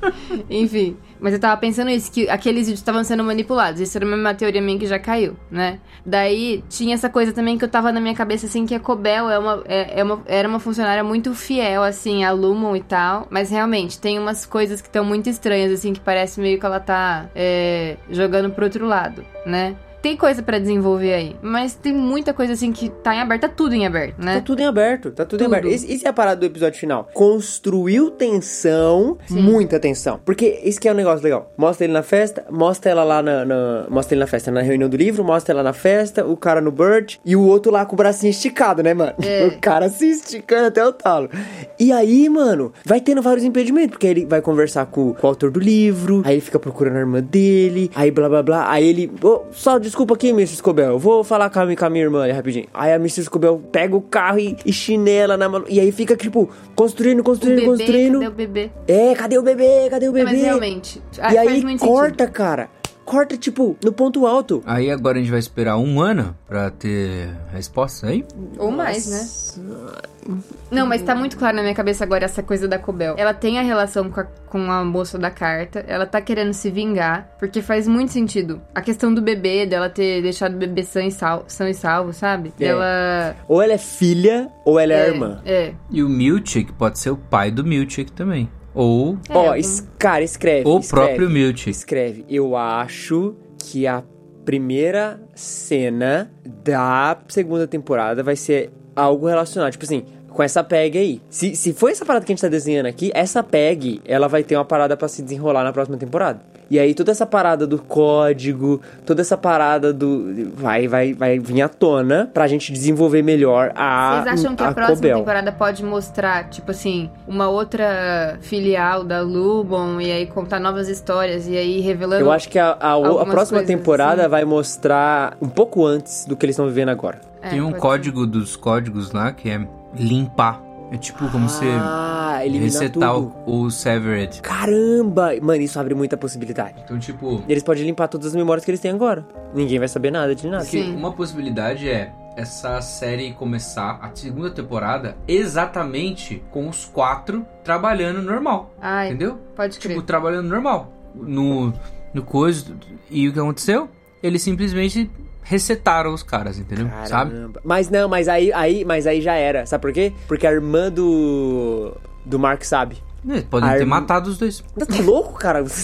Enfim. Mas eu tava pensando isso, que aqueles vídeos estavam sendo manipulados. Isso era uma teoria minha que já caiu, né? Daí tinha essa coisa também que eu tava na minha cabeça, assim, que a Cobel é uma, é, é uma, era uma funcionária muito fiel, assim, a Lumon e tal. Mas realmente, tem umas coisas que estão muito estranhas, assim, que parece meio que ela tá é, jogando pro outro lado, né? Tem coisa pra desenvolver aí, mas tem muita coisa assim que tá em aberto, tá tudo em aberto, né? Tá tudo em aberto, tá tudo, em Tudo. aberto. Esse, esse é a parada do episódio final. Construiu tensão, muita tensão. Porque isso que é um negócio legal. Mostra ele na festa, mostra ela lá na, na- Mostra ele na festa, na reunião do livro, mostra ela na festa, o cara no Burt e o outro lá com o bracinho esticado, né, mano? É. O cara se esticando até o talo. E aí, mano, vai tendo vários impedimentos, porque aí ele vai conversar com, com o autor do livro, aí ele fica procurando a irmã dele, aí blá blá blá, aí ele. "Ô, só desculpa aqui, Mr. Scobel, eu vou falar com a, com a minha irmã aí rapidinho. Aí a Mr. Scobel pega o carro e, e chinela na mão. E aí fica, tipo, construindo, construindo, construindo. cadê o bebê? É, cadê o bebê? Cadê o bebê? Mas realmente, E aí corta, sentido. cara. Corta, tipo, no ponto alto. Aí agora a gente vai esperar um ano pra ter resposta aí? Ou mais, né? Não, mas tá muito claro na minha cabeça agora essa coisa da Cobel. Ela tem a relação com a, com a moça da carta, ela tá querendo se vingar, porque faz muito sentido. A questão do bebê, dela ter deixado o bebê são e, sal, são e salvo, sabe? É. Ela. Ou ela é filha, ou ela é, irmã. É. E o Milchik pode ser o pai do Milchik também. Ou Ó, É, es- cara, escreve. o escreve. próprio Milchik. Escreve. Eu acho que a primeira cena da segunda temporada vai ser algo relacionado. Tipo assim, com essa PEG aí. Se, se for essa parada que a gente tá desenhando aqui, essa PEG, ela vai ter uma parada pra se desenrolar na próxima temporada. E aí toda essa parada do código, toda essa parada do. Vai, vai, vai vir à tona pra gente desenvolver melhor a. Vocês acham que a, a próxima Cobel. temporada pode mostrar, tipo assim, uma outra filial da Lubon e aí contar novas histórias e aí revelando. Eu acho que a, a, a próxima coisas temporada assim. vai mostrar um pouco antes do que eles estão vivendo agora. É, Tem um código dos códiggos lá que é limpar. É tipo como você Ah, resetar tudo. o, o Severed. Caramba! Mano, isso abre muita possibilidade. Então, tipo, Eles podem limpar todas as memórias que eles têm agora. Ninguém vai saber nada de nada. Porque Sim. uma possibilidade é essa série começar a segunda temporada exatamente com os quatro trabalhando normal. Ai, Entendeu? pode crer. Tipo, trabalhando normal. No, no coisa. E o que aconteceu? eles simplesmente resetaram os caras, entendeu? Sabe? Caramba. Mas não, mas aí, aí, mas aí já era. Sabe por quê? Porque a irmã do. do Mark sabe. É, podem A ter matado os dois. Tá louco, cara? [LAUGHS]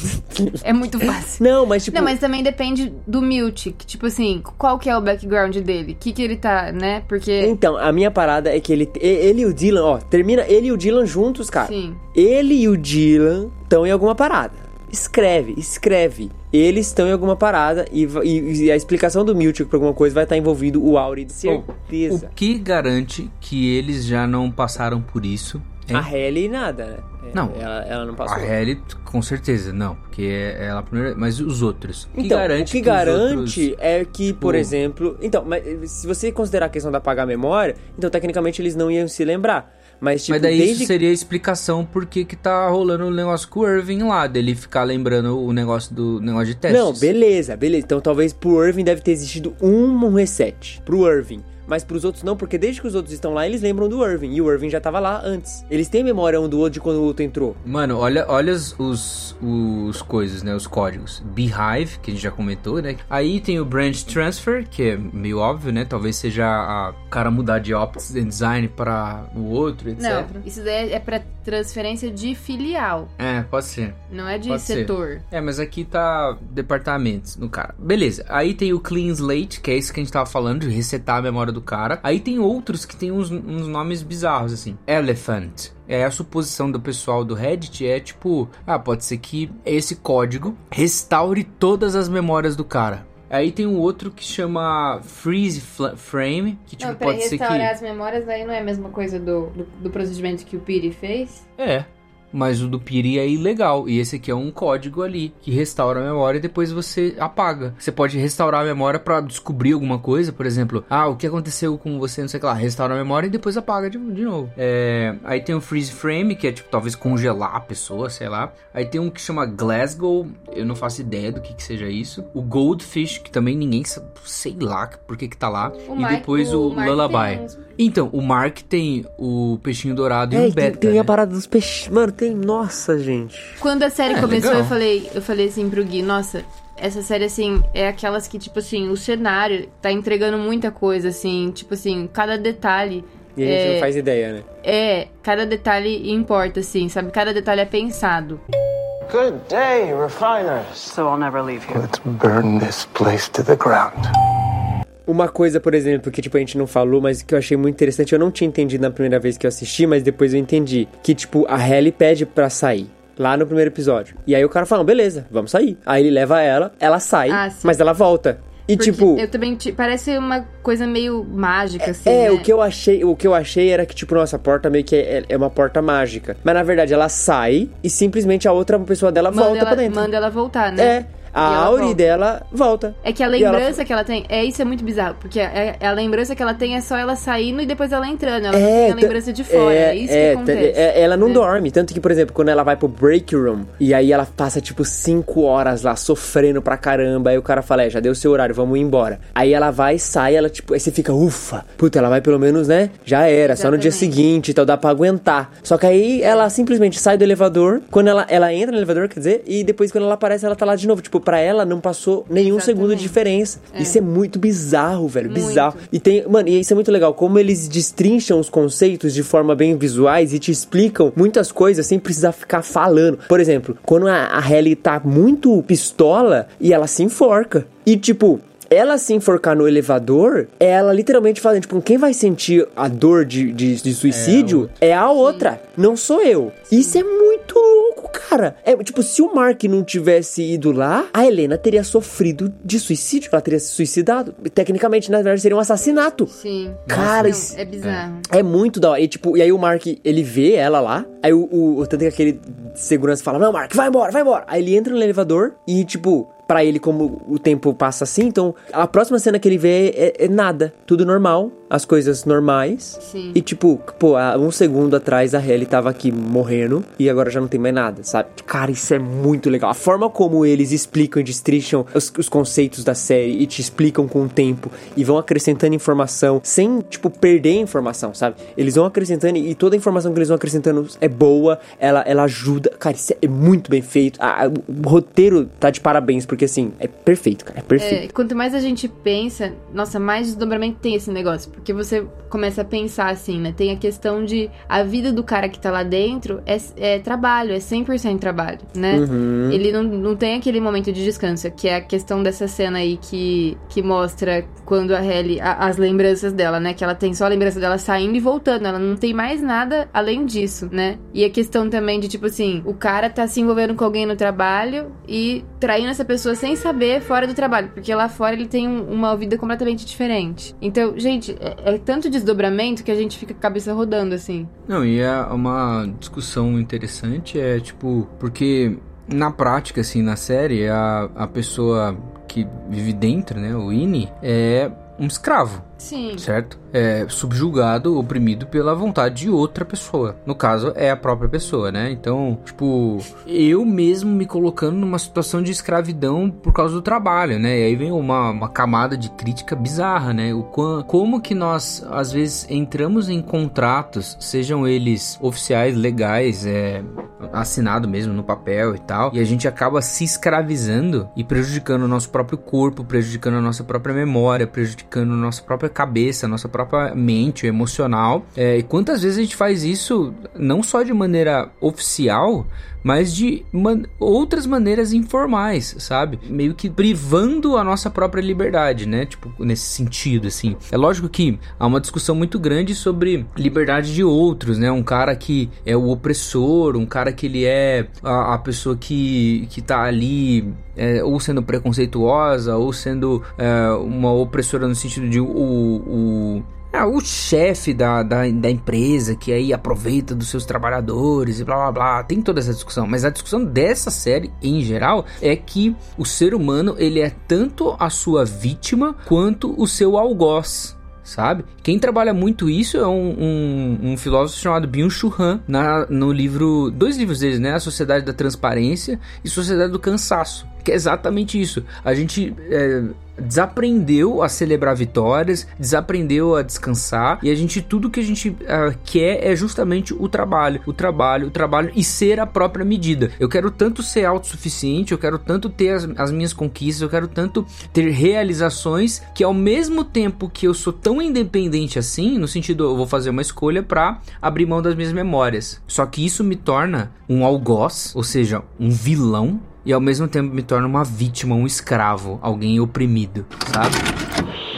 É muito fácil. Não, mas tipo. Não, mas também depende do Miltic. Tipo assim, qual que é o background dele? O que que ele tá, né? Porque... Então, a minha parada é que ele, ele e o Dylan, ó, termina ele e o Dylan juntos, cara. Sim. Ele e o Dylan estão em alguma parada. Escreve, escreve. Eles estão em alguma parada e, e- e a explicação do Miltic pra alguma coisa vai estar envolvido o Auri, de certeza. O que garante que eles já não passaram por isso? hein? A Halle nada, né? É, Não. Ela, ela não passou. A Halle, com certeza, não. Porque é ela a primeira. Mas os outros? O que Então, garante o que os garante outros- é que, por tipo- exemplo. Então, mas se você considerar a questão da apagar a memória, então tecnicamente eles não iam se lembrar. Mas, tipo, Mas daí desde isso seria a explicação por que que tá rolando o negócio com o Irving lá, dele ficar lembrando o negócio do negócio de testes. Não, beleza, beleza. Então talvez pro Irving deve ter existido um reset. Pro Irving. Mas pros outros não, porque desde que os outros estão lá, eles lembram do Irving. E o Irving já tava lá antes. Eles têm memória um do outro de quando o outro entrou. Mano, olha, olha os, os, os coisas, né? Os códigos. Beehive, que a gente já comentou, né? Aí tem o Branch Transfer, que é meio óbvio, né? Talvez seja a o cara mudar de Ops and Design para o outro, etc. Não, isso daí é pra transferência de filial, É, pode ser. não é de Pode ser. setor. É, mas aqui tá departamentos no cara. Beleza. Aí tem o Clean Slate, que é isso que a gente tava falando, de resetar a memória do cara. Aí tem outros que tem uns, uns nomes bizarros, assim. Elephant. É a suposição do pessoal do Reddit é tipo, ah, pode ser que esse código restaure todas as memórias do cara. Aí tem um outro que chama Freeze Frame, que tipo não, pode ser que restaurar as memórias aí não é a mesma coisa do, do, do procedimento que o Piri fez? É. Mas o do Piri é ilegal. E esse aqui é um código ali que restaura a memória e depois você apaga. Você pode restaurar a memória pra descobrir alguma coisa, por exemplo, ah, o que aconteceu com você, não sei o que lá, restaura a memória e depois apaga de, de novo. É, aí tem o Freeze Frame, que é tipo talvez congelar a pessoa, sei lá. Aí tem um que chama Glasgow, eu não faço ideia do que que seja isso. O Goldfish, que também ninguém sabe, sei lá por que que tá lá. O e Mark- depois o o, Lullaby. tem Então, o Mark tem o peixinho dourado e É, e tem, beta. tem né? a parada dos peixes. Mano, tem. Nossa, gente. Quando a série É, começou, legal. eu falei, eu falei assim pro Gui, nossa, essa série, assim, é aquelas que, tipo assim, o cenário tá entregando muita coisa, assim, tipo assim, cada detalhe. E a gente é, não faz ideia, né? É, cada detalhe importa, assim, sabe? Cada detalhe é pensado. Good day, refiners. So I'll never leave here. Let's burn this place to the ground. Uma coisa, por exemplo, que tipo a gente não falou, mas que eu achei muito interessante, eu não tinha entendido na primeira vez que eu assisti, mas depois eu entendi. Que tipo, a Halle pede pra sair. Lá no primeiro episódio. E aí o cara fala, beleza, vamos sair. Aí ele leva ela, ela sai, Ah, mas ela volta. E Porque tipo. Eu também. Parece uma coisa meio mágica, assim. É, né? o que eu achei, o que eu achei era que, tipo, nossa, a porta meio que é, é uma porta mágica. Mas na verdade ela sai e simplesmente a outra pessoa dela manda volta ela, pra dentro. Manda ela voltar, né? É. A volta. dela volta. É que a E ela- lembrança que ela tem. É isso é muito bizarro. Porque a, a lembrança que ela tem é só ela saindo e depois ela entrando. Ela É, tem a lembrança de fora. É, isso é, que acontece. é, ela não né? dorme. Tanto que, por exemplo, quando ela vai pro break room e aí ela passa tipo 5 horas lá sofrendo pra caramba. Aí o cara fala: É, já deu seu horário, vamos embora. Aí ela vai, sai, ela tipo, aí você fica, ufa, puta, ela vai pelo menos, né? Já era, só no dia Exatamente. seguinte, então dá pra aguentar. Só que aí ela simplesmente sai do elevador. Quando ela, ela entra no elevador, quer dizer, e depois quando ela aparece, ela tá lá de novo. Tipo, pra ela não passou nenhum Exatamente. segundo de diferença. Isso é muito bizarro, velho. Muito. Bizarro. E tem, mano, e isso é muito legal, como eles destrincham os conceitos de forma bem visuais e te explicam muitas coisas sem precisar ficar falando. Por exemplo, quando a, a Halle tá muito pistola e ela se enforca. E tipo, ela se enforcar no elevador, é ela literalmente falando, tipo, quem vai sentir a dor de, de, de suicídio é a outra, não sou eu. Isso é muito louco, cara. É, tipo, se o Mark não tivesse ido lá, a Helena teria sofrido de suicídio, ela teria se suicidado. Tecnicamente, na verdade, seria um assassinato. Sim. Cara, Não, isso- é bizarro. É muito da hora. E, tipo, e aí o Mark, ele vê ela lá. Aí o, o, o tanto que aquele segurança fala: Não, Mark, vai embora, vai embora. Aí ele entra no elevador e, tipo, pra ele, como o tempo passa assim, então a próxima cena que ele vê é, é nada. Tudo normal, as coisas normais. Sim. E, tipo, pô, há um segundo atrás a Ellie tava aqui morrendo e agora já não tem mais nada, sabe? Cara, isso é muito legal. A forma como eles explicam e destrincham os, os conceitos da série e te explicam com o tempo e vão acrescentando informação sem, tipo, perder a informação, sabe? Eles vão acrescentando e toda a informação que eles vão acrescentando é boa, ela, ela ajuda. Cara, isso é muito bem feito. A- a- o roteiro tá de parabéns, porque assim, é perfeito, cara, é perfeito. É, quanto mais a gente pensa, nossa, mais desdobramento tem esse negócio. Porque você começa a pensar assim, né? Tem a questão de a vida do cara que tá lá dentro é, é trabalho, é 100% trabalho, né? Uhum. Ele não, não tem aquele momento de descanso, que é a questão dessa cena aí que, que mostra quando a Ellie, a- as lembranças dela, né? Que ela tem só a lembrança dela saindo e voltando, ela não tem mais nada além disso, né? E a questão também de, tipo assim, o cara tá se envolvendo com alguém no trabalho e traindo essa pessoa sem saber fora do trabalho, porque lá fora ele tem um- uma vida completamente diferente. Então, gente, é, é tanto desdobramento que a gente fica com a cabeça rodando, assim. Não, e é uma discussão interessante, é tipo, porque na prática, assim, na série, a, a pessoa que vive dentro, né, o Ini, é um escravo, Sim. certo? É subjugado, oprimido pela vontade de outra pessoa. No caso, é a própria pessoa, né? Então, tipo, eu mesmo me colocando numa situação de escravidão por causa do trabalho, né? E aí vem uma, uma camada de crítica bizarra, né? O como que nós, às vezes, entramos em contratos, sejam eles oficiais, legais, é, assinado mesmo no papel e tal, e a gente acaba se escravizando e prejudicando o nosso próprio corpo, prejudicando a nossa própria memória, prejudicando a nossa própria cabeça, a nossa própria mente, o emocional. É, e quantas vezes a gente faz isso não só de maneira oficial, mas de man- outras maneiras informais, sabe? Meio que privando a nossa própria liberdade, né? Tipo, nesse sentido, assim. É lógico que há uma discussão muito grande sobre liberdade de outros, né? Um cara que é o opressor, um cara que ele é a, a pessoa que, que tá ali é, ou sendo preconceituosa, ou sendo é, uma opressora no sentido de o, o ah, o chefe da, da, da empresa que aí aproveita dos seus trabalhadores e blá blá blá, tem toda essa discussão. Mas a discussão dessa série, em geral, é que o ser humano ele é tanto a sua vítima quanto o seu algoz. Sabe? Quem trabalha muito isso é um, um, um filósofo chamado Byung-Chul Han, na, no livro, dois livros deles, né? A Sociedade da Transparência e Sociedade do Cansaço, que é exatamente isso. A gente é, desaprendeu a celebrar vitórias, desaprendeu a descansar e a gente tudo que a gente ah, quer é justamente o trabalho, o trabalho, o trabalho e ser a própria medida. Eu quero tanto ser autossuficiente, eu quero tanto ter as, as minhas conquistas, eu quero tanto ter realizações que ao mesmo tempo que eu sou tão independente assim, no sentido eu vou fazer uma escolha para abrir mão das minhas memórias. Só que isso me torna um algoz, ou seja, um vilão e ao mesmo tempo me torna uma vítima, um escravo, alguém oprimido, sabe?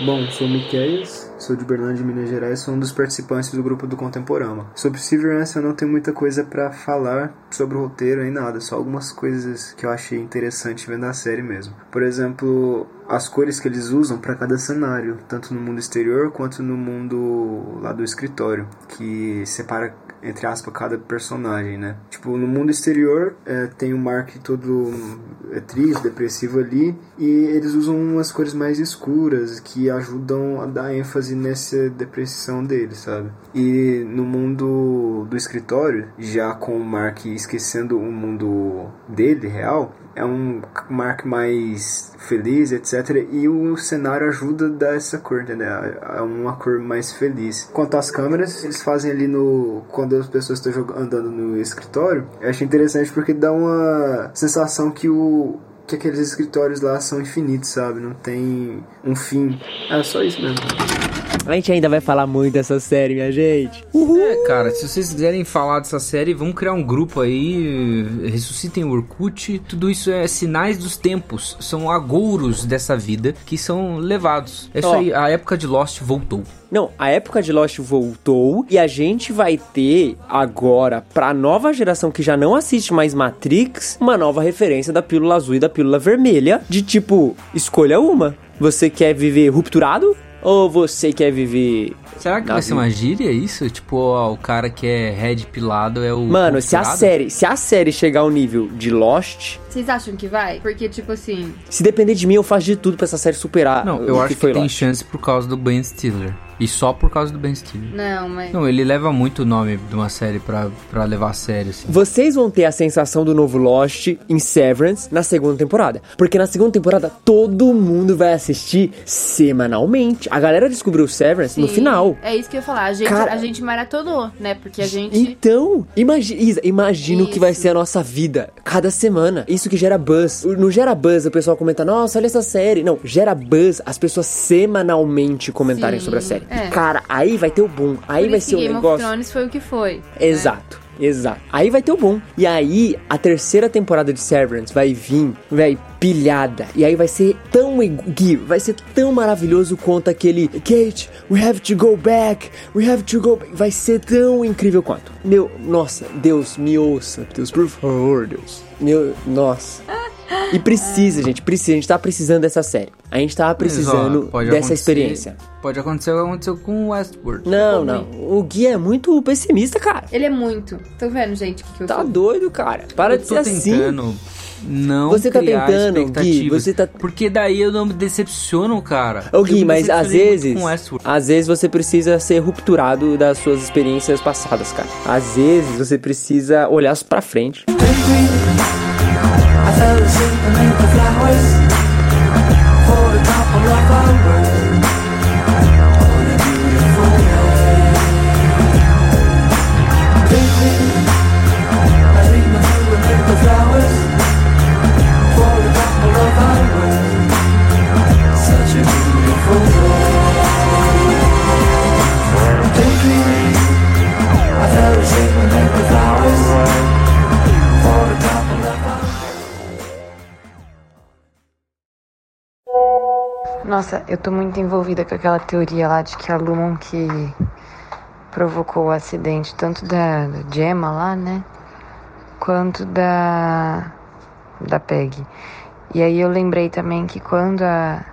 Bom, sou o Miqueias, sou de Berlândia, Minas Gerais, sou um dos participantes do grupo do Contemporama. Sobre Severance eu não tenho muita coisa pra falar sobre o roteiro nem nada, só algumas coisas que eu achei interessante vendo a série mesmo. Por exemplo, as cores que eles usam para cada cenário, tanto no mundo exterior quanto no mundo lá do escritório, que separa entre aspas, cada personagem, né? Tipo, no mundo exterior é, tem o Mark todo é, triste, depressivo ali, e eles usam umas cores mais escuras que ajudam a dar ênfase nessa depressão dele, sabe? E no mundo do escritório, já com o Mark esquecendo o mundo dele, real, é um Mark mais feliz, etc. E o cenário ajuda a dar essa cor, entendeu? É uma cor mais feliz. Quanto às câmeras, eles fazem ali no. Quando as pessoas estão jogando, andando no escritório, eu acho interessante porque dá uma sensação que o. Que aqueles escritórios lá são infinitos, sabe? Não tem um fim. É só isso mesmo. A gente ainda vai falar muito dessa série, minha gente. É, cara, se vocês quiserem falar dessa série, vamos criar um grupo aí, ressuscitem o Orkut. Tudo isso é sinais dos tempos, são agouros dessa vida que são levados. É isso aí, a época de Lost voltou. Não, a época de Lost voltou e a gente vai ter agora, pra nova geração que já não assiste mais Matrix, uma nova referência da pílula azul e da pílula vermelha, de tipo, escolha uma. Você quer viver rupturado ou você quer viver Será que vai ser uma gíria isso? Tipo, ó, o cara que é red pilado é o. Mano, se a série, se a série chegar ao nível de Lost, Vocês acham que vai? Porque, tipo assim, se depender de mim, eu faço de tudo pra essa série superar Não, o eu acho que, foi tem Lost. chance por causa do Ben Stiller. E só por causa do Ben Stiller. Não, mas. Não, ele leva muito o nome de uma série pra, pra levar a sério, assim. Vocês vão ter a sensação do novo Lost em Severance na segunda temporada. Porque na segunda temporada todo mundo vai assistir semanalmente. A galera descobriu Severance no Sim, final. É isso que eu ia falar. A gente, Cara- a gente maratonou, né? Porque a gente. Então, imagi Isa, imagina o que vai ser a nossa vida cada semana. Isso que gera buzz. Não gera buzz o pessoal comenta, nossa, olha essa série. Não, gera buzz as pessoas semanalmente comentarem Sim, sobre a série. é. Cara, aí vai ter o boom. Aí Por vai ser um Game negócio. of Thrones foi o que foi. Exato. Exato. Aí vai ter o bom. E aí, a terceira temporada de Severance vai vir, véi, pilhada. E aí vai ser tão. Gui, vai ser tão maravilhoso quanto aquele. Kate, we have to go back. We have to go back. Vai ser tão incrível quanto. Meu, nossa, Deus, me ouça. Deus, por favor, Deus. Meu, nossa. E precisa, gente, precisa. A gente tá precisando dessa série. A gente tá precisando Mas, ó, dessa acontecer- experiência. Pode acontecer o que aconteceu com o Westworld. Não, não. O Gui é muito pessimista, cara. Ele é muito. Tô vendo, gente, o que, que eu Tá sou? doido, cara. Para eu de tô ser assim. tentando não Você tá tentando, Gui, você tá- Porque daí eu não me decepciono, cara. Ô Eu Gui, mas às vezes, às vezes você precisa ser rupturado das suas experiências passadas, cara. Às vezes você precisa olhar pra frente. I fell asleep Nossa, eu tô muito envolvida com aquela teoria lá de que a Lumon que provocou o acidente, tanto da, Gemma lá, né? Quanto da. da Peg. E aí eu lembrei também que quando a.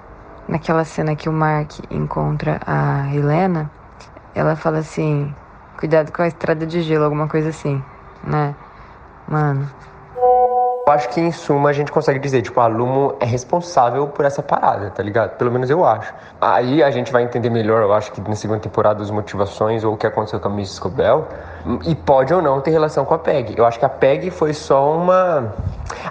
naquela cena que o Mark encontra a Helena, ela fala assim: cuidado com a estrada de gelo, alguma coisa assim, né? Mano, Eu acho que em suma a gente consegue dizer, tipo, a Lumo é responsável por essa parada, tá ligado? Pelo menos eu acho. Aí a gente vai entender melhor, eu acho que na segunda temporada as motivações ou o que aconteceu com a Miss Scobell. E pode ou não ter relação com a Peg. Eu acho que a Peg foi só uma.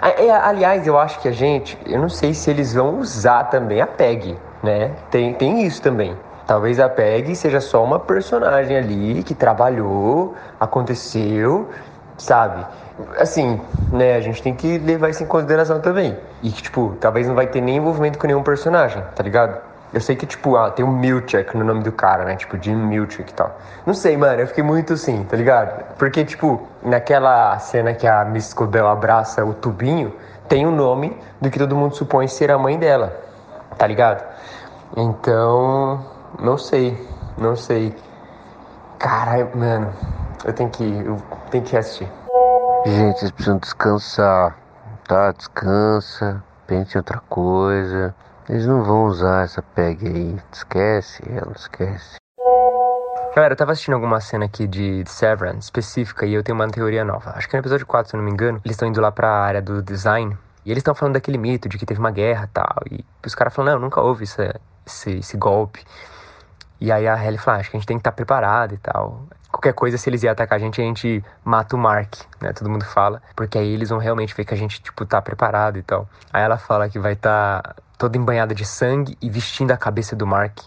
É, Aliás, eu acho que a gente. Eu não sei se eles vão usar também a Peg, né? Tem, tem isso também. Talvez a Peg seja só uma personagem ali que trabalhou, aconteceu, sabe? Assim, né, a gente tem que levar isso em consideração também. E que, tipo, talvez não vai ter nem envolvimento com nenhum personagem, tá ligado? Eu sei que, tipo, ah, tem um Milchek no nome do cara, né? Tipo, Jim Milchek e tal. Não sei, mano, eu fiquei muito assim, tá ligado? Porque, tipo, naquela cena que a Miss Scobell abraça o tubinho, tem o nome do que todo mundo supõe ser a mãe dela, tá ligado? Então, não sei, não sei. Caralho, mano, eu tenho que, eu tenho que assistir. Gente, vocês precisam descansar, tá? Descansa, pense em outra coisa. Eles não vão usar essa peg aí. Esquece ela, esquece. Galera, eu tava assistindo alguma cena aqui de Severance específica e eu tenho uma teoria nova. Acho que no episódio 4, se eu não me engano, eles estão indo lá pra área do design e eles estão falando daquele mito de que teve uma guerra tal. E os caras falam, não, nunca houve esse, esse, esse golpe. E aí a Ellie fala, "Ah, acho que a gente tem que estar preparado e tal. Qualquer coisa, se eles iam atacar a gente, a gente mata o Mark, né? Todo mundo fala. Porque aí eles vão realmente ver que a gente, tipo, tá preparado e tal. Aí ela fala que vai estar toda embanhada de sangue e vestindo a cabeça do Mark,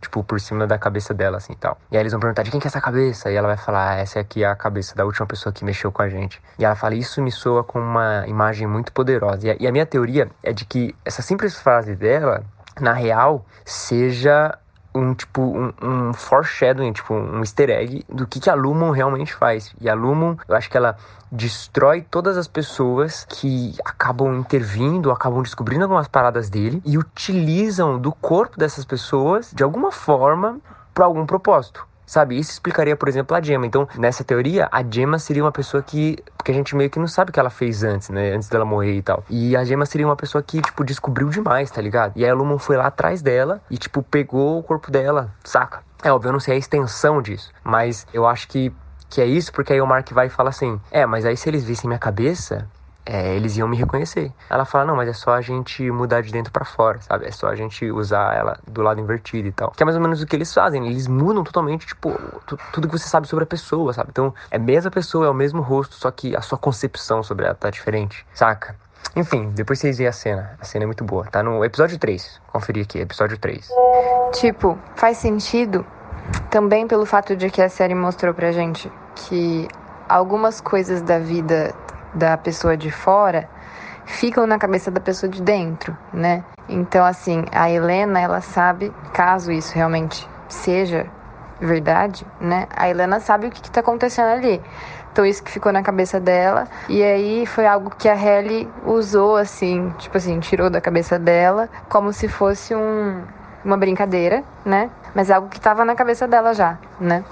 tipo, por cima da cabeça dela, assim, tal. E aí eles vão perguntar, de quem que é essa cabeça? E ela vai falar, ah, essa aqui é a cabeça da última pessoa que mexeu com a gente. E ela fala, isso me soa com uma imagem muito poderosa. E a minha teoria é de que essa simples frase dela, na real, seja um tipo um, um foreshadowing, tipo um easter egg do que, que a Lumon realmente faz. E a Lumon, eu acho que ela destrói todas as pessoas que acabam intervindo, acabam descobrindo algumas paradas dele e utilizam do corpo dessas pessoas de alguma forma para algum propósito. Sabe, isso explicaria, por exemplo, a Gemma. Então, nessa teoria, a Gemma seria uma pessoa que. Porque a gente meio que não sabe o que ela fez antes, né? Antes dela morrer e tal. E a Gemma seria uma pessoa que, tipo, descobriu demais, tá ligado? E aí a Lumon foi lá atrás dela e, tipo, pegou o corpo dela, saca? É óbvio, eu não sei a extensão disso. Mas eu acho que, que é isso, porque aí o Mark vai e fala assim: É, mas aí se eles vissem minha cabeça, é, eles iam me reconhecer. Ela fala, não, mas é só a gente mudar de dentro para fora, sabe? É só a gente usar ela do lado invertido e tal. Que é mais ou menos o que eles fazem. Eles mudam totalmente, tipo, tudo que você sabe sobre a pessoa, sabe? Então, é a mesma pessoa, é o mesmo rosto, só que a sua concepção sobre ela tá diferente, saca? Enfim, depois vocês veem a cena. A cena é muito boa. Tá no episódio 3. Conferir aqui, episódio 3. Tipo, faz sentido também pelo fato de que a série mostrou pra gente que algumas coisas da vida da pessoa de fora ficam na cabeça da pessoa de dentro, né? Então, assim, a Helena, ela sabe, caso isso realmente seja verdade, né? A Helena sabe o que, está acontecendo ali. Então, isso que ficou na cabeça dela. E aí foi algo que a Helly usou, assim, tipo assim, tirou da cabeça dela, como se fosse um, uma brincadeira, né? Mas algo que estava na cabeça dela já, né?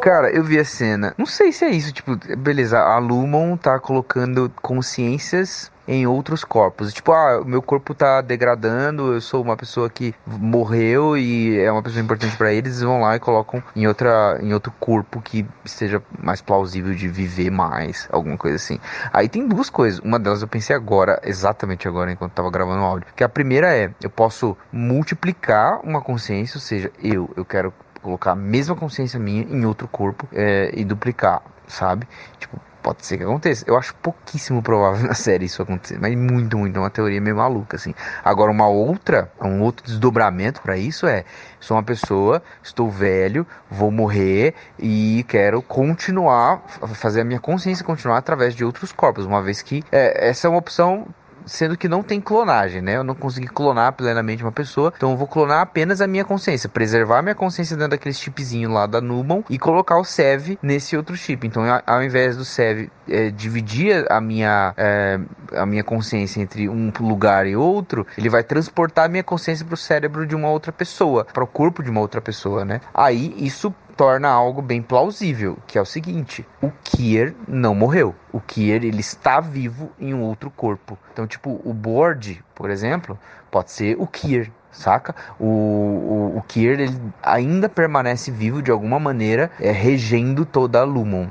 Cara, eu vi a cena. Não sei se é isso, tipo, beleza, a Lumon tá colocando consciências em outros corpos. Tipo, ah, meu corpo tá degradando, eu sou uma pessoa que morreu e é uma pessoa importante para eles, vão lá e colocam em outra em outro corpo que seja mais plausível de viver mais, alguma coisa assim. Aí tem duas coisas. Uma delas eu pensei agora, exatamente agora enquanto tava gravando o áudio, que a primeira é, eu posso multiplicar uma consciência, ou seja, eu eu quero colocar a mesma consciência minha em outro corpo é, e duplicar, sabe? Tipo, pode ser que aconteça. Eu acho pouquíssimo provável na [LAUGHS] série isso acontecer, mas muito, muito, é uma teoria meio maluca, assim. Agora, uma outra, um outro desdobramento para isso é: sou uma pessoa, estou velho, vou morrer e quero continuar, fazer a minha consciência continuar através de outros corpos, uma vez que é, essa é uma opção sendo que não tem clonagem, né? Eu não consegui clonar plenamente uma pessoa, então eu vou clonar apenas a minha consciência, preservar minha consciência dentro daquele chipzinho lá da Nubon e colocar o SEV nesse outro chip. Então, ao invés do SEV é, dividir a minha, é, a minha consciência entre um lugar e outro, ele vai transportar a minha consciência para o cérebro de uma outra pessoa, para o corpo de uma outra pessoa, né? Aí isso torna algo bem plausível, que é o seguinte: o Kier não morreu. O Kier ele está vivo em um outro corpo. Então, tipo, o Board, por exemplo, pode ser o Kier, saca? O, o, o Kier ele ainda permanece vivo de alguma maneira, é, regendo toda a Lumon.